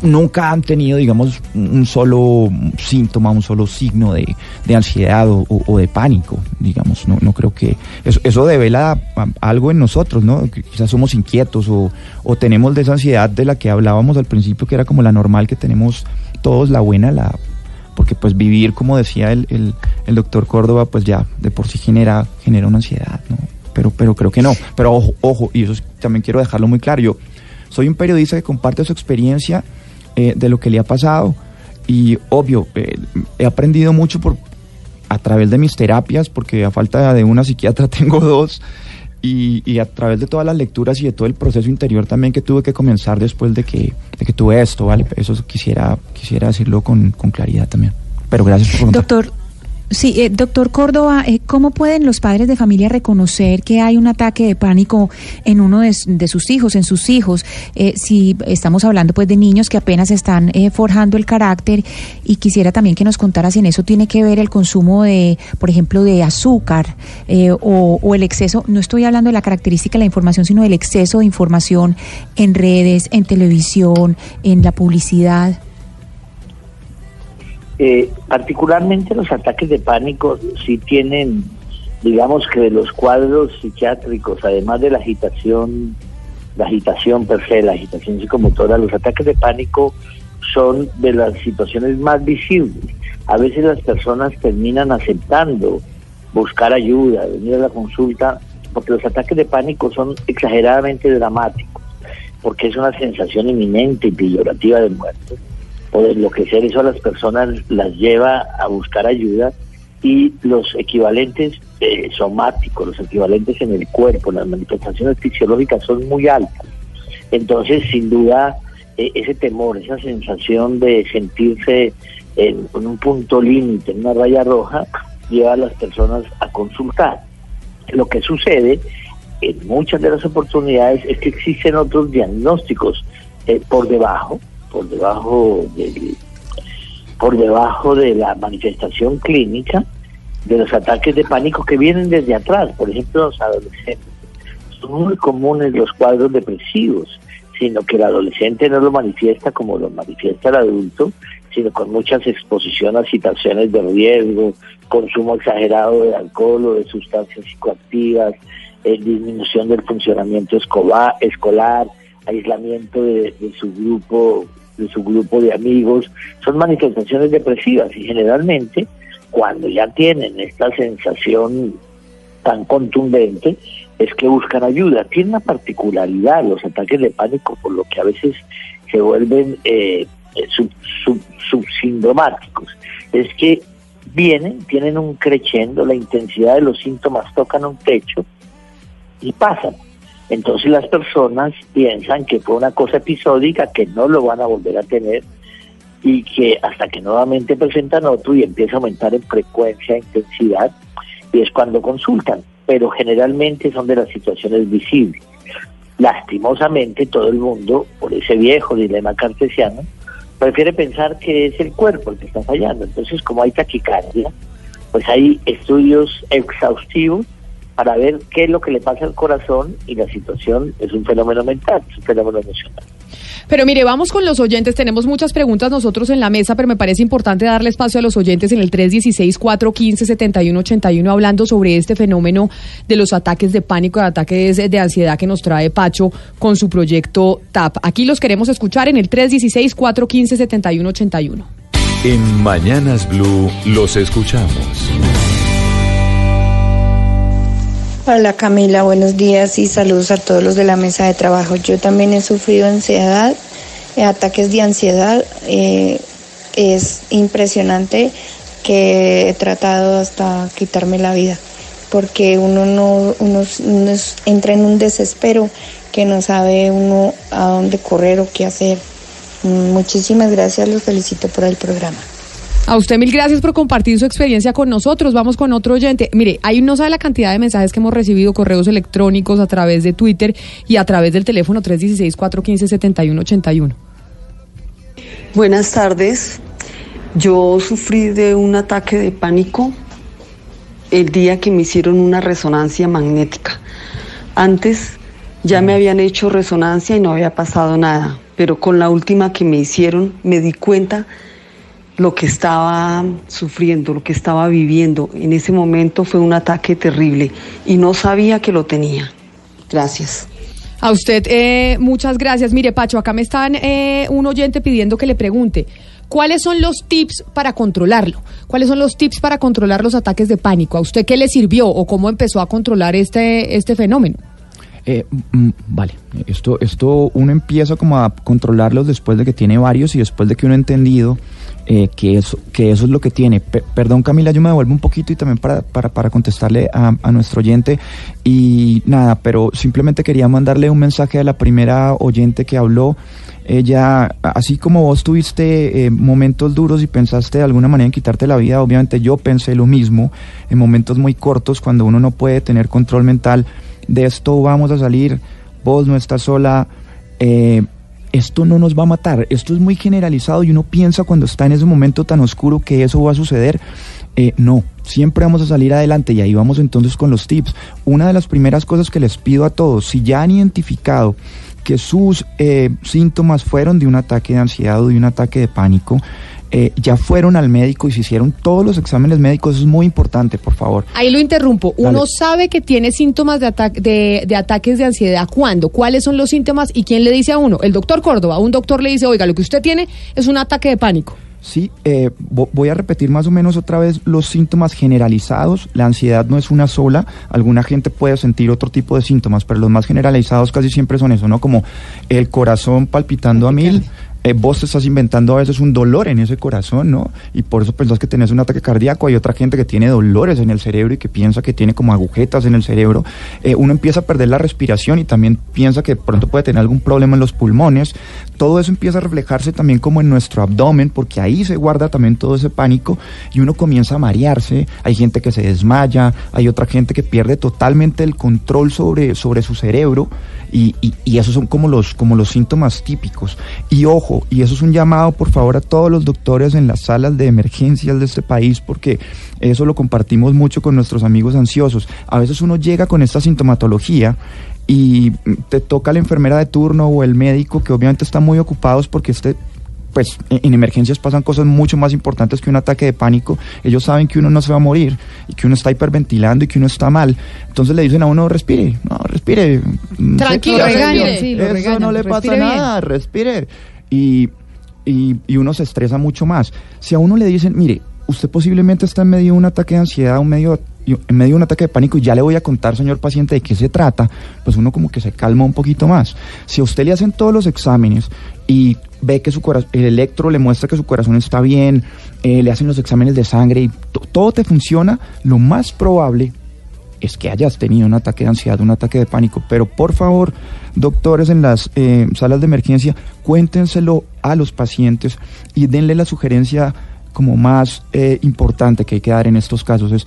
nunca han tenido, digamos, un solo síntoma, un solo signo de, de ansiedad o, de pánico, digamos. No, no creo que eso, eso devela algo en nosotros, ¿no? Quizás somos inquietos o, o tenemos de esa ansiedad de la que hablábamos al principio, que era como la normal que tenemos todos, la buena, la porque pues vivir, como decía el, el, doctor Córdoba, pues ya de por sí genera, genera una ansiedad, ¿no? Pero, pero creo que no. Pero ojo, ojo, y eso es- también quiero dejarlo muy claro. Yo soy un periodista que comparte su experiencia eh, de lo que le ha pasado. Y obvio, eh, he aprendido mucho por a través de mis terapias, porque a falta de una psiquiatra tengo dos. Y, y a través de todas las lecturas y de todo el proceso interior también que tuve que comenzar después de que, de que tuve esto, ¿vale? Eso quisiera, quisiera decirlo con, con claridad también. Pero gracias por preguntar. Doctor, sí, eh, doctor Córdoba, eh, ¿cómo pueden los padres de familia reconocer que hay un ataque de pánico en uno de, sus hijos, en sus hijos? Eh, si estamos hablando pues de niños que apenas están eh, forjando el carácter y quisiera también que nos contara si en eso tiene que ver el consumo de, por ejemplo, de azúcar eh, o, o el exceso, no estoy hablando de la característica de la información, sino del exceso de información en redes, en televisión, en la publicidad. Eh, particularmente los ataques de pánico sí tienen, digamos que de los cuadros psiquiátricos, además de la agitación, la agitación per se, la agitación psicomotora, los ataques de pánico son de las situaciones más visibles. A veces las personas terminan aceptando buscar ayuda, venir a la consulta, porque los ataques de pánico son exageradamente dramáticos, porque es una sensación inminente y peyorativa de muerte o enloquecer eso a las personas las lleva a buscar ayuda y los equivalentes eh, somáticos, los equivalentes en el cuerpo, las manifestaciones fisiológicas son muy altas. Entonces, sin duda, eh, ese temor, esa sensación de sentirse en, un punto límite, en una raya roja, lleva a las personas a consultar. Lo que sucede en muchas de las oportunidades es que existen otros diagnósticos eh, por debajo, por debajo del, por debajo de la manifestación clínica de los ataques de pánico que vienen desde atrás, por ejemplo los adolescentes. Son muy comunes los cuadros depresivos, sino que el adolescente no lo manifiesta como lo manifiesta el adulto, sino con muchas exposiciones a situaciones de riesgo, consumo exagerado de alcohol o de sustancias psicoactivas, eh, disminución del funcionamiento escolar aislamiento de, su grupo de su grupo de amigos, son manifestaciones depresivas y generalmente cuando ya tienen esta sensación tan contundente es que buscan ayuda. Tiene una particularidad los ataques de pánico, por lo que a veces se vuelven eh, sub, sub- subsintomáticos. Es que vienen, tienen un creciendo, la intensidad de los síntomas tocan un techo y pasan. Entonces las personas piensan que fue una cosa episódica, que no lo van a volver a tener y que hasta que nuevamente presentan otro y empieza a aumentar en frecuencia intensidad, y es cuando consultan, pero generalmente son de las situaciones visibles. Lastimosamente todo el mundo, por ese viejo dilema cartesiano, prefiere pensar que es el cuerpo el que está fallando. Entonces, como hay taquicardia, pues hay estudios exhaustivos para ver qué es lo que le pasa al corazón y la situación es un fenómeno mental, es un fenómeno emocional. Pero mire, vamos con los oyentes. Tenemos muchas preguntas nosotros en la mesa, pero me parece importante darle espacio a los oyentes en el 316-415-7181 hablando sobre este fenómeno de los ataques de pánico, de ataques de ansiedad que nos trae Pacho con su proyecto TAP. Aquí los queremos escuchar en el 316-415-7181. En Mañanas Blue los escuchamos. Hola Camila, buenos días y saludos a todos los de la mesa de trabajo. Yo también he sufrido ansiedad, eh, ataques de ansiedad. eh, es impresionante que he tratado hasta quitarme la vida, porque uno no uno, uno entra en un desespero que no sabe uno a dónde correr o qué hacer. Mm, Muchísimas gracias, los felicito por el programa. A usted mil gracias por compartir su experiencia con nosotros. Vamos con otro oyente. Mire, hay no sabe la cantidad de mensajes que hemos recibido, correos electrónicos a través de Twitter y a través del teléfono 316-415-7181. Buenas tardes. Yo sufrí de un ataque de pánico el día que me hicieron una resonancia magnética. Antes ya me habían hecho resonancia y no había pasado nada, pero con la última que me hicieron me di cuenta lo que estaba sufriendo, lo que estaba viviendo. En ese momento fue un ataque terrible y no sabía que lo tenía. Gracias. A usted, eh, muchas gracias. Mire, Pacho, acá me están eh, un oyente pidiendo que le pregunte. ¿Cuáles son los tips para controlarlo? ¿Cuáles son los tips para controlar los ataques de pánico? ¿A usted qué le sirvió o cómo empezó a controlar este, este fenómeno? Eh, mm, vale, esto, esto uno empieza como a controlarlos después de que tiene varios y después de que uno ha entendido eh, que, eso, que eso es lo que tiene. Pe- perdón Camila, yo me devuelvo un poquito y también para, para, para contestarle a, a nuestro oyente y nada, pero simplemente quería mandarle un mensaje a la primera oyente que habló. Ella, así como vos tuviste eh, momentos duros y pensaste de alguna manera en quitarte la vida, obviamente yo pensé lo mismo en momentos muy cortos cuando uno no puede tener control mental de esto vamos a salir, vos no estás sola, eh, esto no nos va a matar, esto es muy generalizado y uno piensa cuando está en ese momento tan oscuro que eso va a suceder. Eh, no, siempre vamos a salir adelante y ahí vamos entonces con los tips. Una de las primeras cosas que les pido a todos, si ya han identificado que sus eh, síntomas fueron de un ataque de ansiedad o de un ataque de pánico, eh, ya fueron al médico y se hicieron todos los exámenes médicos, eso es muy importante, por favor. Ahí lo interrumpo. Uno sabe que tiene síntomas de, ata- de, de ataques de ansiedad. ¿Cuándo? ¿Cuáles son los síntomas? ¿Y quién le dice a uno? El doctor Córdoba. Un doctor le dice, oiga, lo que usted tiene es un ataque de pánico. Sí, eh, vo- voy a repetir más o menos otra vez los síntomas generalizados. La ansiedad no es una sola. Alguna gente puede sentir otro tipo de síntomas, pero los más generalizados casi siempre son eso, ¿no? Como el corazón palpitando a mil, eh, vos te estás inventando a veces un dolor en ese corazón, ¿no? Y por eso pensás que tenés un ataque cardíaco. Hay otra gente que tiene dolores en el cerebro y que piensa que tiene como agujetas en el cerebro. Eh, uno empieza a perder la respiración y también piensa que pronto puede tener algún problema en los pulmones. Todo eso empieza a reflejarse también como en nuestro abdomen, porque ahí se guarda también todo ese pánico y uno comienza a marearse. Hay gente que se desmaya, hay otra gente que pierde totalmente el control sobre, sobre su cerebro y, y, y esos son como los, como los síntomas típicos. Y ojo, y eso es un llamado por favor a todos los doctores en las salas de emergencias de este país, porque eso lo compartimos mucho con nuestros amigos ansiosos. A veces uno llega con esta sintomatología y te toca la enfermera de turno o el médico que obviamente están muy ocupados porque este pues en en emergencias pasan cosas mucho más importantes que un ataque de pánico. Ellos saben que uno no se va a morir y que uno está hiperventilando y que uno está mal. Entonces le dicen a uno, respire, no, respire. Tranquilo, sí, lo Eso regañan, no le pasa bien. nada, respire. Y, y, y uno se estresa mucho más. Si a uno le dicen, mire, usted posiblemente está en medio de un ataque de ansiedad, un medio, en medio de un ataque de pánico y ya le voy a contar, señor paciente, de qué se trata, pues uno como que se calma un poquito más. Si a usted le hacen todos los exámenes y ve que su corazón, el electro le muestra que su corazón está bien, eh, le hacen los exámenes de sangre y to- todo te funciona, lo más probable es que hayas tenido un ataque de ansiedad, un ataque de pánico. Pero por favor, doctores en las eh, salas de emergencia, cuéntenselo a los pacientes y denle la sugerencia como más eh, importante que hay que dar en estos casos. Es,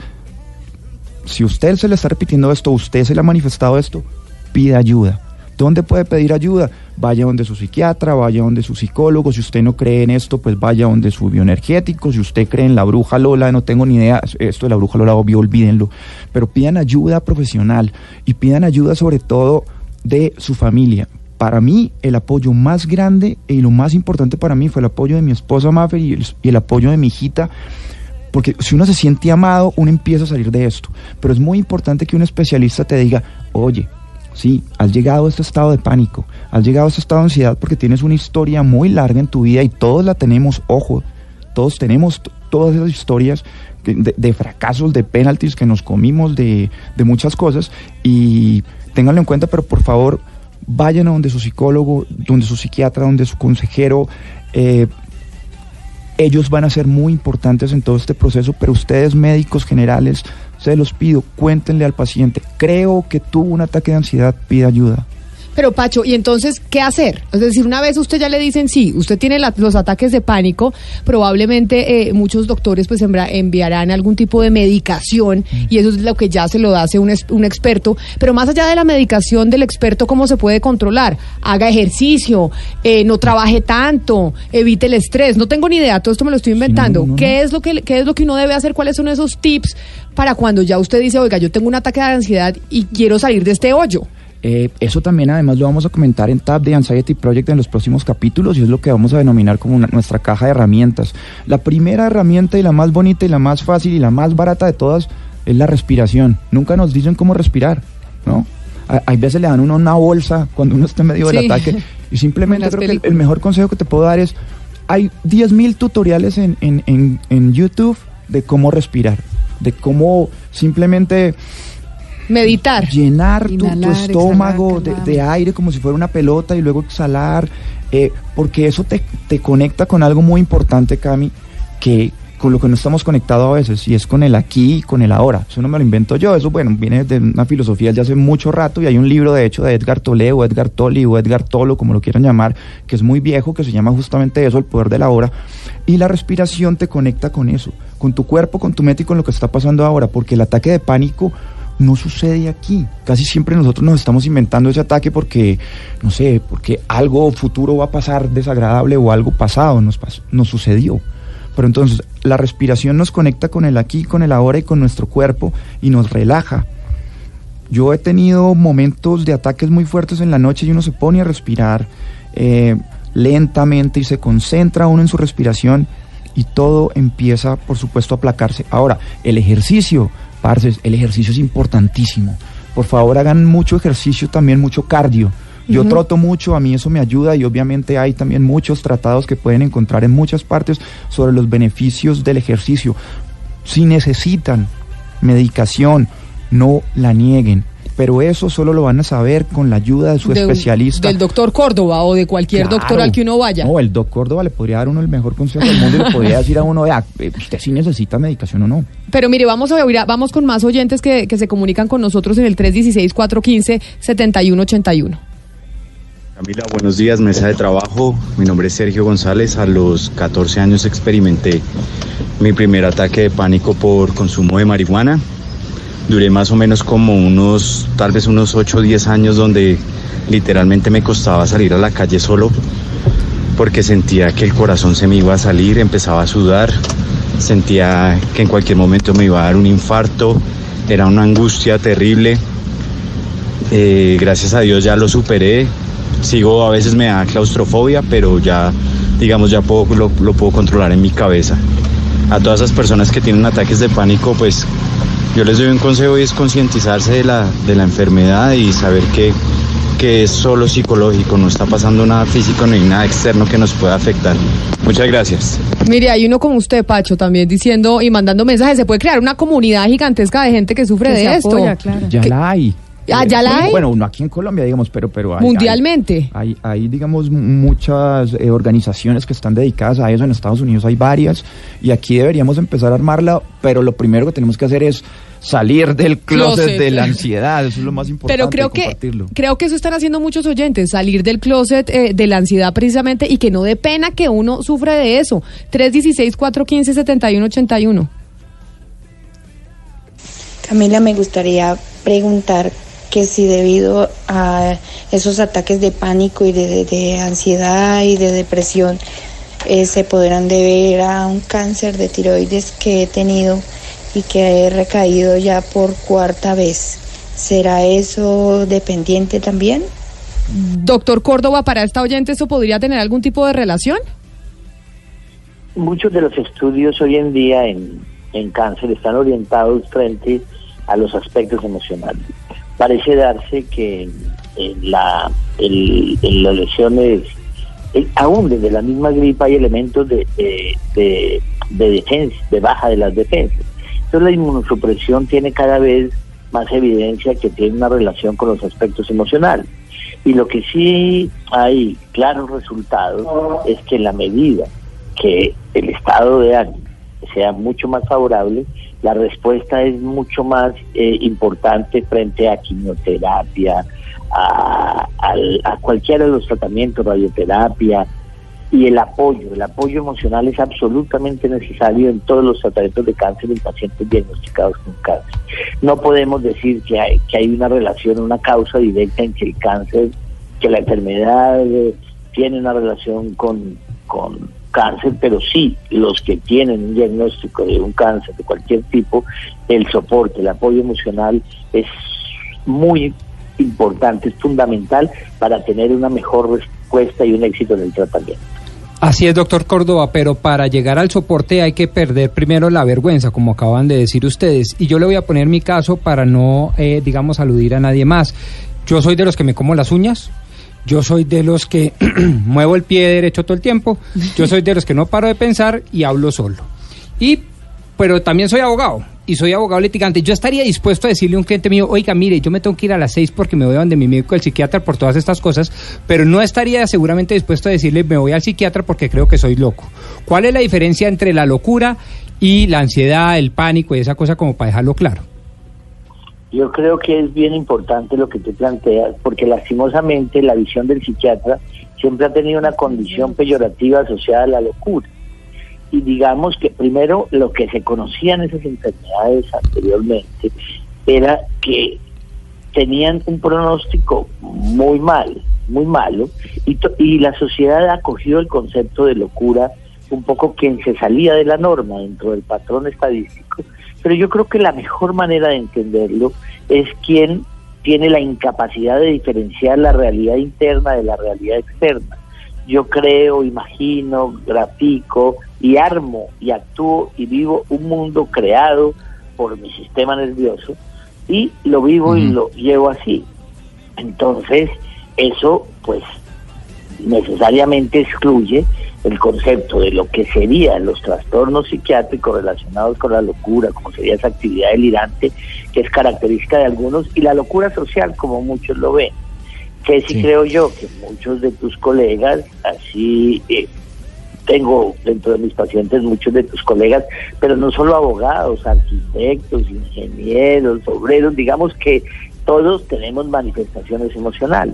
si usted se le está repitiendo esto, usted se le ha manifestado esto, pida ayuda. ¿Dónde puede pedir ayuda? Vaya donde su psiquiatra, vaya donde su psicólogo. Si usted no cree en esto, pues vaya donde su bioenergético. Si usted cree en la bruja Lola, no tengo ni idea. Esto de la bruja Lola, obvio, olvídenlo. Pero pidan ayuda profesional y pidan ayuda sobre todo de su familia. Para mí, el apoyo más grande y lo más importante para mí fue el apoyo de mi esposa Maffer y y el apoyo de mi hijita porque si uno se siente amado, uno empieza a salir de esto. Pero es muy importante que un especialista te diga, oye, sí, has llegado a este estado de pánico, has llegado a este estado de ansiedad porque tienes una historia muy larga en tu vida y todos la tenemos, ojo, todos tenemos todas esas historias de, fracasos, de penalties que nos comimos, de, de muchas cosas y ténganlo en cuenta, pero por favor vayan a donde su psicólogo, donde su psiquiatra, donde su consejero. eh, ellos van a ser muy importantes en todo este proceso, pero ustedes médicos generales, se los pido, cuéntenle al paciente, creo que tuvo un ataque de ansiedad, pida ayuda. Pero Pacho, ¿y entonces qué hacer? Es decir, una vez usted ya le dicen, sí, usted tiene la- los ataques de pánico, probablemente eh, muchos doctores pues enviarán algún tipo de medicación y eso es lo que ya se lo hace un, un experto. Pero más allá de la medicación del experto, ¿cómo se puede controlar? Haga ejercicio, eh, no trabaje tanto, evite el estrés. No tengo ni idea, todo esto me lo estoy inventando. ¿Qué, Es lo que, ¿Qué es lo que uno debe hacer? ¿Cuáles son esos tips para cuando ya usted dice, oiga, yo tengo un ataque de ansiedad y quiero salir de este hoyo? Eh, eso también además lo vamos a comentar en Tab de Anxiety Project en los próximos capítulos y es lo que vamos a denominar como una- nuestra caja de herramientas. La primera herramienta y la más bonita y la más fácil y la más barata de todas es la respiración. Nunca nos dicen cómo respirar, ¿no? A- Hay veces le dan uno una bolsa cuando uno está en medio del Sí. ataque y simplemente creo que el- el, películas. mejor consejo que te puedo dar es, hay 10.000 tutoriales en, en, en, en YouTube de cómo respirar, de cómo simplemente Meditar. llenar tu, estómago exhalar, de, aire como si fuera una pelota y luego exhalar, eh, porque eso te, te conecta con algo muy importante, Cami, que con lo que no estamos conectados a veces, y es con el aquí y con el ahora. Eso no me lo invento yo, eso bueno, viene de una filosofía de hace mucho rato y hay un libro de hecho de Edgar Tolle o Edgar Tolle o Edgar Tolo, como lo quieran llamar, que es muy viejo, que se llama justamente eso, el poder de la hora. Y la respiración te conecta con eso, con tu cuerpo, con tu mente y con lo que está pasando ahora, porque el ataque de pánico no sucede aquí. Casi siempre nosotros nos estamos inventando ese ataque porque, no sé, porque algo futuro va a pasar desagradable o algo pasado nos, nos sucedió. Pero entonces la respiración nos conecta con el aquí, con el ahora y con nuestro cuerpo y nos relaja. Yo he tenido momentos de ataques muy fuertes en la noche y uno se pone a respirar eh, lentamente y se concentra uno en su respiración y todo empieza, por supuesto, a aplacarse. Ahora, el ejercicio, parce, el ejercicio es importantísimo. Por favor, hagan mucho ejercicio, también mucho cardio. Yo Ujú. troto mucho, a mí eso me ayuda y obviamente hay también muchos tratados que pueden encontrar en muchas partes sobre los beneficios del ejercicio. Si necesitan medicación, no la nieguen. Pero eso solo lo van a saber con la ayuda de su De un- especialista. Del doctor Córdoba o de cualquier Claro. doctor al que uno vaya. No, el doctor Córdoba le podría dar uno el mejor consejo del mundo y le podría decir a uno, vea, eh, usted sí necesita medicación o no. Pero mire, vamos a oír, a- vamos con más oyentes que, que se comunican con nosotros en el 316-415-7181. Camila, buenos días, mesa de trabajo. Mi nombre es Sergio González. A los 14 años experimenté mi primer ataque de pánico por consumo de marihuana. Duré más o menos como unos, tal vez unos 8 o 10 años donde literalmente me costaba salir a la calle solo porque sentía que el corazón se me iba a salir, empezaba a sudar, sentía que en cualquier momento me iba a dar un infarto, era una angustia terrible. Eh, gracias a Dios ya lo superé. Sigo, a veces me da claustrofobia, pero ya, digamos, ya puedo, lo, lo puedo controlar en mi cabeza. A todas esas personas que tienen ataques de pánico, pues yo les doy un consejo y es concientizarse de la, de la enfermedad y saber que, que es solo psicológico, no está pasando nada físico ni nada externo que nos pueda afectar. Muchas gracias. Mire, hay uno como usted, Pacho, también diciendo y mandando mensajes. Se puede crear una comunidad gigantesca de gente que sufre Que de se esto. apoya, claro. Ya la hay. Ah, ¿ya la hay? Bueno, no aquí en Colombia, digamos, pero, pero hay, Mundialmente. Hay, hay, hay, digamos, muchas eh, organizaciones que están dedicadas a eso. En Estados Unidos hay varias. Y aquí deberíamos empezar a armarla, pero lo primero que tenemos que hacer es salir del closet, Closet. de la ansiedad. Eso es lo más importante. Pero creo que creo que eso están haciendo muchos oyentes, salir del closet eh, de la ansiedad precisamente y que no dé pena que uno sufre de eso. 316-415-7181. Camila, me gustaría preguntar que si debido a esos ataques de pánico y de, de- de ansiedad y de depresión eh, se podrán deber a un cáncer de tiroides que he tenido y que he recaído ya por cuarta vez. ¿Será eso dependiente también? Doctor Córdoba, para esta oyente, ¿eso podría tener algún tipo de relación? Muchos de los estudios hoy en día en, en cáncer están orientados frente a los aspectos emocionales. Parece darse que en, la, en, en las lesiones, eh, aún desde la misma gripa, hay elementos de, de, de- de defensa, de baja de las defensas. Entonces la inmunosupresión tiene cada vez más evidencia que tiene una relación con los aspectos emocionales. Y lo que sí hay claros resultados es que en la medida que el estado de ánimo sea mucho más favorable, la respuesta es mucho más eh, importante frente a quimioterapia, a, al- a cualquiera de los tratamientos, radioterapia, y el apoyo, el apoyo emocional es absolutamente necesario en todos los tratamientos de cáncer en pacientes diagnosticados con cáncer. No podemos decir que hay, que hay una relación, una causa directa en que el cáncer, que la enfermedad eh, tiene una relación con, con cáncer, pero sí los que tienen un diagnóstico de un cáncer de cualquier tipo, el soporte, el apoyo emocional es muy importante, es fundamental para tener una mejor respuesta y un éxito en el tratamiento. Así es, doctor Córdoba, pero para llegar al soporte hay que perder primero la vergüenza, como acaban de decir ustedes. Y yo le voy a poner mi caso para no, eh, digamos, aludir a nadie más. Yo soy de los que me como las uñas. Yo soy de los que muevo el pie derecho todo el tiempo. Yo soy de los que no paro de pensar y hablo solo. Y, pero también soy abogado y soy abogado litigante. Yo estaría dispuesto a decirle a un cliente mío, oiga, mire, yo me tengo que ir a las seis porque me voy a donde mi médico, el psiquiatra, por todas estas cosas, pero no estaría seguramente dispuesto a decirle, me voy al psiquiatra porque creo que soy loco. ¿Cuál es la diferencia entre la locura y la ansiedad, el pánico y esa cosa como para dejarlo claro? Yo creo que es bien importante lo que tú planteas, porque lastimosamente la visión del psiquiatra siempre ha tenido una condición peyorativa asociada a la locura. Y digamos que primero lo que se conocían esas enfermedades anteriormente era que tenían un pronóstico muy mal, muy malo, y, y la sociedad acogió el concepto de locura un poco quien se salía de la norma dentro del patrón estadístico, pero yo creo que la mejor manera de entenderlo es quien tiene la incapacidad de diferenciar la realidad interna de la realidad externa. Yo creo, imagino, grafico y armo y actúo y vivo un mundo creado por mi sistema nervioso y lo vivo y lo llevo así. Entonces, eso pues necesariamente excluye el concepto de lo que serían los trastornos psiquiátricos relacionados con la locura, como sería esa actividad delirante que es característica de algunos, y la locura social, como muchos lo ven. Que sí, creo yo que muchos de tus colegas, así eh, tengo dentro de mis pacientes muchos de tus colegas, pero no solo abogados, arquitectos, ingenieros, obreros, digamos que todos tenemos manifestaciones emocionales.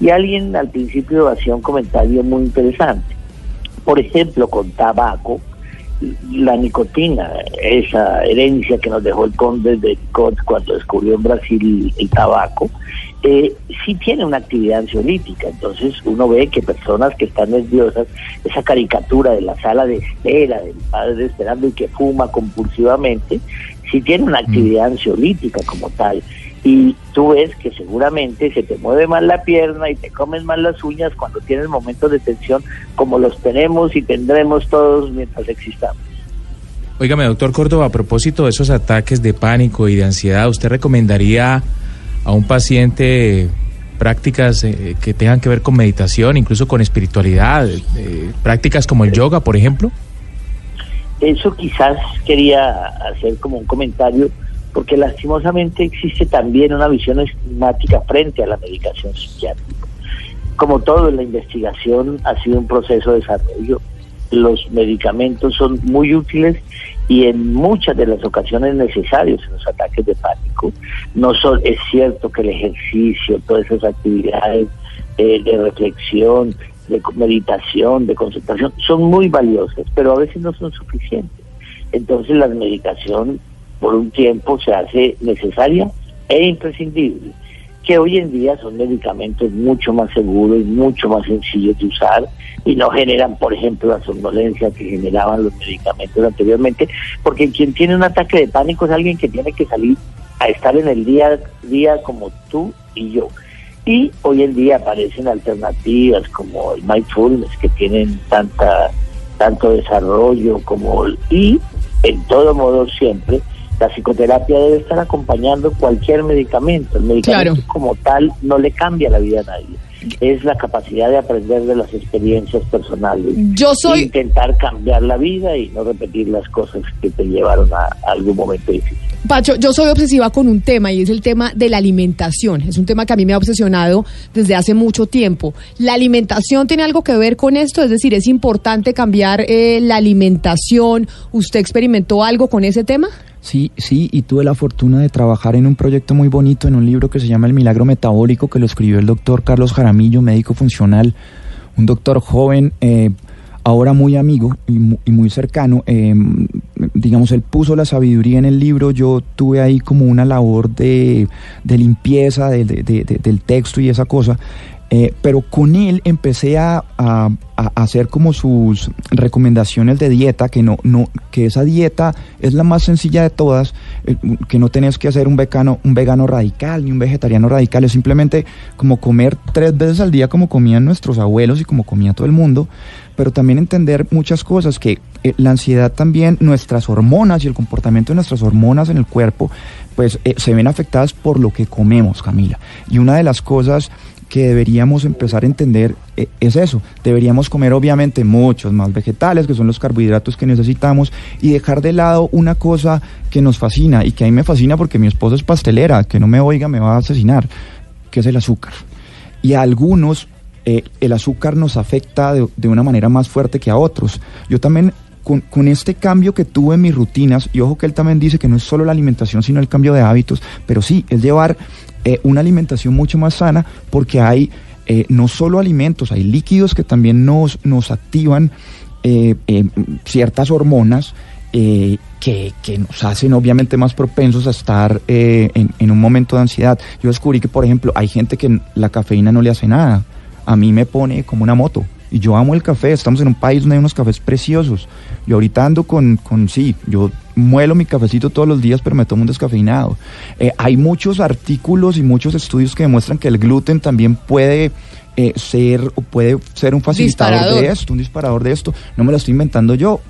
Y alguien al principio hacía un comentario muy interesante. Por ejemplo, con tabaco, la nicotina, esa herencia que nos dejó el conde de Cot cuando descubrió en Brasil el tabaco, eh, sí tiene una actividad ansiolítica. Entonces uno ve que personas que están nerviosas, esa caricatura de la sala de espera, del padre esperando y que fuma compulsivamente, sí tiene una actividad ansiolítica como tal. Y tú ves que seguramente se te mueve más la pierna y te comes más las uñas cuando tienes momentos de tensión como los tenemos y tendremos todos mientras existamos. Óigame, doctor Córdoba, a propósito de esos ataques de pánico y de ansiedad, ¿usted recomendaría a un paciente prácticas eh, que tengan que ver con meditación, incluso con espiritualidad, eh, prácticas como el yoga, por ejemplo? Eso quizás quería hacer como un comentario, porque lastimosamente existe también una visión estigmática frente a la medicación psiquiátrica. Como todo la investigación ha sido un proceso de desarrollo, los medicamentos son muy útiles y en muchas de las ocasiones necesarios en los ataques de pánico. No son, es cierto que el ejercicio, todas esas actividades eh, de reflexión, de meditación, de concentración, son muy valiosas, pero a veces no son suficientes. Entonces la medicación por un tiempo se hace necesaria e imprescindible, que hoy en día son medicamentos mucho más seguros, mucho más sencillos de usar y no generan, por ejemplo, la somnolencia que generaban los medicamentos anteriormente, porque quien tiene un ataque de pánico es alguien que tiene que salir a estar en el día a día como tú y yo. Y hoy en día aparecen alternativas como el mindfulness que tienen tanta tanto desarrollo como y en todo modo siempre la psicoterapia debe estar acompañando cualquier medicamento. El medicamento como tal no le cambia la vida a nadie es la capacidad de aprender de las experiencias personales. Yo soy... Intentar cambiar la vida y no repetir las cosas que te llevaron a, algún momento difícil. Pacho, yo soy obsesiva con un tema y es el tema de la alimentación. Es un tema que a mí me ha obsesionado desde hace mucho tiempo. ¿La alimentación tiene algo que ver con esto? Es decir, ¿es importante cambiar eh, la alimentación? ¿Usted experimentó algo con ese tema? Sí, sí, y tuve la fortuna de trabajar en un proyecto muy bonito, en un libro que se llama El Milagro Metabólico, que lo escribió el doctor Carlos Jaramillo, médico funcional, un doctor joven, eh, ahora muy amigo y muy, cercano. Eh, digamos, él puso la sabiduría en el libro, yo tuve ahí como una labor de, limpieza del texto y esa cosa. Eh, pero con él empecé a, hacer como sus recomendaciones de dieta, que no, no, que esa dieta es la más sencilla de todas, eh, que no tenés que hacer un vegano, un vegano radical ni un vegetariano radical, es simplemente como comer tres veces al día como comían nuestros abuelos y como comía todo el mundo, pero también entender muchas cosas, que eh, la ansiedad también, nuestras hormonas y el comportamiento de nuestras hormonas en el cuerpo, pues se ven afectadas por lo que comemos, Camila. Y una de las cosas que deberíamos empezar a entender eh, es eso. Deberíamos comer obviamente muchos más vegetales, que son los carbohidratos que necesitamos, y dejar de lado una cosa que nos fascina y que a mí me fascina porque mi esposa es pastelera, que no me oiga me va a asesinar, que es el azúcar. Y a algunos eh, el azúcar nos afecta de, de, una manera más fuerte que a otros. Yo también con, con, este cambio que tuve en mis rutinas, y ojo que él también dice que no es solo la alimentación, sino el cambio de hábitos, pero sí, es llevar eh, una alimentación mucho más sana porque hay eh, no solo alimentos, hay líquidos que también nos, nos activan eh, ciertas hormonas que, que, nos hacen obviamente más propensos a estar en, en, un momento de ansiedad. Yo descubrí que, por ejemplo, hay gente que la cafeína no le hace nada. A mí me pone como una moto. Y yo amo el café, estamos en un país donde hay unos cafés preciosos. Yo ahorita ando con, con sí, yo muelo mi cafecito todos los días, pero me tomo un descafeinado. Eh, hay muchos artículos y muchos estudios que demuestran que el gluten también puede eh, ser o puede ser un facilitador de esto, un disparador de esto. No me lo estoy inventando yo.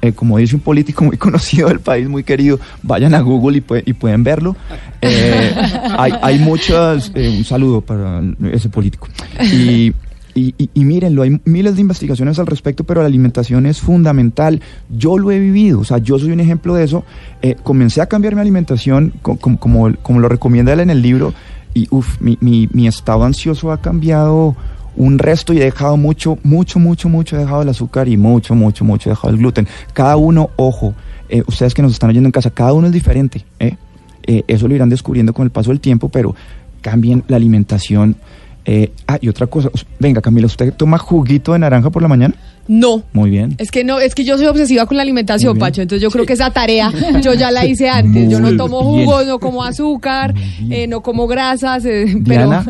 Eh, como dice un político muy conocido del país, muy querido, vayan a Google y, y pueden verlo. hay, hay muchas, un saludo para ese político. Y Y, y, y mírenlo, hay miles de investigaciones al respecto, pero la alimentación es fundamental. Yo lo he vivido, o sea, yo soy un ejemplo de eso. Eh, comencé a cambiar mi alimentación, co- como, como, lo recomienda él en el libro, y uff, mi, mi, mi estado ansioso ha cambiado un resto y he dejado mucho, mucho, mucho, mucho, he dejado el azúcar y mucho, mucho, mucho he dejado el gluten. Cada uno, ojo, eh, ustedes que nos están oyendo en casa, cada uno es diferente. ¿eh? Eh, eso lo irán descubriendo con el paso del tiempo, pero cambien la alimentación. Eh, ah, y otra cosa, venga Camila, ¿usted toma juguito de naranja por la mañana? No. Muy bien. Es que no, es que yo soy obsesiva con la alimentación. Pacho. Entonces yo creo que esa tarea yo ya la hice antes. yo no tomo bien. jugos, no como azúcar, eh, no como grasas, eh, pero.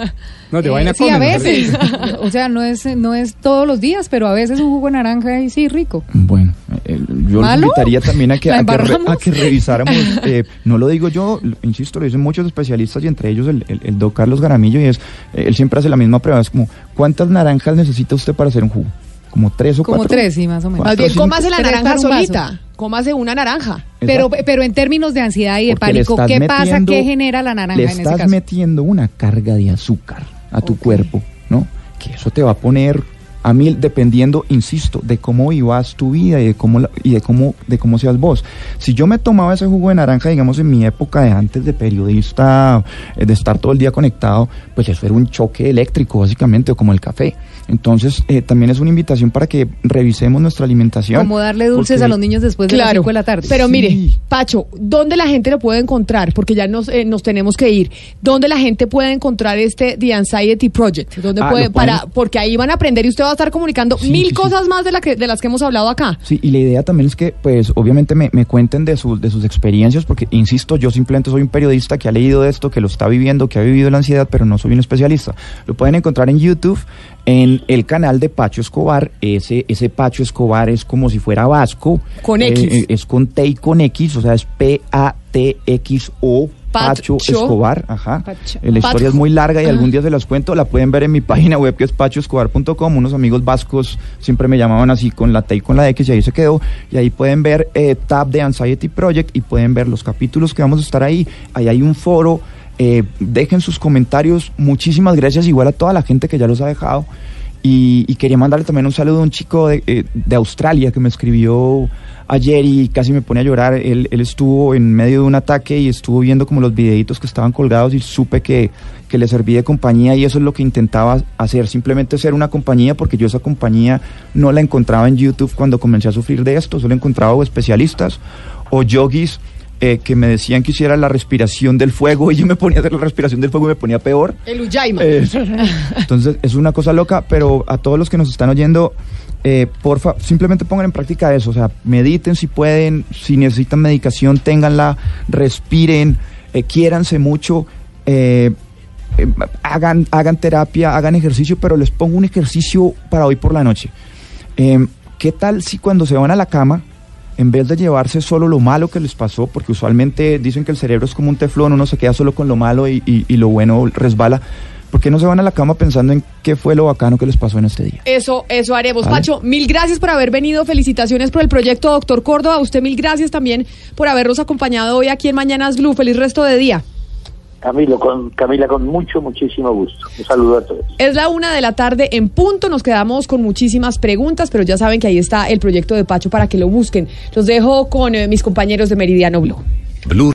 No, Eh, vaina sí, a veces. o sea, no es, no es todos los días, pero a veces un jugo de naranja y sí, rico. Bueno, eh, yo les ¿Malo? invitaría también a que, ¿La a que, re- embarramos? a que revisáramos, eh, no lo digo yo, insisto, lo dicen muchos especialistas y entre ellos el, el, el doc Carlos Garamillo y es, eh, él siempre hace la misma prueba, es como, ¿cuántas naranjas necesita usted para hacer un jugo? Como tres o Como cuatro. tres, sí, más o menos. más bien cómase la naranja un solita. Cómase una naranja. Pero, pero en términos de ansiedad y de Porque pánico, ¿qué pasa? ¿Qué genera la naranja Le en ese estás caso? metiendo una carga de azúcar a tu cuerpo, ¿no? Que eso te va a poner a mil dependiendo, insisto, de cómo vivas tu vida y de cómo la- y de cómo de cómo seas vos. Si yo me tomaba ese jugo de naranja, digamos en mi época de antes de periodista, eh, de estar todo el día conectado, pues eso era un choque eléctrico básicamente, o como el café. Entonces, eh, también es una invitación para que revisemos nuestra alimentación. Como darle dulces porque- a los niños después de las Claro, 5 de la tarde. pero mire, Pacho, ¿dónde la gente lo puede encontrar? Porque ya nos, eh, nos tenemos que ir. ¿Dónde la gente puede encontrar este The Anxiety Project? ¿Dónde Ah, puede, para, porque ahí van a aprender y usted va a estar comunicando Sí, mil sí, cosas más de, la que, de las que hemos hablado acá. Sí, y la idea también es que, pues, obviamente me, me cuenten de, sus de sus experiencias, porque, insisto, yo simplemente soy un periodista que ha leído esto, que lo está viviendo, que ha vivido la ansiedad, pero no soy un especialista. Lo pueden encontrar en YouTube, en el canal de Pacho Escobar. Ese, ese Pacho Escobar es como si fuera vasco. Con X. eh, es con T y con X, o sea, es P-A-T-X-O. Pacho Pacho. Escobar, ajá. Pacho. Eh, La historia Pacho. es muy larga y algún día se las cuento. La pueden ver en mi página web que es pachoescobar.com. Unos amigos vascos siempre me llamaban así con la T y con la X y ahí se quedó. Y ahí pueden ver eh, tab de Anxiety Project y pueden ver los capítulos que vamos a estar ahí. Ahí hay un foro. eh, dejen sus comentarios. Muchísimas gracias igual a toda la gente que ya los ha dejado. Y, y quería mandarle también un saludo a un chico de, eh, de Australia que me escribió ayer y casi me pone a llorar. Él, él estuvo en medio de un ataque y estuvo viendo como los videitos que estaban colgados y supe que, que le serví de compañía y eso es lo que intentaba hacer, simplemente ser una compañía porque yo esa compañía no la encontraba en YouTube cuando comencé a sufrir de esto, solo encontraba especialistas o yogis eh, que me decían que hiciera la respiración del fuego y yo me ponía a hacer la respiración del fuego y me ponía peor. El Ujaima. Eh, Entonces es una cosa loca, pero a todos los que nos están oyendo, eh, porfa, simplemente pongan en práctica eso, o sea, mediten si pueden, si necesitan medicación, ténganla, respiren, eh, quiéranse mucho, hagan, hagan terapia, hagan ejercicio, pero les pongo un ejercicio para hoy por la noche. Eh, ¿Qué tal si cuando se van a la cama, en vez de llevarse solo lo malo que les pasó, porque usualmente dicen que el cerebro es como un teflón, uno se queda solo con lo malo y, y- y lo bueno resbala, ¿por qué no se van a la cama pensando en qué fue lo bacano que les pasó en este día? Eso, eso haremos. Vale. Pacho, mil gracias por haber venido. Felicitaciones por el proyecto, doctor Córdoba. A usted mil gracias también por habernos acompañado hoy aquí en Mañanas Blue. Feliz resto de día. Camilo, con, Camila, con mucho, muchísimo gusto. Un saludo a todos. Es la una de la tarde en punto. Nos quedamos con muchísimas preguntas, pero ya saben que ahí está el proyecto de Pacho para que lo busquen. Los dejo con eh, mis compañeros de Meridiano Blue. Blue